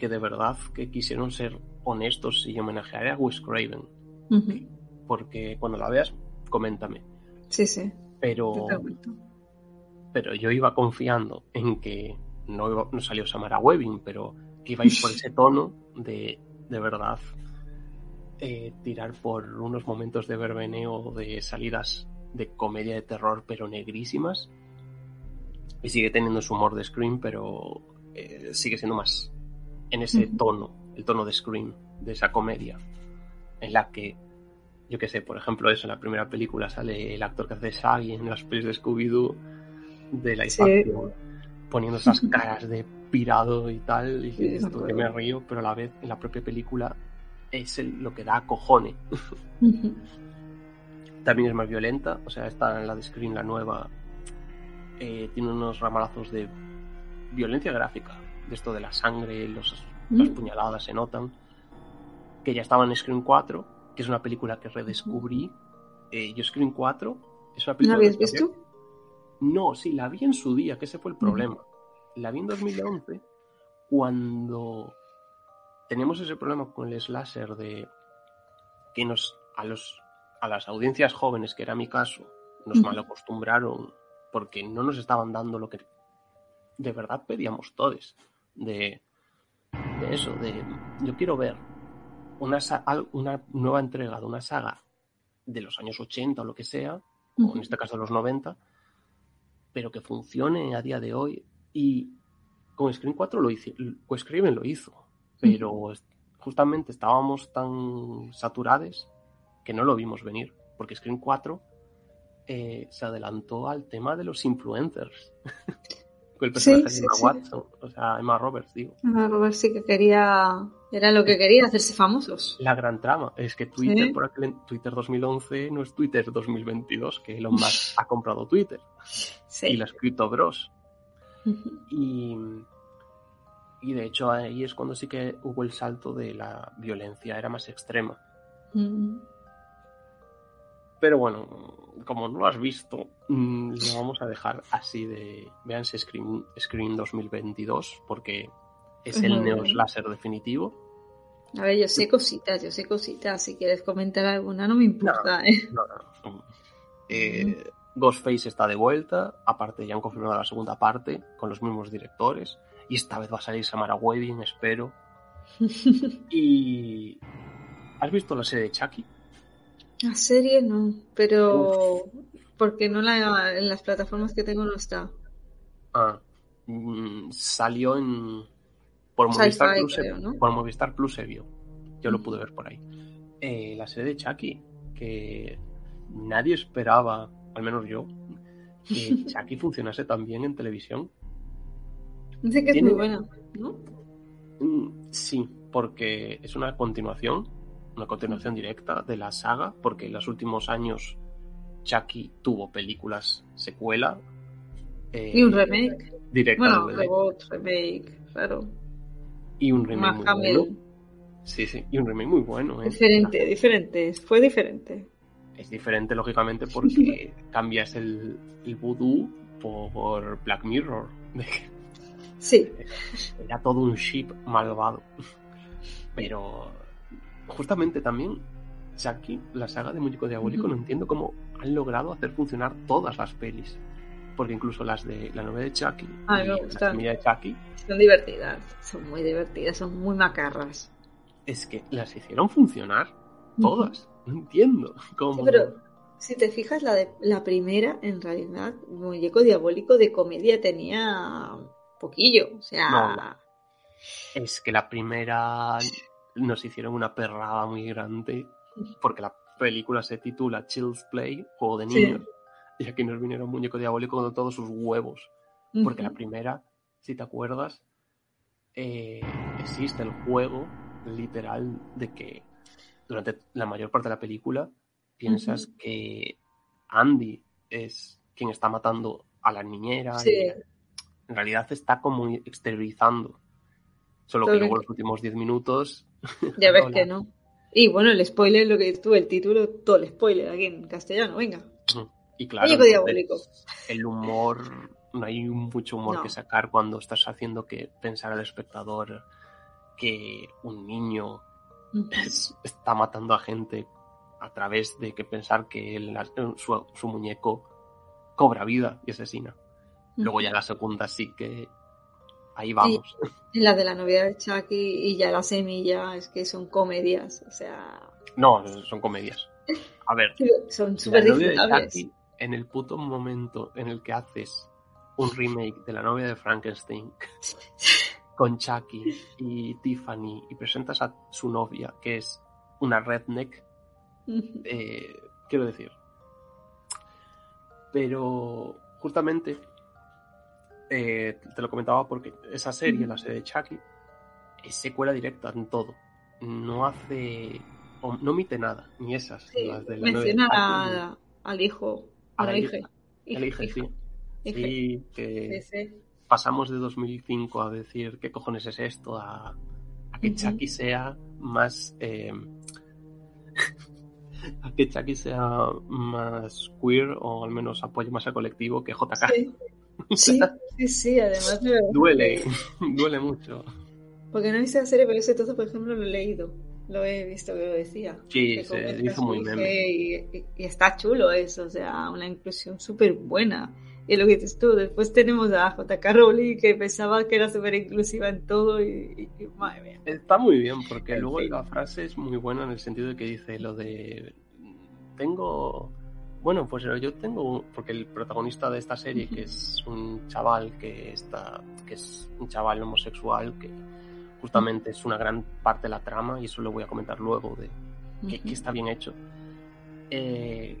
que de verdad que quisieron ser honestos y homenajear a Wes Craven. Porque cuando la veas, coméntame. Sí, sí. Pero, pero yo iba confiando en que no, iba- no salió Samara Webbing, pero que iba a ir por ese tono de, de verdad eh, tirar por unos momentos de verbeneo, de salidas de comedia de terror, pero negrísimas. Y sigue teniendo su humor de Scream, pero eh, sigue siendo más en ese tono, el tono de Scream, de esa comedia, en la que, yo qué sé, por ejemplo, eso, en la primera película sale el actor que hace Shaggy en las pelis de Scooby-Doo, de la Sí. action, poniendo esas caras de pirado y tal, y Sí, tú que me río, pero a la vez en la propia película es el- lo que da cojones. También es más violenta, o sea, esta, la de Scream, la nueva, eh, tiene unos ramalazos de violencia gráfica, de esto de la sangre, los, las Mm. puñaladas se notan, que ya estaba en Scream 4, que es una película que redescubrí. Eh, yo Scream 4 es una ¿No película... la habías visto? No, sí, la vi en su día, que ese fue el problema. La vi en 2011, cuando tenemos ese problema con el slasher de que nos a los a las audiencias jóvenes, que era mi caso, nos Ujú. malacostumbraron porque no nos estaban dando lo que de verdad pedíamos todos. De, de eso, de yo quiero ver una, una nueva entrega de una saga de los años 80 o lo que sea, o en este caso de los 90, pero que funcione a día de hoy. Y con Scream 4 lo hizo, pues Craven lo hizo, pero justamente estábamos tan saturados que no lo vimos venir, porque Scream 4 eh, se adelantó al tema de los influencers. el personaje sí, de Emma sí. Watson, o sea, Emma Roberts, digo. Ah, Robert sí que quería Era lo que quería, hacerse famosos. La gran trama es que Twitter, por aquel, Twitter 2011 no es Twitter 2022, que Elon Musk ha comprado Twitter y las Crypto Bros. Y, y de hecho ahí es cuando sí que hubo el salto de la violencia, era más extrema. Mm. Pero bueno, como no lo has visto, mm, lo vamos a dejar así de... Véanse Scream, Scream 2022 porque es el. Neos Láser definitivo. A ver, yo sé cositas, yo sé cositas. Si quieres comentar alguna, no me importa, ¿eh? No, no, no. Eh, Ghostface está de vuelta, aparte ya han confirmado la segunda parte con los mismos directores y esta vez va a salir Samara Webbing, espero. Y... ¿Has visto la serie de Chucky? La serie no, pero porque no la en las plataformas que tengo no está. Ah, mm, salió en por Movistar Plus, creo, ¿no? por Movistar Plus se vio. Yo lo pude ver por ahí. Eh, la serie de Chucky, que nadie esperaba, al menos yo, que Chucky funcionase tan bien en televisión. Dice que es muy buena, ¿no? Mm, Sí, porque es una continuación, una continuación directa de la saga, porque en los últimos años Chucky tuvo películas secuela. eh, Y un remake. Directa Bueno, reboot, remake, claro. Y un remake Más muy bueno. Sí, sí, y un remake muy bueno. ¿eh? Diferente, diferente. Fue diferente. Es diferente, lógicamente, porque cambias el, el voodoo por Black Mirror. Sí. Era todo un ship malvado. Pero justamente también Chucky, la saga de Muñeco Diabólico, no entiendo cómo han logrado hacer funcionar todas las pelis. Porque incluso las de la novela de Chucky Ay, la semilla de Chucky, Son divertidas. Son muy divertidas, son muy macarras. es que las hicieron funcionar todas. No entiendo cómo. Sí, pero si te fijas, la, de, la primera, en realidad, Muñeco Diabólico de comedia tenía poquillo. O sea, no. Es que la primera nos hicieron una perrada muy grande porque la película se titula Child's Play, juego de Sí. niños, y aquí nos vinieron un muñeco diabólico con todos sus huevos. Porque la primera, si te acuerdas, eh, existe el juego literal de que durante la mayor parte de la película piensas que Andy es quien está matando a la niñera Sí. y en realidad está como exteriorizando. Solo que luego lo los últimos 10 minutos. Ya ves que no. Y bueno, el spoiler, lo que tú, el título, todo el spoiler aquí en castellano, venga. Y claro, entonces, el humor, no hay mucho humor No. que sacar cuando estás haciendo que pensar al espectador que un niño es- está matando a gente a través de que pensar que su muñeco cobra vida y asesina. Luego ya la segunda sí que ahí vamos. Y la de la novia de Chucky y ya la semilla, es que son comedias, o sea, No, son comedias. A ver, son súper disfrutables. Chucky, en el puto momento en el que haces un remake de la novia de Frankenstein con Chucky y Tiffany y presentas a su novia, que es una redneck, eh, quiero decir. Pero justamente eh, te lo comentaba porque esa serie, la serie de Chucky, es secuela directa en todo. No hace. no omite nada, ni esas. Sí, las de la menciona a- al hijo, A la hija. El hija, sí. Que Sí, pasamos de 2005 a decir qué cojones es esto a, a que. Chucky sea más eh, a que Chucky sea más queer o al menos apoye más al colectivo que JK. Sí. Sí, sí, sí, además me duele, duele mucho. Porque no he visto la serie, pero ese trozo, por ejemplo, lo he leído. Lo he visto que lo decía. Sí, se su muy meme. Y, y- y está chulo eso, o sea, una inclusión súper buena. Y lo que dices tú, después tenemos a JK Rowling que pensaba que era súper inclusiva en todo y, y- y madre mía. Está muy bien, porque En luego fin. la frase es muy buena en el sentido de que dice lo de tengo bueno, pues yo tengo porque el protagonista de esta serie, que es un chaval que está, que es un chaval homosexual, que justamente es una gran parte de la trama, y eso lo voy a comentar luego de que, que está bien hecho. eh,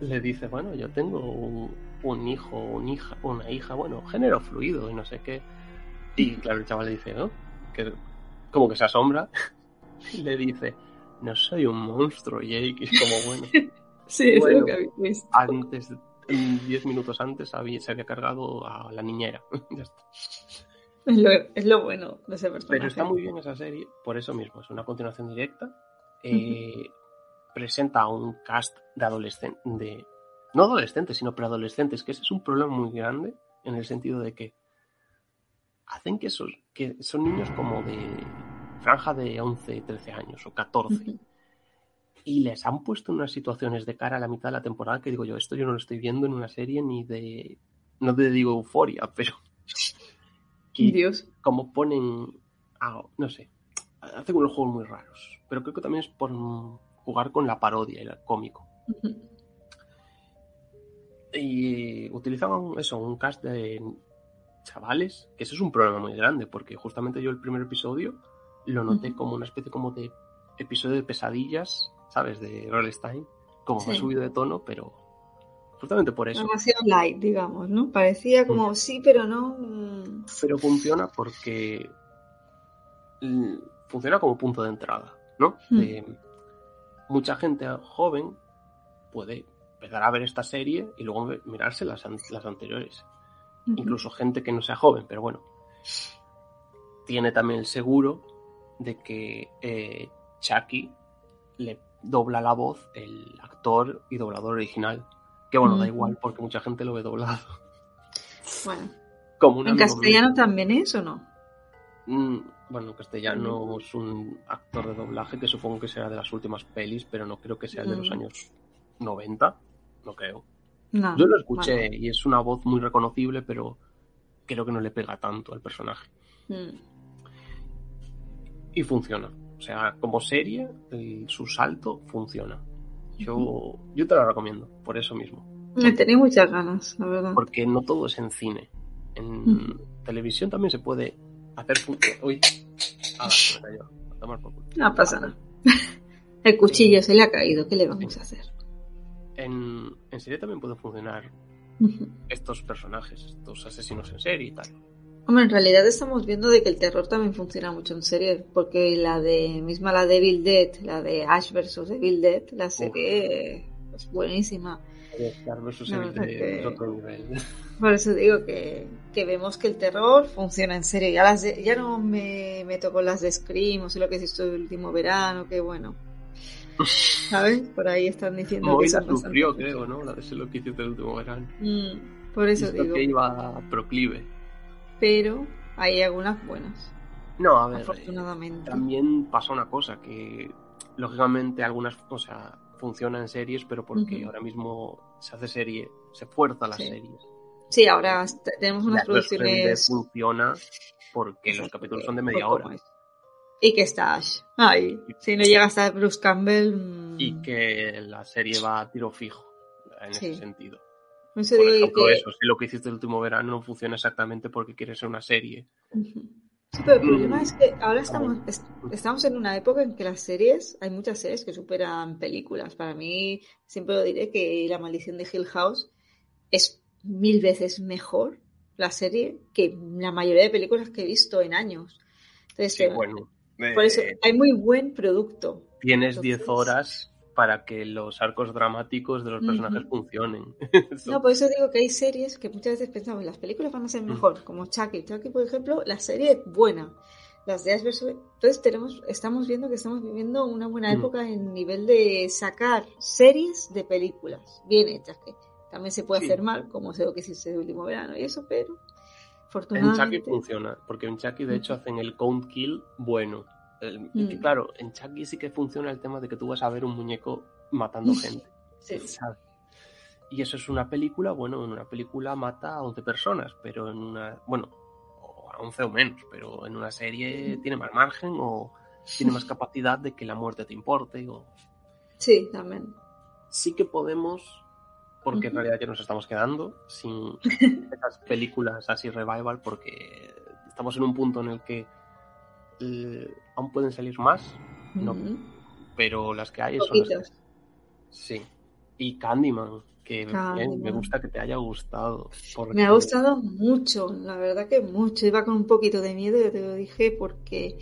le dice, bueno, yo tengo un, un hijo, un hija, una hija, bueno, género fluido y no sé qué. Y claro, el chaval le dice, ¿no? Que como que se asombra y le dice, no soy un monstruo, Jake. Y es como, bueno. sí, bueno, es lo que habéis visto. Antes, 10 minutos antes, había, se había cargado a la niñera. ya está. Es lo, es lo bueno de ese personaje. Pero está muy bien esa serie, por eso mismo, es una continuación directa. Eh, Presenta a un cast de adolescentes, de, no adolescentes, sino preadolescentes, que ese es un problema muy grande en el sentido de que hacen que, esos, que son niños como de franja de 11, 13 años o 14. Ujú. Y les han puesto en unas situaciones de cara a la mitad de la temporada que digo yo, esto yo no lo estoy viendo en una serie ni de, no te digo euforia, pero que Dios. como ponen, no sé, hacen unos juegos muy raros. Pero creo que también es por jugar con la parodia y el cómico. Y utilizan eso, un cast de chavales, que eso es un problema muy grande, porque justamente yo el primer episodio lo noté como una especie como de episodio de pesadillas, ¿sabes? De Rollenstein, como Sí. más subido de tono, pero justamente por eso. Demasiado light, digamos, ¿no? Parecía como sí, pero no. mm, Pero funciona porque mm, funciona como punto de entrada, ¿no? Hmm. De- mucha gente joven puede empezar a ver esta serie y luego mirarse las, an- las anteriores. incluso gente que no sea joven, pero bueno, tiene también el seguro de que eh, Chucky le dobla la voz el actor y doblador original. Que bueno, da igual porque mucha gente lo ve doblado. Bueno, Como ¿en castellano también es o no? Mm, bueno, en castellano es un actor de doblaje que supongo que será de las últimas pelis, pero no creo que sea el de los años 90. No creo. No. Yo lo escuché vale. y es una voz muy reconocible, pero creo que no le pega tanto al personaje. Mm. y funciona. O sea, como serie, el- su salto funciona. Yo, yo te la recomiendo, por eso mismo. Me tenía muchas ganas, la verdad. Porque no todo es en cine. En televisión también se puede hacer funcionar. Uy, ah, se me cayó. A tomar por culo. No pasa nada. El cuchillo se le ha caído, ¿qué le vamos a hacer? En, en serie también pueden funcionar estos personajes, estos asesinos en serie y tal. Hombre, en realidad estamos viendo de que el terror también funciona mucho en series, porque la de, misma la de Dead, la de Ash vs Evil Dead, la serie es buenísima. Versus La Evil que- es otro nivel. Por eso digo que, que vemos que el terror funciona en serio. Ya, las de- ya no me meto con las de Scream o sé lo que hiciste el último verano, que bueno. ¿Sabes? Por ahí están diciendo que son bastante- sufrió, creo, ¿no? La de lo que hiciste el último verano. Mm, por eso digo. que iba proclive. Pero hay algunas buenas, No, a ver, eh, también pasa una cosa que lógicamente algunas, o sea, funciona en series, pero porque ahora mismo se hace serie, se fuerza las Sí. series. Sí, ahora tenemos unas Dead producciones. funciona porque los capítulos son de media hora. Y que está Ash. Ahí. Si no llega a estar Bruce Campbell. mm, y que la serie va a tiro fijo en Sí. ese sentido. Por eso Por ejemplo, que- eso, si lo que hiciste el último verano no funciona exactamente porque quieres ser una serie. Sí, pero el Mm. problema es que ahora estamos, est- estamos en una época en que las series, hay muchas series que superan películas. Para mí, siempre lo diré que La maldición de Hill House es mil veces mejor la serie que la mayoría de películas que he visto en años. Entonces, Sí, bueno, por eso eh, hay muy buen producto. tienes entonces- 10 horas para que los arcos dramáticos de los personajes funcionen. No, por eso digo que hay series que muchas veces pensamos, las películas van a ser mejor, como Chucky. Chucky, por ejemplo, la serie es buena. Las de Ash. Entonces tenemos, estamos viendo que estamos viviendo una buena época en nivel de sacar series de películas bien hechas, que también se puede Sí. hacer mal, como sé lo que hiciste el último verano y eso, pero En Chucky funciona, porque en Chucky de hecho hacen el count kill bueno. El- y que Mm. claro, en Chucky sí que funciona el tema de que tú vas a ver un muñeco matando gente. Sí. ¿sabes? Y eso es una película, bueno, en una película mata a 11 personas, pero en una, bueno, a 11 o menos, pero en una serie tiene más margen o tiene más capacidad de que la muerte te importe. O... Sí, también. Sí que podemos, porque en realidad ya nos estamos quedando sin esas películas así revival, porque estamos en un punto en el que aún pueden salir más, no, pero las que hay son las que- Sí. Y Candyman, que bien, me Candyman. gusta que te haya gustado. porque- Me ha gustado mucho, la verdad que mucho. Iba con un poquito de miedo, ya te lo dije, porque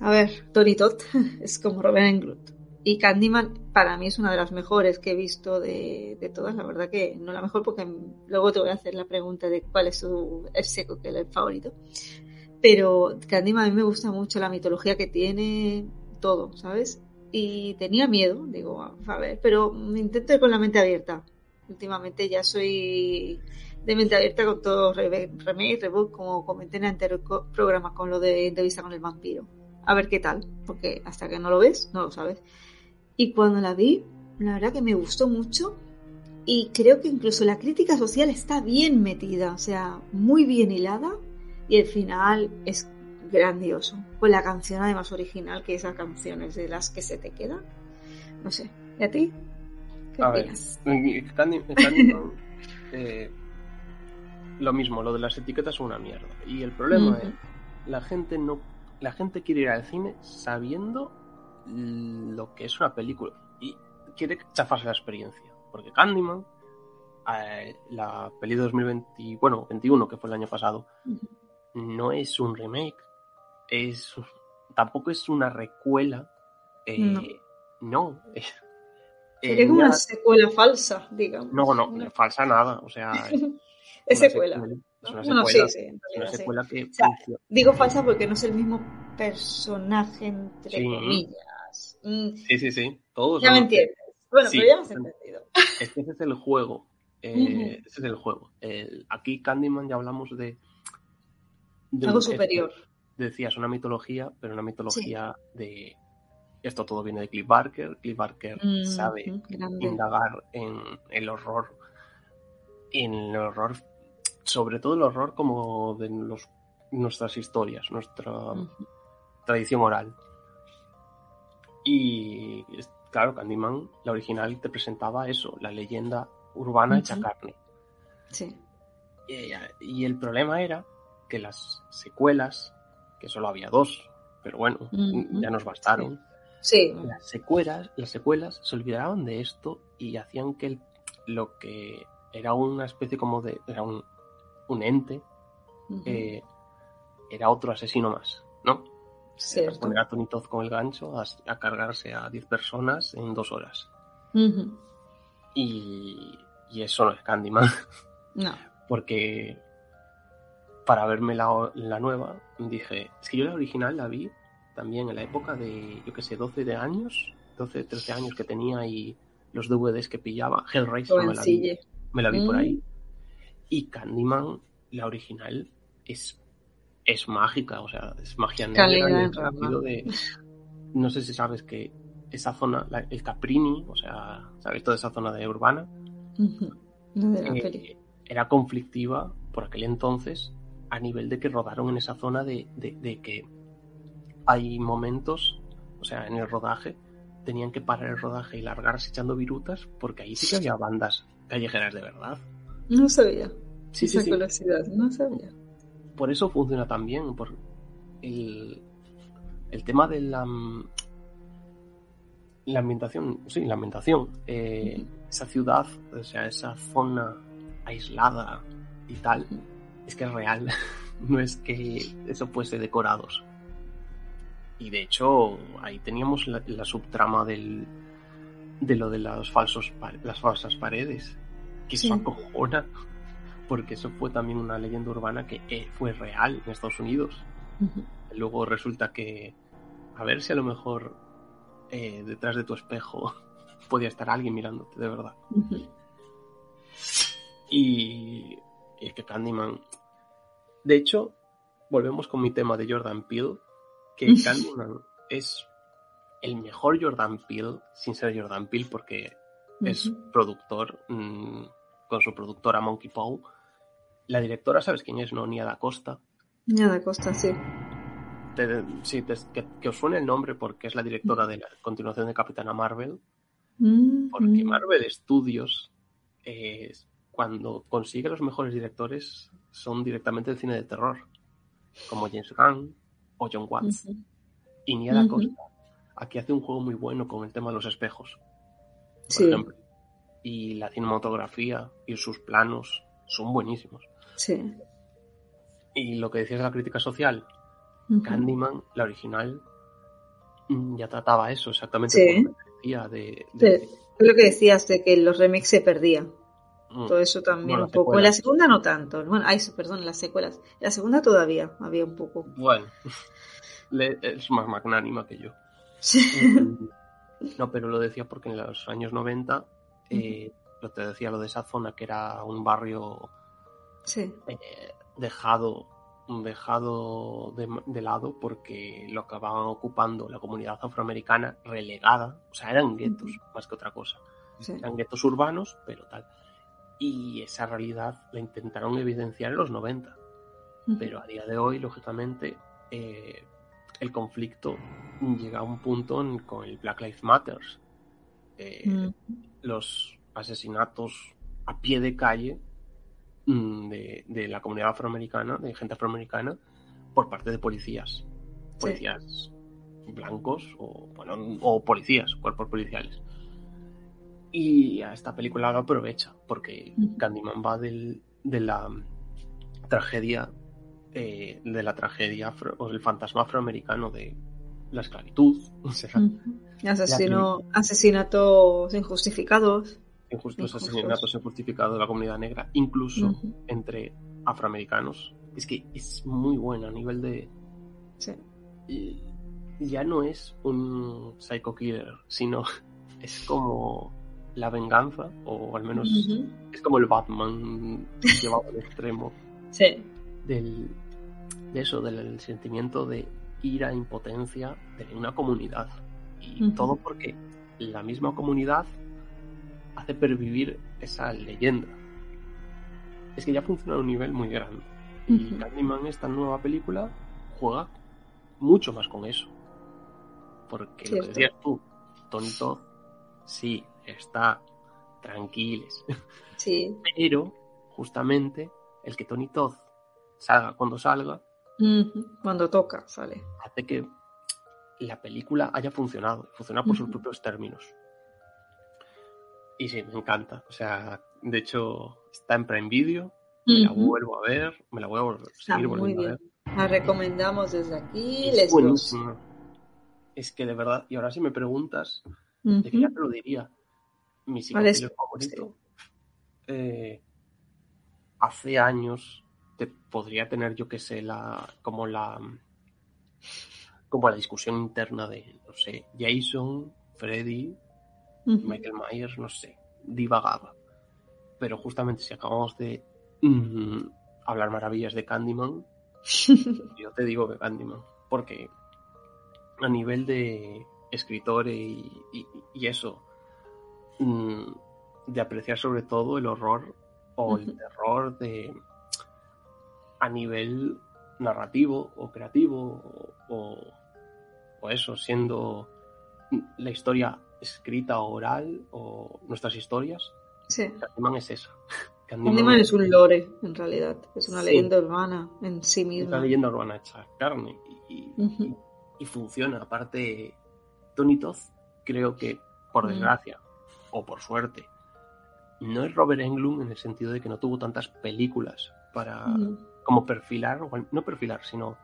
A ver, Tony Todd es como Robert Englund. Y Candyman para mí es una de las mejores que he visto de, de, todas. La verdad que no la mejor porque luego te voy a hacer la pregunta de cuál es su el seco que es el favorito. Pero Candyman a mí me gusta mucho la mitología que tiene, todo, ¿sabes? Y tenía miedo, digo, a ver, pero me intento ir con la mente abierta. Últimamente ya soy de mente abierta con todo remake, reboot, como comenté en el anterior programa con lo de entrevista con el vampiro. A ver qué tal, porque hasta que no lo ves, no lo sabes. Y cuando la vi, la verdad que me gustó mucho y creo que incluso la crítica social está bien metida, o sea, muy bien hilada y el final es grandioso. Con la canción además original, que esas canciones de las que se te quedan. No sé, ¿y a ti? ¿Qué a opinas? eh, lo mismo, lo de las etiquetas es una mierda. Y el problema uh -huh. es, la gente no, la gente quiere ir al cine sabiendo lo que es una película y quiere chafarse la experiencia. Porque Candyman, eh, la peli de 2020, bueno, 21, que fue el año pasado, uh -huh. No es un remake, es tampoco es una recuela. Eh, no. no es, una secuela falsa, digamos. No, no, falsa nada. O sea, es secuela. secuela. Es una secuela, bueno, sí, sí, es una secuela sí. que. O sea, digo falsa porque no es el mismo personaje, entre Sí. comillas. Mm, Sí, sí, sí. Todos. ya me entiendes. Bueno, Sí. pero ya me has entendido. Es que ese es el juego. Eh. Ese es el juego. El- aquí Candyman ya hablamos de. De Algo un- superior. Decías una mitología, pero una mitología de. Esto todo viene de Cliff Barker. Cliff Barker Mm, sabe grande. indagar en el horror. En el horror. Sobre todo el horror como de los, nuestras historias, nuestra tradición oral. Y es- claro, Candyman, la original, te presentaba eso, la leyenda urbana hecha Ujú. carne. Sí. Y, y el problema era que las secuelas, que solo había dos, pero bueno, ya nos bastaron. Sí. Las secuelas, las secuelas se olvidaban de esto y hacían que el- lo que era una especie como de. era un, un ente, eh, era otro asesino más, ¿no? Cierto. Poner a Tony Todd con el gancho a, a cargarse a 10 personas en dos horas. Y, y eso no es Candyman, No. porque para verme la, la nueva dije, es que yo la original la vi también en la época de, yo que sé, 12 de años, 12, 13 años que tenía y los DVDs que pillaba, Hellraiser me la vi, me la vi por Mm. ahí. Y Candyman, la original, es, es mágica, o sea, es magia negra. De, no sé si sabes que esa zona, la- el Caprini, o sea, ¿sabes? Toda esa zona de urbana, Ujú. No de la eh, era conflictiva por aquel entonces a nivel de que rodaron en esa zona de, de- de que hay momentos, o sea, en el rodaje, tenían que parar el rodaje y largarse echando virutas porque ahí sí que había bandas callejeras de verdad. No sabía. Sí, Esa sí. curiosidad, no sabía. Por eso funciona tan bien, por el, el tema de la, la ambientación, sí, la ambientación, eh, esa ciudad, o sea, esa zona aislada y tal, es que es real, no es que eso fuese decorados. Y de hecho, ahí teníamos la, la subtrama del, de lo de los falsos, las falsas paredes, que Sí. eso acojona, porque eso fue también una leyenda urbana que eh, fue real en Estados Unidos. Luego resulta que, a ver si a lo mejor eh, detrás de tu espejo podía estar alguien mirándote de verdad. Y, y es que Candyman. De hecho, volvemos con mi tema de Jordan Peele, que Candyman es el mejor Jordan Peele, sin ser Jordan Peele, porque es productor, mm, con su productora Monkey Paw. La directora, ¿sabes quién es? No, Nia da Costa. Nada, Costa, sí. Te- sí, te- que, que os suene el nombre porque es la directora de la continuación de Capitana Marvel. Mm, Porque mm. Marvel Studios, eh, cuando consigue los mejores directores, son directamente del cine de terror, como James Gunn o John Watts. Y Nia. Costa aquí hace un juego muy bueno con el tema de los espejos, por Sí, ejemplo. Y la cinematografía y sus planos son buenísimos. sí. Y lo que decías de la crítica social. Candyman, la original, mm, ya trataba eso exactamente. Sí. como decía, de, de- Sí, es lo que decías de que los remakes se perdían. Mm, Todo eso también Bueno, un poco. Secuelas. la segunda no tanto. Bueno, ay, perdón, las secuelas. La segunda todavía había un poco. Bueno, es más magnánima que yo. No, pero lo decía porque en los años 90, eh, lo te decía lo de esa zona que era un barrio Sí. eh, dejado, dejado de, de lado porque lo acababan ocupando la comunidad afroamericana relegada, o sea, eran guetos más que otra cosa. sí. Eran guetos urbanos, pero tal. Y esa realidad la intentaron evidenciar en los 90. Pero a día de hoy, lógicamente, eh, el conflicto llega a un punto en- con el Black Lives Matter. Eh, Mm. Los asesinatos a pie de calle mm, de, de la comunidad afroamericana, de gente afroamericana, por parte de policías. Sí. Policías blancos o, bueno, o policías, cuerpos policiales. Y a esta película lo aprovecha, porque. Candyman va del- de la tragedia, eh, de la tragedia afro- o el fantasma afroamericano de la esclavitud, o sea. Asesino, asesinatos injustificados. injustos Injustos. asesinatos injustificados de la comunidad negra, incluso entre afroamericanos. Es que es muy buena a nivel de... Sí. y Ya no es un psycho killer, sino es como la venganza, o al menos es como el Batman llevado al extremo Sí. del, de eso, del sentimiento de ira, impotencia de una comunidad. Y todo porque la misma comunidad hace pervivir esa leyenda. Es que ya funciona a un nivel muy grande. Y. Candyman, esta nueva película, juega mucho más con eso. Porque lo Cierto. que decías tú, Tony Todd, sí, está tranquiles. Sí. Pero, justamente, el que Tony Todd salga cuando salga. Cuando toca, sale. hace que la película haya funcionado, funciona por sus propios términos. Y sí, me encanta. O sea, de hecho, está en Prime Video, me la vuelvo a ver, me la voy a seguir muy volviendo a bien. ver. La recomendamos desde aquí. Es Les. Es que de verdad, y ahora si me preguntas, de que ya te lo diría, mi psicólogo favorito, eh, hace años te podría tener, yo que sé, la, como la, como la discusión interna de, no sé, Jason, Freddy. Michael Myers, no sé, divagaba. Pero justamente si acabamos de mm, hablar maravillas de Candyman, yo te digo que Candyman, porque a nivel de escritor y, y- y eso, mm, de apreciar sobre todo el horror o el terror de a nivel narrativo o creativo o, o- eso, siendo la historia escrita o oral o nuestras historias, Sí. Candyman es esa. Candyman es un lore, en realidad. Es una Sí. leyenda urbana en sí es misma. la leyenda urbana hecha carne y, y- Ujú. y- y funciona. Aparte, Tony Todd, creo que, por desgracia o por suerte, no es Robert Englund en el sentido de que no tuvo tantas películas para como perfilar, o no perfilar, sino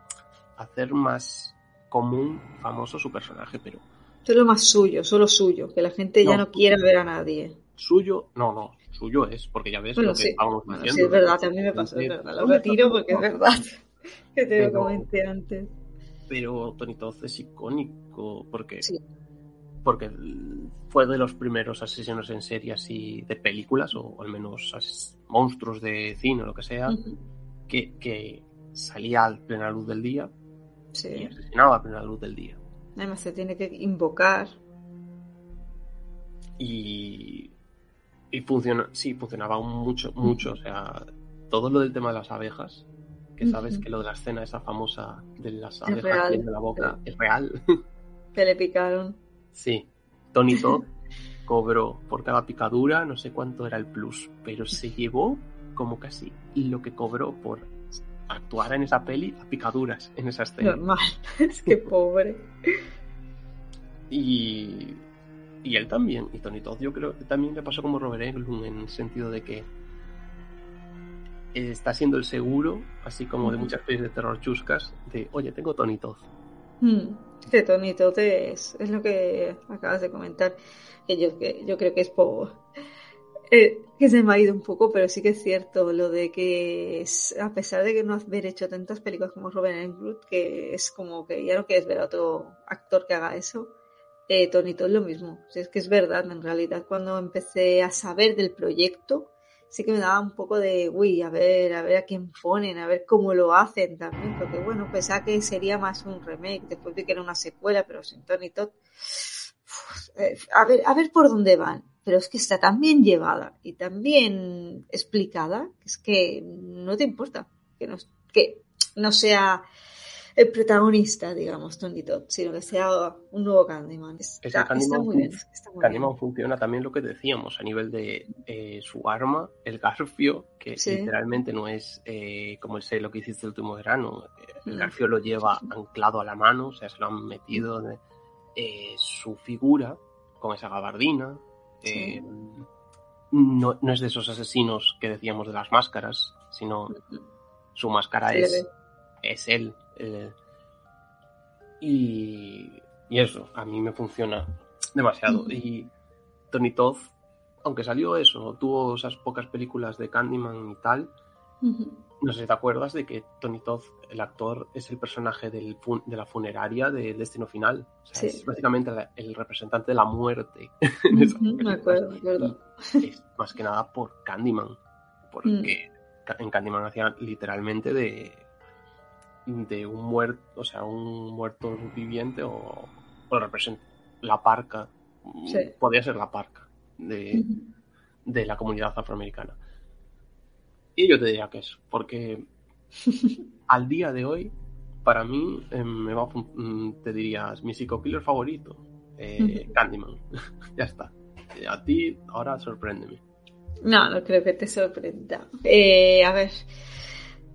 hacer más común, famoso su personaje, pero Solo más suyo, solo suyo. Que la gente ya No. quiera ver a nadie. suyo, no, no, suyo es, porque ya ves Bueno, lo que sí. estábamos Bueno, diciendo. sí, es verdad, a mí me pasó, es verdad. Lo retiro porque es verdad. Que te lo comenté antes. pero Tony Todd es icónico porque Sí. Porque fue de los primeros asesinos en serie así de películas o al menos monstruos de cine o lo que sea que, que salía a plena luz del día y Sí. asesinaba a plena luz del día Además se tiene que invocar. y y funciona sí funcionaba mucho mucho o sea todo lo del tema de las abejas que sabes que lo de la escena esa famosa de las Es abejas real. de la boca es real Que le picaron. Sí, Tony Todd cobró por cada picadura, no sé cuánto era el plus, pero se llevó como casi lo que cobró por actuar en esa peli a picaduras en esa escena. Normal. es que pobre. Y, y él también, y Tony Todd yo creo que también le pasó como Robert Englund en el sentido de que está siendo el seguro, así como de muchas pelis de terror chuscas, de, oye, tengo Tony Todd. Que Tony Todd es, es lo que acabas de comentar, que yo, que yo creo que es por... Eh, que se me ha ido un poco, pero sí que es cierto lo de que es, a pesar de que no haber hecho tantas películas como Robert Englund, que es como que ya no quieres ver a otro actor que haga eso, eh, Tony Todd lo mismo. es que es verdad, en realidad cuando empecé a saber del proyecto, sí que me daba un poco de, uy, a ver, a ver a quién ponen, a ver cómo lo hacen también, porque bueno, pensaba que sería más un remake, después vi que era una secuela, pero sin Tony Todd. Eh, a ver, a ver por dónde van. Pero es que está tan bien llevada y tan bien explicada, es que no te importa que no, que no sea el protagonista, digamos, Tony Todd, sino que sea un nuevo Candyman. Está, muy bien. Candyman funciona también lo que decíamos a nivel de eh, su arma, el garfio, que literalmente no es eh, como el sé lo que hiciste el último verano. El mm. garfio lo lleva anclado a la mano, o sea, se lo han metido. De, eh, su figura con esa gabardina. no, no, es de esos asesinos que decíamos de las máscaras, sino su máscara es, es él eh, y, eso, a mí me funciona demasiado. Y Tony Todd, aunque salió eso, tuvo esas pocas películas de Candyman y tal, no sé si te acuerdas de que Tony Todd, el actor, es el personaje del de la funeraria de Destino Final. Es básicamente el representante de la muerte. me acuerdo, me acuerdo. Es más que nada por Candyman, porque mm. en Candyman hacían literalmente de de un muerto, o sea, un muerto viviente o, o representa la parca, podría ser la parca de, de, la comunidad afroamericana. Y yo te diría que es, porque al día de hoy, para mí, eh, me va, mm, te dirías, mi psico-killer favorito, eh, Candyman. ya está. Eh, a ti, ahora sorpréndeme. No, no creo que te sorprenda. a ver,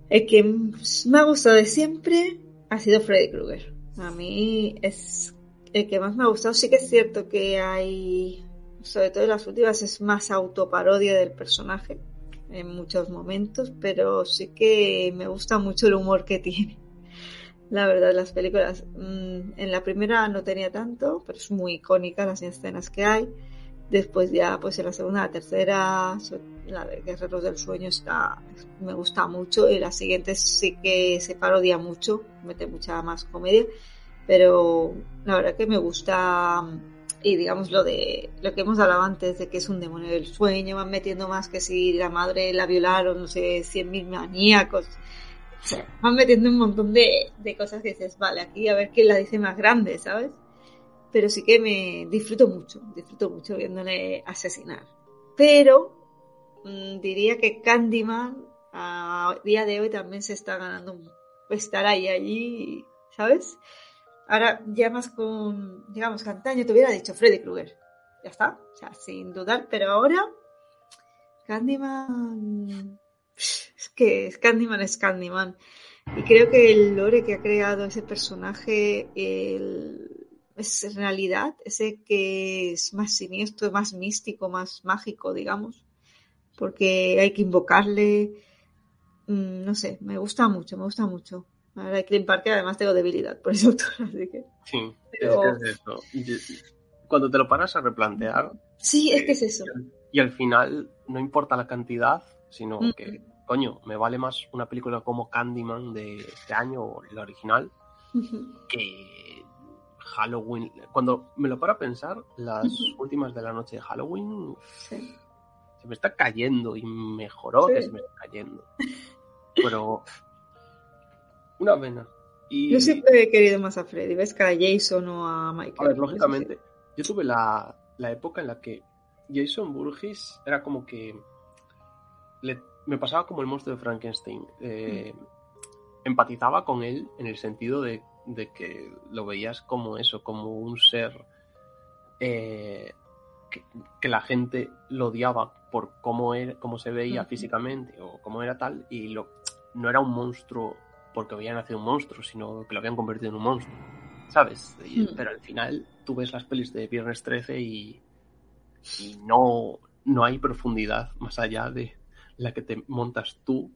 el que me ha gustado de siempre ha sido Freddy Krueger. A mí es el que más me ha gustado. Sí que es cierto que hay, sobre todo en las últimas, es más autoparodia del personaje en muchos momentos, pero sí que me gusta mucho el humor que tiene. La verdad, las películas, mm, en la primera no tenía tanto, pero es muy icónica las escenas que hay. Después ya, pues en la segunda, la tercera, la de Guerreros del Sueño está, me gusta mucho. Y la siguiente sí que se parodia mucho, mete mucha más comedia, pero la verdad que me gusta y digamos lo de lo que hemos hablado antes de que es un demonio del sueño, van metiendo más que si la madre la violaron, no sé, cien mil maníacos, van metiendo un montón de, de cosas que dices, vale, aquí a ver quién la dice más grande, ¿sabes? Pero sí que me disfruto mucho, disfruto mucho viéndole asesinar. Pero mm, diría que Candyman a día de hoy también se está ganando estar ahí allí, ¿sabes? Ahora ya más con, digamos, que antaño te hubiera dicho Freddy Krueger. Ya está, o sea, sin dudar, pero ahora Candyman es que Candyman es Candyman. Y creo que el lore que ha creado ese personaje, el, es realidad, ese que es más siniestro, más místico, más mágico, digamos, porque hay que invocarle, mm, no sé, me gusta mucho, me gusta mucho. Ahora que Parker además tengo debilidad por ese autor, así que... Sí, es eso. Cuando te lo paras a replantear... Sí, es que es eso. Y al final no importa la cantidad, sino que, coño, me vale más una película como Candyman de este año, o la original, que Halloween. Cuando me lo paro a pensar, las últimas de la noche de Halloween se me está cayendo y mejoró que se me está cayendo. Pero una pena. Y... Yo siempre he querido más a Freddy, ves que a Jason o a Michael. A ver, lógicamente, yo tuve la, época en la que Jason Burgess era como que me pasaba como el monstruo de Frankenstein. Eh, empatizaba con él en el sentido de de que lo veías como eso, como un ser eh, que, la gente lo odiaba por cómo, era, cómo se veía físicamente o cómo era tal, y lo, no era un monstruo porque había nacido un monstruo, sino que lo habían convertido en un monstruo, ¿sabes? Hmm. Pero al final tú ves las pelis de Viernes 13 y, y no, no hay profundidad más allá de la que te montas tú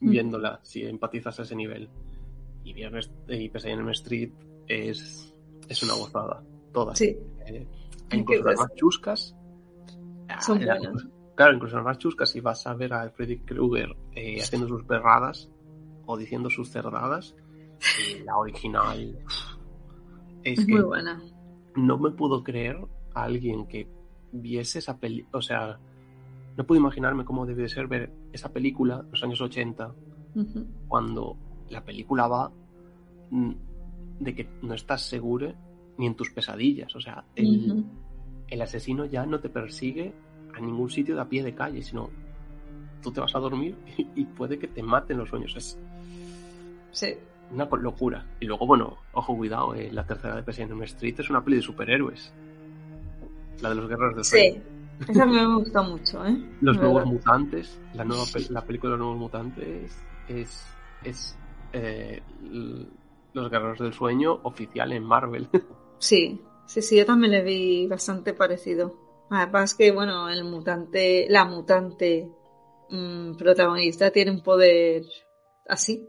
hmm. viéndola, si empatizas a ese nivel y Viernes y Pesadilla en Street es, es una gozada. Todas. Sí. Eh, incluso las más chuscas. Son ah, buenas. Claro, incluso las más chuscas, si vas a ver a Freddy Krueger eh, haciendo sus perradas o diciendo sus cerdadas, eh, la original es, Es que muy buena. no me puedo creer a alguien que viese esa peli, o sea, no puedo imaginarme cómo debe de ser ver esa película en los años 80 Ujú. cuando la película va de que no estás seguro ni en tus pesadillas, o sea, el, el asesino ya no te persigue a ningún sitio de a pie de calle, sino tú te vas a dormir y, y puede que te maten los sueños. Es Sí. una locura. Y luego, bueno, ojo, cuidado, eh, la tercera de President Street es una peli de superhéroes. La de los guerreros del Sí. Esa me gusta mucho, ¿eh? Los De nuevos mutantes, la nueva la película de los nuevos mutantes es, es eh, los guerreros del sueño oficial en Marvel. Sí, sí, sí, yo también le vi bastante parecido. Además que, bueno, el mutante, la mutante mm, protagonista tiene un poder así,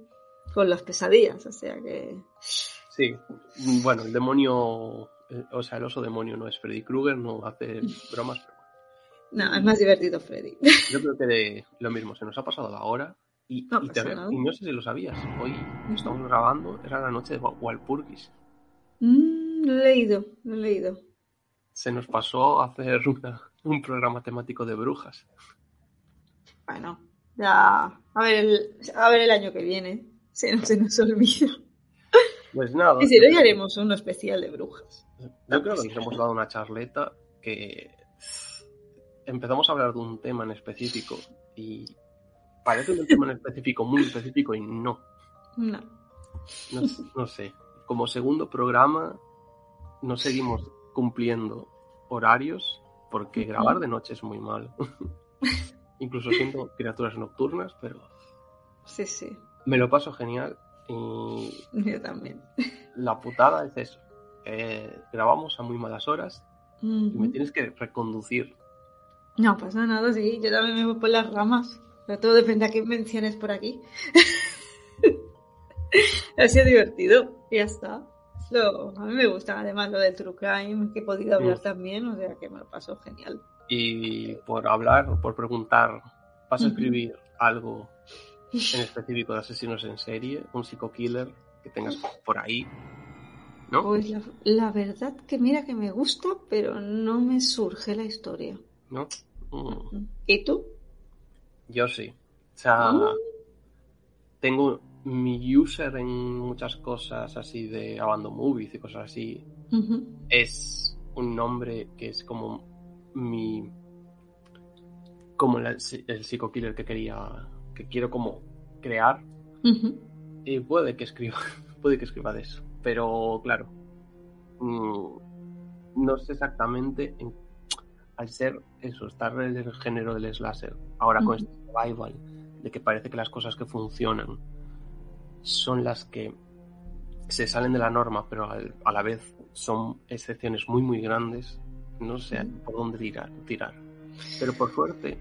con las pesadillas, o sea que... Sí, bueno, el demonio, eh, o sea, el oso demonio no es Freddy Krueger, no hace bromas, pero No, es más divertido Freddy. yo creo que de lo mismo, se nos ha pasado la hora y, No y no sé si lo sabías, hoy estamos grabando, era la noche de Wa- Walpurgis. Mm, lo he leído, lo he leído. Se nos pasó a hacer una- un programa temático de brujas. Bueno, ya... A ver el, a ver el año que viene, se nos, se nos olvida. Pues nada, Y si no, ya haremos uno especial de brujas. yo creo que nos hemos dado una charleta que empezamos a hablar de un tema en específico y parece un tema en específico muy específico y no. No. no, no sé, como segundo programa no seguimos cumpliendo horarios porque grabar de noche es muy malo. Incluso siendo criaturas nocturnas, pero Sí, sí, me lo paso genial y yo también. la putada es eso. eh, grabamos a muy malas horas y me tienes que reconducir. No pasa nada, sí, yo también me voy por las ramas. Pero todo depende a qué menciones por aquí. ha sido divertido, y ya está. Lo- a mí me gusta además lo del True Crime, que he podido hablar Mm. también, o sea que me lo paso genial. Y por hablar, por preguntar, ¿vas a escribir algo en específico de asesinos en serie? ¿Un psico-killer que tengas por ahí? ¿No? Pues la, la verdad que mira que me gusta, pero no me surge la historia. ¿No? Mm. ¿Y tú? Yo sí. O sea, Ah. tengo mi user en muchas cosas así de Abandon Movies y cosas así. Es un nombre que es como mi. como la- el psico-killer que quería. que quiero como crear. Y puede que escriba. puede que escriba de eso. Pero claro. mm, no sé exactamente. en- al ser eso, estar en el género del slasher. Ahora con este revival. De que parece que las cosas que funcionan son las que se salen de la norma, pero al- a la vez son excepciones muy, muy grandes. No sé Ujú. por dónde tirar, tirar. Pero por suerte,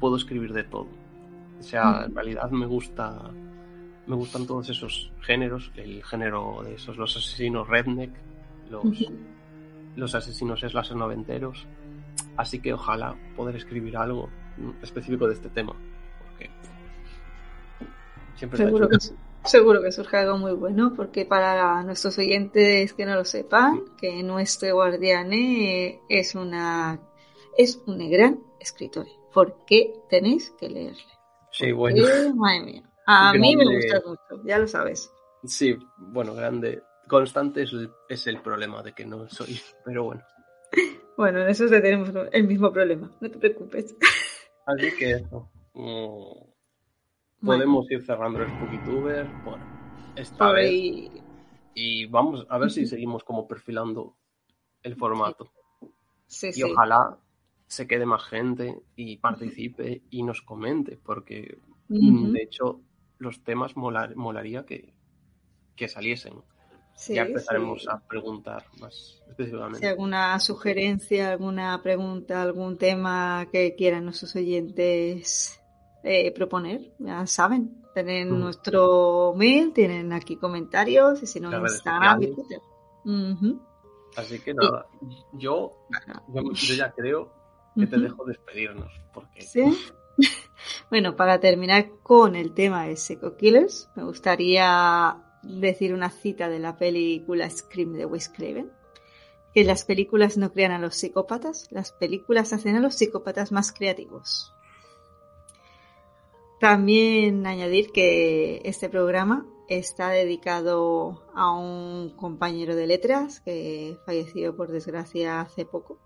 puedo escribir de todo. O sea, en realidad me gusta. Me gustan todos esos géneros. El género de esos, los asesinos redneck, los, los asesinos slasher noventeros. Así que ojalá poder escribir algo mm, específico de este tema. Porque siempre Seguro que, seguro que surge algo muy bueno, porque para nuestros oyentes que no lo sepan, que nuestro guardiane es una es un gran escritor. ¿Por qué tenéis que leerle? Sí, bueno. Madre mía. A mí me gusta mucho, ya lo sabes. Sí, bueno, grande. Constante es el, es el problema de que no soy, pero bueno. Bueno, en eso tenemos el mismo problema, no te preocupes. Así que eso. mm, Bueno, podemos ir cerrando el SpookyTuber por esta vez. Y vamos a ver si seguimos como perfilando el formato. Sí, Y sí. ojalá se quede más gente y participe y nos comente, porque Ujú. de hecho los temas molar- molaría que, que saliesen. Sí, ya empezaremos sí. a preguntar más específicamente. Si alguna sugerencia, alguna pregunta, algún tema que quieran nuestros oyentes eh, proponer, ya saben, Tienen mm. nuestro mail, tienen aquí comentarios, y si no, Instagram y Twitter. Así que nada, yo, yo, ya creo que te dejo despedirnos. Porque... ¿Sí? bueno, para terminar con el tema de Seco Killers, me gustaría decir una cita de la película Scream de Wes Craven. Que las películas no crean a los psicópatas, las películas hacen a los psicópatas más creativos. También añadir que este programa está dedicado a un compañero de letras que falleció por desgracia hace poco,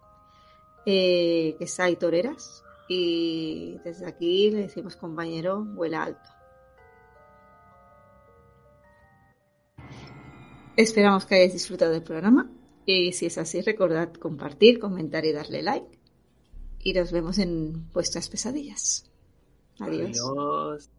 eh, que es Aitor Eras. Y desde aquí le decimos compañero, vuela alto. Esperamos que hayáis disfrutado del programa y si es así recordad compartir, comentar y darle like. Y nos vemos en vuestras pesadillas. Adiós. Adiós.